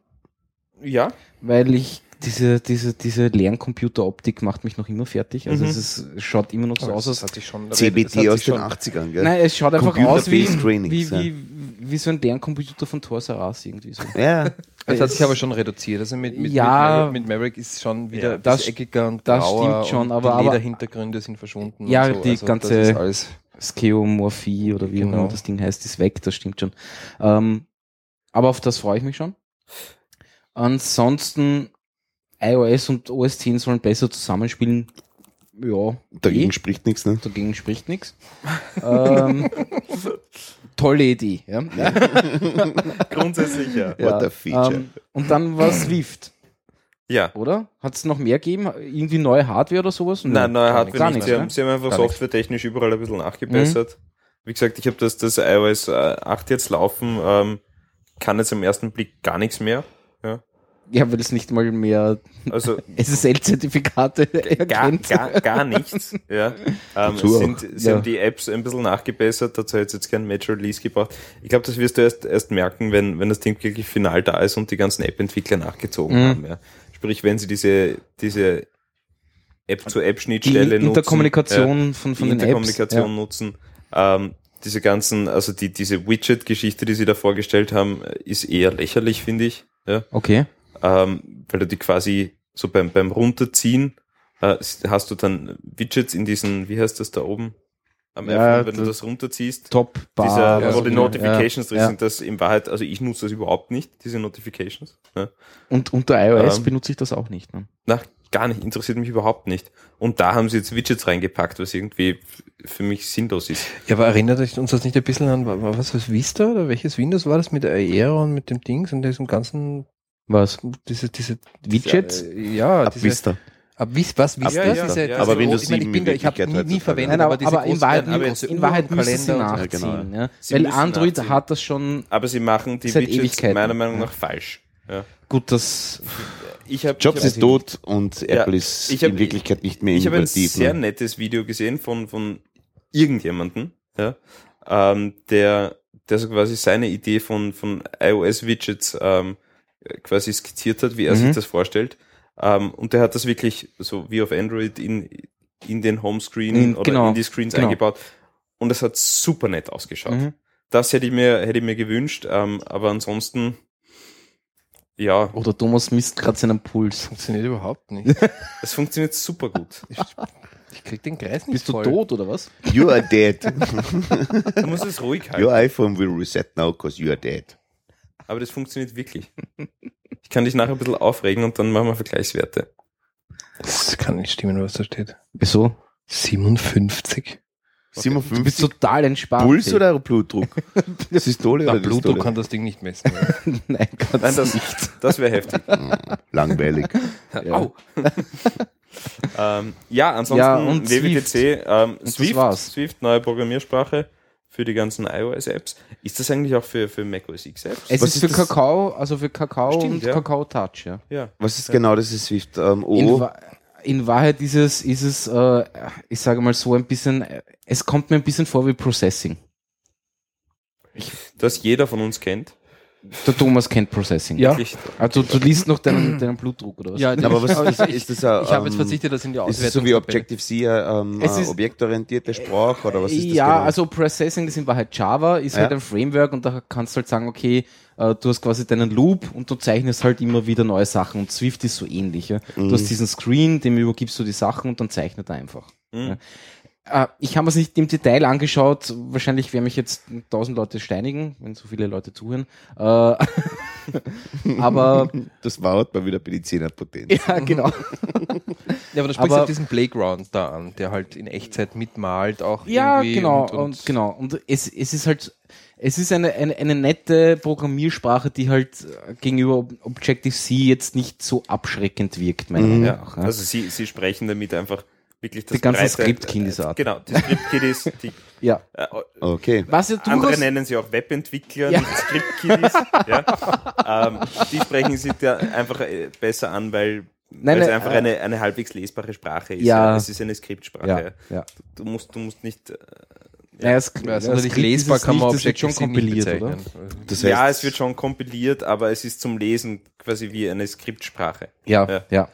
ja, weil ich diese, diese, diese Lerncomputeroptik macht mich noch immer fertig. Also Mhm. es ist, es schaut immer noch so aus, als hat sich schon. CBT hat aus sich den schon- 80ern, gell? Nein, es schaut einfach aus wie, wie, ja. wie, wie so ein Lerncomputer von Toys R Us irgendwie so. Ja, Das hat sich aber schon reduziert. Also mit, mit, Ja. mit, Maverick, mit Maverick ist schon wieder Ja, das eckiger und das stimmt schon, und aber- die aber- Lederhintergründe sind verschwunden. Ja, und so. die also ganze-. Skeomorphie oder wie auch Genau. immer das Ding heißt, ist weg, das stimmt schon. Ähm, aber auf das freue ich mich schon. Ansonsten iOS und OS 10 sollen besser zusammenspielen. Ja, dagegen eh, spricht nichts, ne? dagegen spricht nichts. ähm, tolle Idee. Ja. grundsätzlich ja. What a feature. Ähm, und dann war Swift, Ja. oder? Hat es noch mehr gegeben? Irgendwie neue Hardware oder sowas? Nein, neue Hardware Gar nicht. nichts, Sie haben, ne? sie haben einfach softwaretechnisch überall ein bisschen nachgebessert. Wie gesagt, ich habe das, das iOS äh, 8 jetzt laufen, ähm, kann jetzt im ersten Blick gar nichts mehr. Ja. Weil es nicht mal mehr Also SSL-Zertifikate gar, gar, gar nichts. Ja. Ähm, sind, sie Ja. haben die Apps ein bisschen nachgebessert, dazu hätte es jetzt kein Major Release gebraucht. Ich glaube, das wirst du erst, erst merken, wenn, wenn das Ding wirklich final da ist und die ganzen App-Entwickler nachgezogen Mhm. haben. Ja. Sprich, wenn sie diese, diese Die App-zu-App-Schnittstelle nutzen. Interkommunikation von, von die den Apps. Interkommunikation nutzen. Ähm, diese ganzen, also die, diese Widget-Geschichte, die sie da vorgestellt haben, ist eher lächerlich, finde ich. Ja. Okay. Ähm, weil du die quasi so beim, beim Runterziehen äh, hast du dann Widgets in diesen, wie heißt das da oben? Am Ja, iPhone, wenn du das- runterziehst. Top Bar. Dieser, ja, wo die ja, Notifications drin ja. sind, das in Wahrheit, also ich nutze das überhaupt nicht, diese Notifications. Ja. Und unter iOS Ähm, benutze ich das auch nicht. Ne? Na, gar nicht, interessiert mich überhaupt nicht. Und da haben sie jetzt Widgets reingepackt, was irgendwie für mich sinnlos ist. Ja, aber erinnert euch uns das nicht ein bisschen an, wa- wa- was, was Vista oder welches Windows war das mit der Aero und mit dem Dings und diesem ganzen, Was? diese, diese, Widgets? Diese, äh, ja, Ab diese, Vista. ab was Vista? Ja, ja, diese, ja. Aber Windows ich meine, ich 7 bin da, ich habe nie, nie verwendet, Nein, aber, diese aber in Wahrheit, aber jetzt in Wahrheit müssen sie nachziehen. Ja, genau. Ja, Sie Weil Android nachziehen. hat das schon Aber sie machen die Seit Widgets Ewigkeiten. meiner Meinung Ja. nach falsch. Ja. gut, das Ich hab, Jobs ich ist tot und Ja, Apple ist ich hab- in Wirklichkeit nicht mehr Ich habe ein innovativ. sehr ne? nettes Video gesehen von, von irgendjemanden, ja, ähm, der, der so quasi seine Idee von, von iOS-Widgets ähm, quasi skizziert hat, wie er Mhm. sich das vorstellt. Ähm, und der hat das wirklich so wie auf Android in, in den Homescreen In- oder genau, in die Screens genau. eingebaut. Und es hat super nett ausgeschaut. Mhm. Das hätte ich mir, hätte ich mir gewünscht, ähm, aber ansonsten, ja, Oder Thomas misst gerade seinen Puls. funktioniert überhaupt nicht. es funktioniert super gut. Ich, ich krieg den Kreis nicht Bist du voll. tot oder was? You are dead. Du musst es ruhig halten. Your iPhone will reset now because you are dead. Aber das funktioniert wirklich. Ich kann dich nachher ein bisschen aufregen und dann machen wir Vergleichswerte. Das kann nicht stimmen, was da steht. Wieso? 57? Du bist 57 total entspannt. Puls ey. oder Blutdruck? Systole Na, oder Bluetooth Dystole? kann das Ding nicht messen. Nein, kannst Nein, das, nicht. das wäre heftig. Langweilig. Ja. Au. ähm, ja, ansonsten Ja, und WWDC, ähm, das Swift, war's. Swift, neue Programmiersprache für die ganzen iOS-Apps. Ist das eigentlich auch für, für macOS X-Apps? Es Was ist für das? Kakao, also für Kakao Stimmt, und ja. Kakao Touch, ja. Ja. Was ist genau das ist Swift? Ähm, In. Wa- in Wahrheit ist es, ist es äh, ich sage mal so ein bisschen, äh, es kommt mir ein bisschen vor wie Processing. das jeder von uns kennt. Der Thomas kennt Processing. Ja. Also du liest noch deinen, deinen Blutdruck oder was? Ja, Aber was ist, ich, ist das ein, ich habe jetzt ähm, verzichtet, das in die Ist es so wie Auswertung. Objective-C ähm, Es äh, ist- objektorientierte Sprache oder was ist das ja, genau? also Processing, das ist in Wahrheit Java, ist Ja. halt ein Framework und da kannst du halt sagen, okay, äh, du hast quasi deinen Loop und du zeichnest halt immer wieder neue Sachen und Swift ist so ähnlich. Ja? Mhm. Du hast diesen Screen, dem übergibst du die Sachen und dann zeichnet er einfach. Mhm. Ja. Äh, ich habe es nicht im Detail angeschaut, wahrscheinlich werden mich jetzt tausend Leute steinigen, wenn so viele Leute zuhören. Äh, aber das baut mal wieder bei die 10er Potenz. ja, genau. Ja, aber du sprichst Aber- auf diesen Playground da an, der halt in Echtzeit mitmalt auch Ja, irgendwie genau, und, und, und, genau. Und es, es ist halt, es ist eine, eine, eine nette Programmiersprache, die halt äh, gegenüber Ob- Objective-C jetzt nicht so abschreckend wirkt, meiner Meinung Ja. nach. Ja. Also sie, sie sprechen damit einfach wirklich das Die ganzen breite- Script-Kiddies-Arten. Genau, die Script-Kiddies, die ja. äh, Okay. Was ja andere nennen sie auch Webentwickler, Ja. nicht Script-Kiddies. ja. ähm, die sprechen sie da einfach äh, besser an, weil Nein, weil es einfach äh, eine, eine halbwegs lesbare Sprache ist. Ja. Es ist eine Skriptsprache. ja, ja. Du musst, du musst nicht. Äh, Ja, ja, sonderlich Skript ist lesbar es kann man wird schon kompiliert, oder? Das ja, heißt, es wird schon kompiliert, aber es ist zum Lesen quasi wie eine Skriptsprache. Ja, Ja. ja.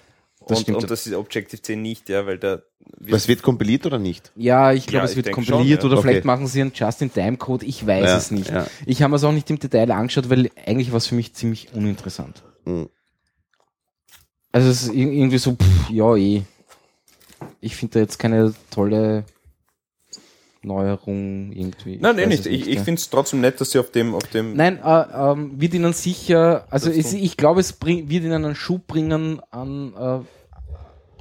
Das und, stimmt. und das ist Objective-C nicht, ja, weil da was wird kompiliert oder nicht? ja, ich glaube, Ja, es wird kompiliert schon, ja. oder Okay. vielleicht machen sie einen Just-in-Time-Code, ich weiß Ja, es nicht. ja. Ich habe mir es auch nicht im Detail angeschaut, weil eigentlich war es für mich ziemlich uninteressant. Mhm. Also es ist ir- irgendwie so, pff, ja eh. Ich finde da jetzt keine tolle Neuerung irgendwie. Nein, nein, weiß nicht. Ich, ich finde es trotzdem nett, dass sie auf dem, auf dem. Nein, äh, ähm, wird ihnen sicher, also es, ich glaube, es bring, wird ihnen einen Schub bringen an, äh,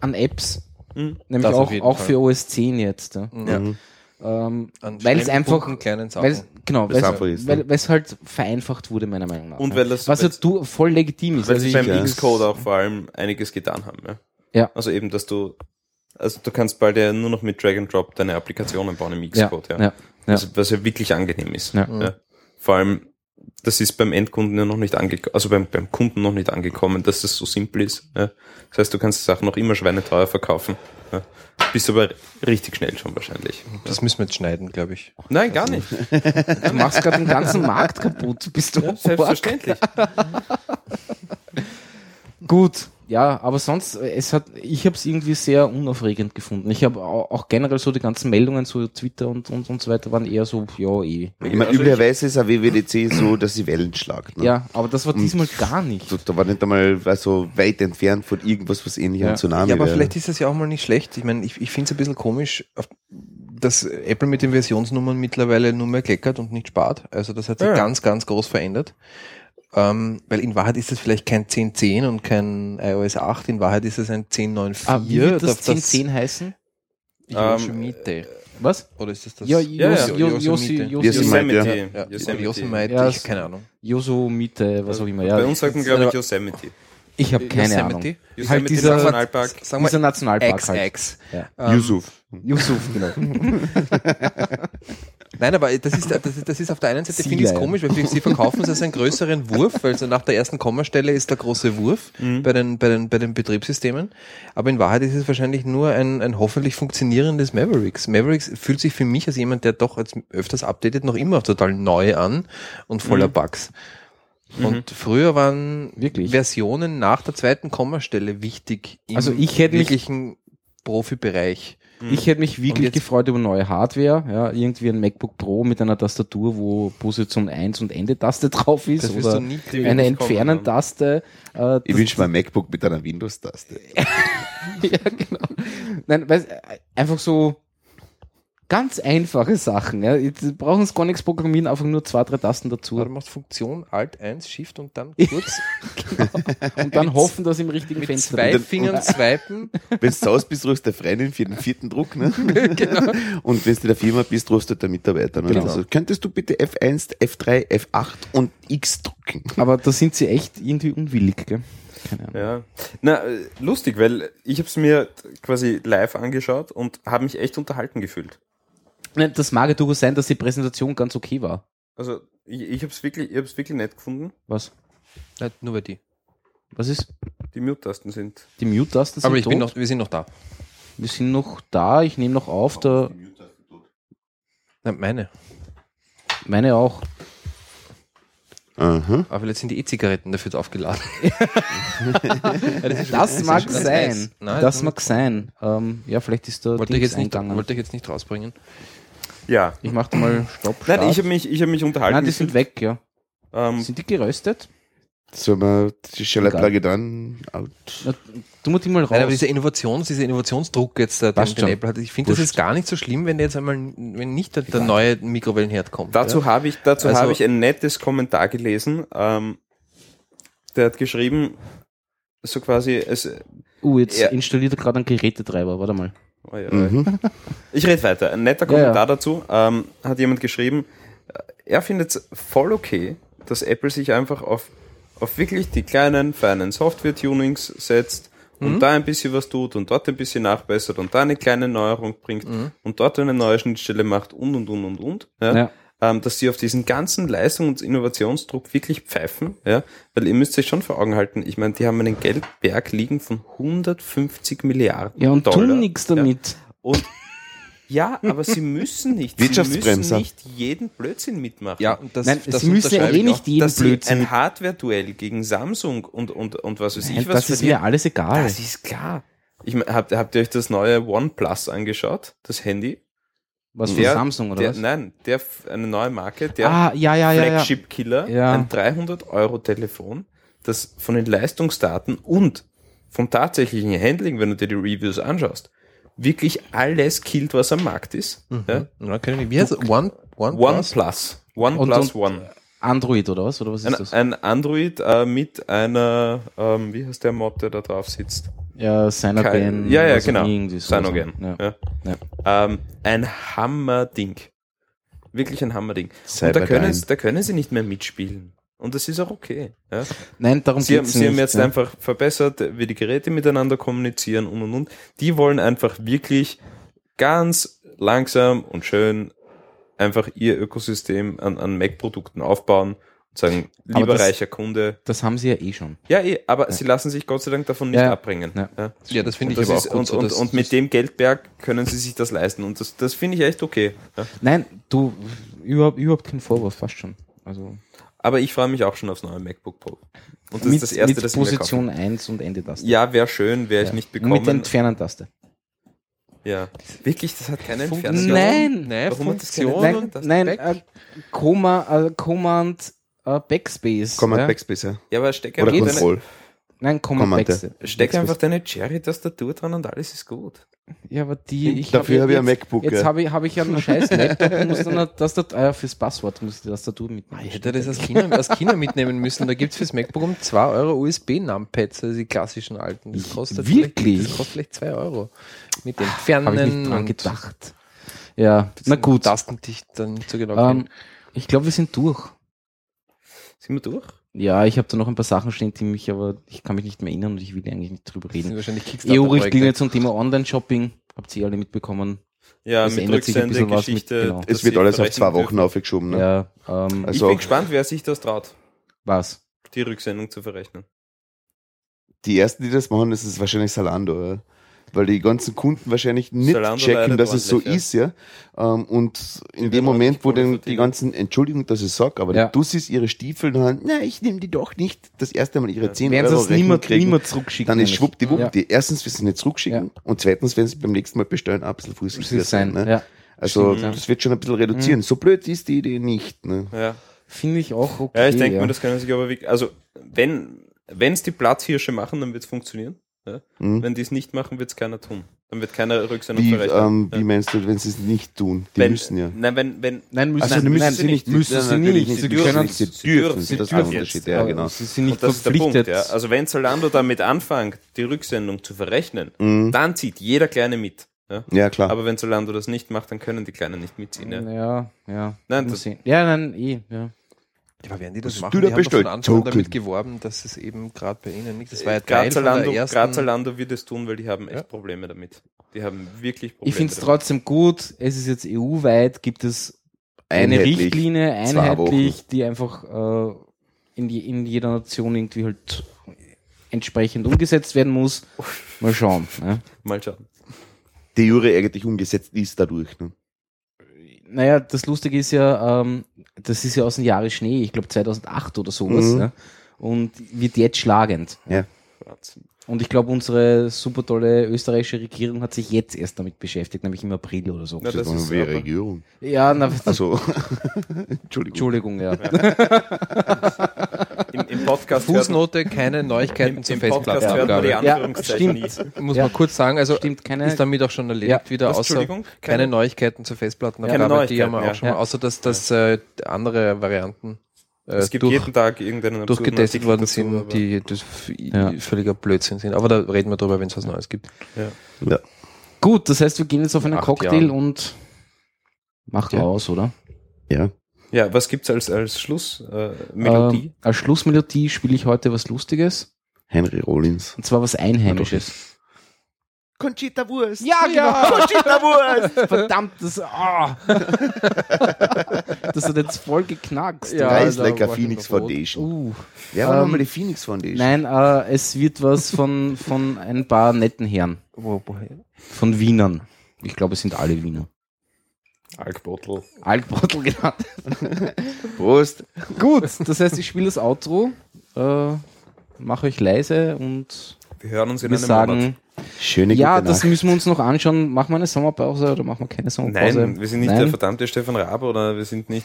an Apps, Hm. nämlich Das auch, auch Fall. für OS 10 jetzt. Ja. Ja. Mhm. Ähm, weil es einfach, Punkten, kleinen Sachen. weil es, genau, Weil's weil einfach ist, es, ne? weil, weil es halt vereinfacht wurde, meiner Meinung nach. Und ja. weil das- Was weil's- du voll legitim ist. Weil Also sie beim ja. Xcode auch vor allem einiges getan haben. Ja? Ja. Also eben, dass du, also du kannst bald ja nur noch mit Drag and Drop deine Applikationen bauen im ja, Xcode. ja, Ja. ja. Also, was ja wirklich angenehm ist. Ja. Ja. Vor allem, das ist beim Endkunden ja noch nicht angekommen, also beim, beim Kunden noch nicht angekommen, dass das so simpel ist. Ja. Das heißt, du kannst die Sachen noch immer schweineteuer verkaufen. Ja. Bist aber richtig schnell schon wahrscheinlich. Das müssen wir jetzt schneiden, glaube ich. Nein, gar nicht. Du machst gerade den ganzen Markt kaputt. Bist du Ja, selbstverständlich. Gut, ja, aber sonst, es hat, ich habe es irgendwie sehr unaufregend gefunden. Ich habe auch, auch generell so die ganzen Meldungen, so Twitter und, und, und so weiter, waren eher so, ja, eh. Ich meine, Also üblicherweise ist ein WWDC so, dass sie Wellen schlagt. Ne? Ja, aber das war diesmal gar nicht. So, da war nicht einmal also weit entfernt von irgendwas, was ähnlich Ja. ein Tsunami Ja, aber wäre. vielleicht ist das ja auch mal nicht schlecht. Ich meine, ich, ich finde es ein bisschen komisch, dass Apple mit den Versionsnummern mittlerweile nur mehr kleckert und nicht spart. Also das hat sich Ja. ganz, ganz groß verändert. Ähm, weil in Wahrheit ist es vielleicht kein 10.10 und kein iOS 8, in Wahrheit ist es ein 10.9.4. Ah, wie wird das das 1010 heißen? Yosemite. Was? Oder ist das das? Ja, ja, Yos- ja, Yos- Yosemite. Yos- Yos- Yosemite, Yosemite. Ja, oder Yosemite. Yosemite, Ja, ich, es- keine Ahnung. Yosemite, was auch immer. Ja, Bei uns sagt man, glaube ich, Yosemite. ich habe keine Yosemite? Ahnung. Yosemite Halt dieser- Nationalpark. Sagen wir Dieser Nationalpark halt. XX. Ja. Ähm, Yusuf. Yusuf, genau. Nein, aber das ist, das ist, das ist auf der einen Seite finde ich es komisch, weil sie verkaufen es als einen größeren Wurf, weil so nach der ersten Kommastelle ist der große Wurf bei, den, bei, den, bei den Betriebssystemen. Aber in Wahrheit ist es wahrscheinlich nur ein, ein hoffentlich funktionierendes Mavericks. Mavericks fühlt sich für mich als jemand, der doch als öfters updatet, noch immer total neu an und voller Bugs. Und früher waren Wirklich? Versionen nach der zweiten Kommastelle wichtig im Also ich hätte mich- wirklichen Profibereich. Ich hätte mich wirklich gefreut über neue Hardware, ja, irgendwie ein MacBook Pro mit einer Tastatur, wo Position 1 und Ende-Taste drauf ist Das oder eine Entfernen-Taste. Äh, Ich wünsche mir ein MacBook mit einer Windows-Taste. ja, genau. Nein, weil einfach so ganz einfache Sachen. Ja. Jetzt brauchen es gar nichts programmieren, einfach nur zwei, drei Tasten dazu. Du machst Funktion Alt 1 Shift und dann kurz Und dann hoffen, dass im richtigen mit Fenster zwei. Fingern swipen. Wenn du zu Hause bist, rufst du der Freundin für den vierten Druck. Ne? genau. Und wenn du in der Firma bist, rufst du der Mitarbeiter. Ne? Genau. Also, könntest du bitte F1, F3, F8 und X drücken? Aber da sind sie echt irgendwie unwillig. Gell? Keine Ahnung. Ja. Na, äh, lustig, weil ich habe es mir quasi live angeschaut und habe mich echt unterhalten gefühlt. Nein, Das mag ja durchaus sein, dass die Präsentation ganz okay war. Also ich, ich habe es wirklich, ich hab's wirklich nett gefunden. Was? Nein, nur bei die. Was ist? Die Mute-Tasten sind. Die Mute-Tasten sind Aber ich bin tot. noch, wir sind noch da. Wir sind noch da, ich nehme noch auf, da Nein, meine. meine auch. Aha. Aber vielleicht sind die E-Zigaretten dafür aufgeladen. Das mag sein. Nein, das mag sein. Ähm, ja, vielleicht ist da wollte ich, jetzt nicht, wollte ich jetzt nicht rausbringen. Ja. Ich mach da mal Stopp. Nein, Start. ich habe mich, ich hab mich unterhalten. Nein, die sind weg, ja. ähm, Sind die geröstet? Sollen wir die Schellaplage dann out? Na, tu mal die mal raus. Nein, aber dieser Innovations, dieser Innovationsdruck jetzt, äh, den, den schon. Apple hat, ich finde das jetzt gar nicht so schlimm, wenn jetzt einmal, wenn nicht der, der neue Mikrowellenherd kommt. Dazu ja. habe ich, dazu Also- habe ich ein nettes Kommentar gelesen. Ähm, der hat geschrieben, so quasi, es, uh, jetzt Ja. installiert er gerade einen Gerätetreiber. Warte mal. Oh ja, Mhm. Ich rede weiter. Ein netter Ja, Kommentar ja. dazu. Ähm, hat jemand geschrieben, äh, er findet es voll okay, dass Apple sich einfach auf, auf wirklich die kleinen, feinen Software-Tunings setzt und da ein bisschen was tut und dort ein bisschen nachbessert und da eine kleine Neuerung bringt und dort eine neue Schnittstelle macht und und und und und. Ja. Ja. Ähm, dass sie auf diesen ganzen Leistungs- und Innovationsdruck wirklich pfeifen, ja, weil ihr müsst euch schon vor Augen halten, ich meine, die haben einen Geldberg liegen von 150 Milliarden Ja, und Dollar. tun nichts Ja. damit. Und ja, aber sie müssen nicht. Sie müssen nicht jeden Blödsinn mitmachen. ja, und das, Nein, das sie müssen ja eh ich nicht jeden dass Blödsinn. ein Hardware-Duell gegen Samsung und, und, und was weiß ich Nein, was das ist mir alles egal. Das ist klar. Ich mein, habt, habt ihr euch das neue OnePlus angeschaut? Das Handy? Was für Der- Samsung oder der, was? Nein, der, eine neue Marke, der ah, ja, ja, ja, ja. Flagship-Killer, Ja. ein 300-Euro-Telefon, das von den Leistungsdaten und vom tatsächlichen Handling, wenn du dir die Reviews anschaust, wirklich alles killt, was am Markt ist. Ja? Ja, nicht. Wie heißt es? One, One, OnePlus. OnePlus Und- One. Android oder was? Oder was ist Ein, das? ein Android äh, mit einer, ähm, wie heißt der Mod, der da drauf sitzt? Ja. Kein- ja, ja, also genau. irgendwie so. Ja. Ja. Ja. Ähm, ein Hammerding. Wirklich ein Hammerding. Und da können, da können sie nicht mehr mitspielen. Und das ist auch okay. Ja? Nein, darum Sie, haben, geht's sie nicht. haben jetzt ja. einfach verbessert, wie die Geräte miteinander kommunizieren und und und. Die wollen einfach wirklich ganz langsam und schön einfach ihr Ökosystem an, an Mac-Produkten aufbauen und sagen, lieber das- reicher Kunde. Das haben sie ja eh schon. Ja, eh, aber sie lassen sich Gott sei Dank davon nicht Ja. abbringen. Ja. Ja. Ja, das finde Und, ich das aber ist, auch gut und, so. und, und mit dem Geldberg können sie sich das leisten. Und das, das finde ich echt okay. Ja. Nein, du, überhaupt, überhaupt kein Vorwurf, fast schon. Also Aber ich freue mich auch schon aufs neue MacBook Pro. Und das mit, ist das erste, mit das ich mir kaufe. Position 1 und Ende Taste. Ja, wäre schön, wäre ich nicht Mit bekommen. Entfernen-Taste. Ja. Wirklich, das hat keine Funktion. Entfernung. Nein. Nein, Warum hat das keine Funktion Nein, und das Nein, Back. äh, Coma, äh, Command äh, Backspace. Command ja? Backspace, ja. Ja, aber steck Oder einfach, Control. Nein, Command Command. Backspace. steck einfach deine Cherry-Tastatur dran und alles ist gut. Ja, aber die, ich Dafür habe ich ein MacBook. Jetzt ja. habe ich, habe ich ja einen scheiß Laptop und muss dann eine Tastatur, äh, fürs Passwort muss ich die Tastatur mitnehmen. Ich hätte das aus China, aus China mitnehmen müssen. Da gibt's fürs MacBook um 2 Euro USB-Numpads, also die klassischen alten. Das kostet Wirklich? Vielleicht, das kostet vielleicht 2 Euro. Mit Entfernen. Habe ich nicht dran gedacht. Ja, na gut. Tastendicht dann nicht so genau. Ähm, kennen. ich glaube, wir sind durch. Sind wir durch? Ja, ich habe da noch ein paar Sachen stehen, die mich aber, ich kann mich nicht mehr erinnern und ich will eigentlich nicht drüber reden. EU-Richtlinie zum Thema Online-Shopping. Habt ihr alle mitbekommen? Ja, Das mit ändert sich ein bisschen was mit- Rücksende-Geschichte. genau. Es wird alles auf zwei Wochen dürfen. aufgeschoben. Ne? Ja, ähm, Also ich bin gespannt, wer sich das traut, was? die Rücksendung zu verrechnen. Die ersten, die das machen, das ist wahrscheinlich Salando, ja. Weil die ganzen Kunden wahrscheinlich nicht Zalando checken, dass es so ordentlich, ist, ja. Ähm, Und in werden dem Moment, wo dann die ganzen, Entschuldigung, dass ich sag, aber Ja. du siehst ihre Stiefel und dann, na, ich nehme die doch nicht, das erste Mal ihre 10 Werden sie Euro es niemand, kriegen, niemand zurückschicken. dann ist schwuppdiwupp, Ja. die erstens, wir sie nicht zurückschicken und zweitens, wenn sie beim nächsten Mal bestellen, auch ein bisschen Das vorsichtiger ist sein, sein. Ne? ja. Also Stimmt, ja. das wird schon ein bisschen reduzieren. So blöd ist die Idee nicht. Ne? Ja, Finde ich auch okay. ja ich denke ja. mir, das können sich aber wirklich, also wenn wenn es die Platzhirsche machen, dann wird es funktionieren. Ja? Mhm. Wenn die es nicht machen, wird es keiner tun. Dann wird keiner Rücksendung Wie, verrechnen. ähm, ja. wie meinst du, wenn sie es nicht tun? Die wenn, müssen ja. Nein, wenn, wenn, Nein, müssen Also, nein, müssen nein, sie nicht. Müssen Nein, sie nicht. Sie dürfen können nicht. Sie sie dürfen. Sie, das ist Unterschied. jetzt. Ja, genau. Sie sind nicht das ist der Punkt, verpflichtet. ja. Also wenn Zalando damit anfängt, die Rücksendung zu verrechnen, Mhm. dann zieht jeder Kleine mit. Ja? Ja, klar. Aber wenn Zalando das nicht macht, dann können die Kleinen nicht mitziehen. Ja? Ja, ja. Nein, das-. Ja, nein, eh, ja. Ja, aber werden die das Was machen? du Die haben doch von bestellt? Anfang an damit geworben, dass es eben gerade bei ihnen nicht, das war ja Zalando, der ersten, gerade Zalando wird es tun, weil die haben echt Ja. Probleme damit. Die haben wirklich Probleme Ich finde es trotzdem gut. Es ist jetzt EU-weit, gibt es eine Einheitlich. Richtlinie, einheitlich, die einfach äh, in, die, in jeder Nation irgendwie halt entsprechend umgesetzt werden muss. Mal schauen. Ne? Mal schauen. Die Jure eigentlich umgesetzt ist dadurch. Ne? Naja, das Lustige ist ja, ähm, das ist ja aus dem Jahre Schnee, ich glaube 2008 oder sowas, Mhm. ja, und wird jetzt schlagend. Ja. Und ich glaube, unsere super tolle österreichische Regierung hat sich jetzt erst damit beschäftigt, nämlich im April oder so. Na, das ist wie aber- Regierung. Ja, na, Also, Entschuldigung. Entschuldigung, ja. Im, im Podcast hört, Fußnote, keine Neuigkeiten im, zur Facebook-Abgabe. Ja, nie. stimmt. Muss Ja. man kurz sagen, also Stimmt, keine- ist damit auch schon erledigt Ja. wieder, Was, außer keine, Keine- Neuigkeiten zur Festplattenabgabe, die haben wir auch schon ja. mal, außer dass das äh, andere Varianten Es gibt durch, jeden Tag irgendeinen durchgetestet Artikel worden dazu, sind, die das Ja. völliger Blödsinn sind. Aber da reden wir drüber, wenn es was Neues gibt. Ja. Gut, das heißt, wir gehen jetzt auf einen Acht Cocktail Jahren. und machen Ja. aus, oder? ja. Ja, was gibt's als, als Schlussmelodie? Äh? Ähm, als Schlussmelodie spiele ich heute was Lustiges. Henry Rollins. Und zwar was Einheimisches. Conchita Wurst. Ja, genau. Conchita Wurst. Verdammt, das, ah. das hat jetzt voll geknackst. Ja, Reis da like a Phoenix. Foundation. Uh. Wer war Ähm, nochmal die Phoenix Foundation? Nein, äh, es wird was von, von ein paar netten Herren. Wo, woher? Von Wienern. Ich glaube, es sind alle Wiener. Alkbottle. Alkbottel genannt. Prost. Gut, das heißt, ich spiele das Outro, äh, mache euch leise und Wir hören uns in wir einem sagen, Monat. Schöne ja, das Nacht. müssen wir uns noch anschauen. Machen wir eine Sommerpause oder machen wir keine Sommerpause? Nein, wir sind nicht Nein, der verdammte Stefan Raab oder wir sind nicht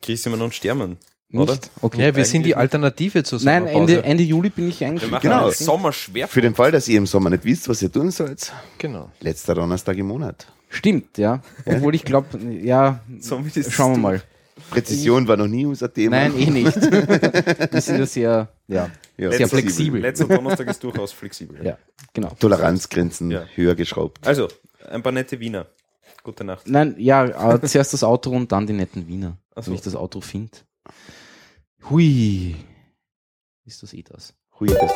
Christian und Stermann. nicht? oder? Okay. Ja, wir sind die Alternative zur Nein, Sommerpause. Ende, Ende Juli bin ich eigentlich. Wir machen Genau. einen Sommerschwerpunkt. Für den Fall, dass ihr im Sommer nicht wisst, was ihr tun sollt, Genau. letzter Donnerstag im Monat. Stimmt, ja. Obwohl ich glaube, ja, schauen wir mal. Präzision war noch nie unser Thema. Nein, eh nicht. Wir sind das ja, ja, ja. sehr flexibel. Letzter Donnerstag ist durchaus flexibel. Ja, genau. Toleranzgrenzen ja. höher geschraubt. Also, ein paar nette Wiener. Gute Nacht. Nein, ja, äh, zuerst das Auto und dann die netten Wiener. Also. Wenn ich das Auto finde. Hui. Ist das eh das? Hui das.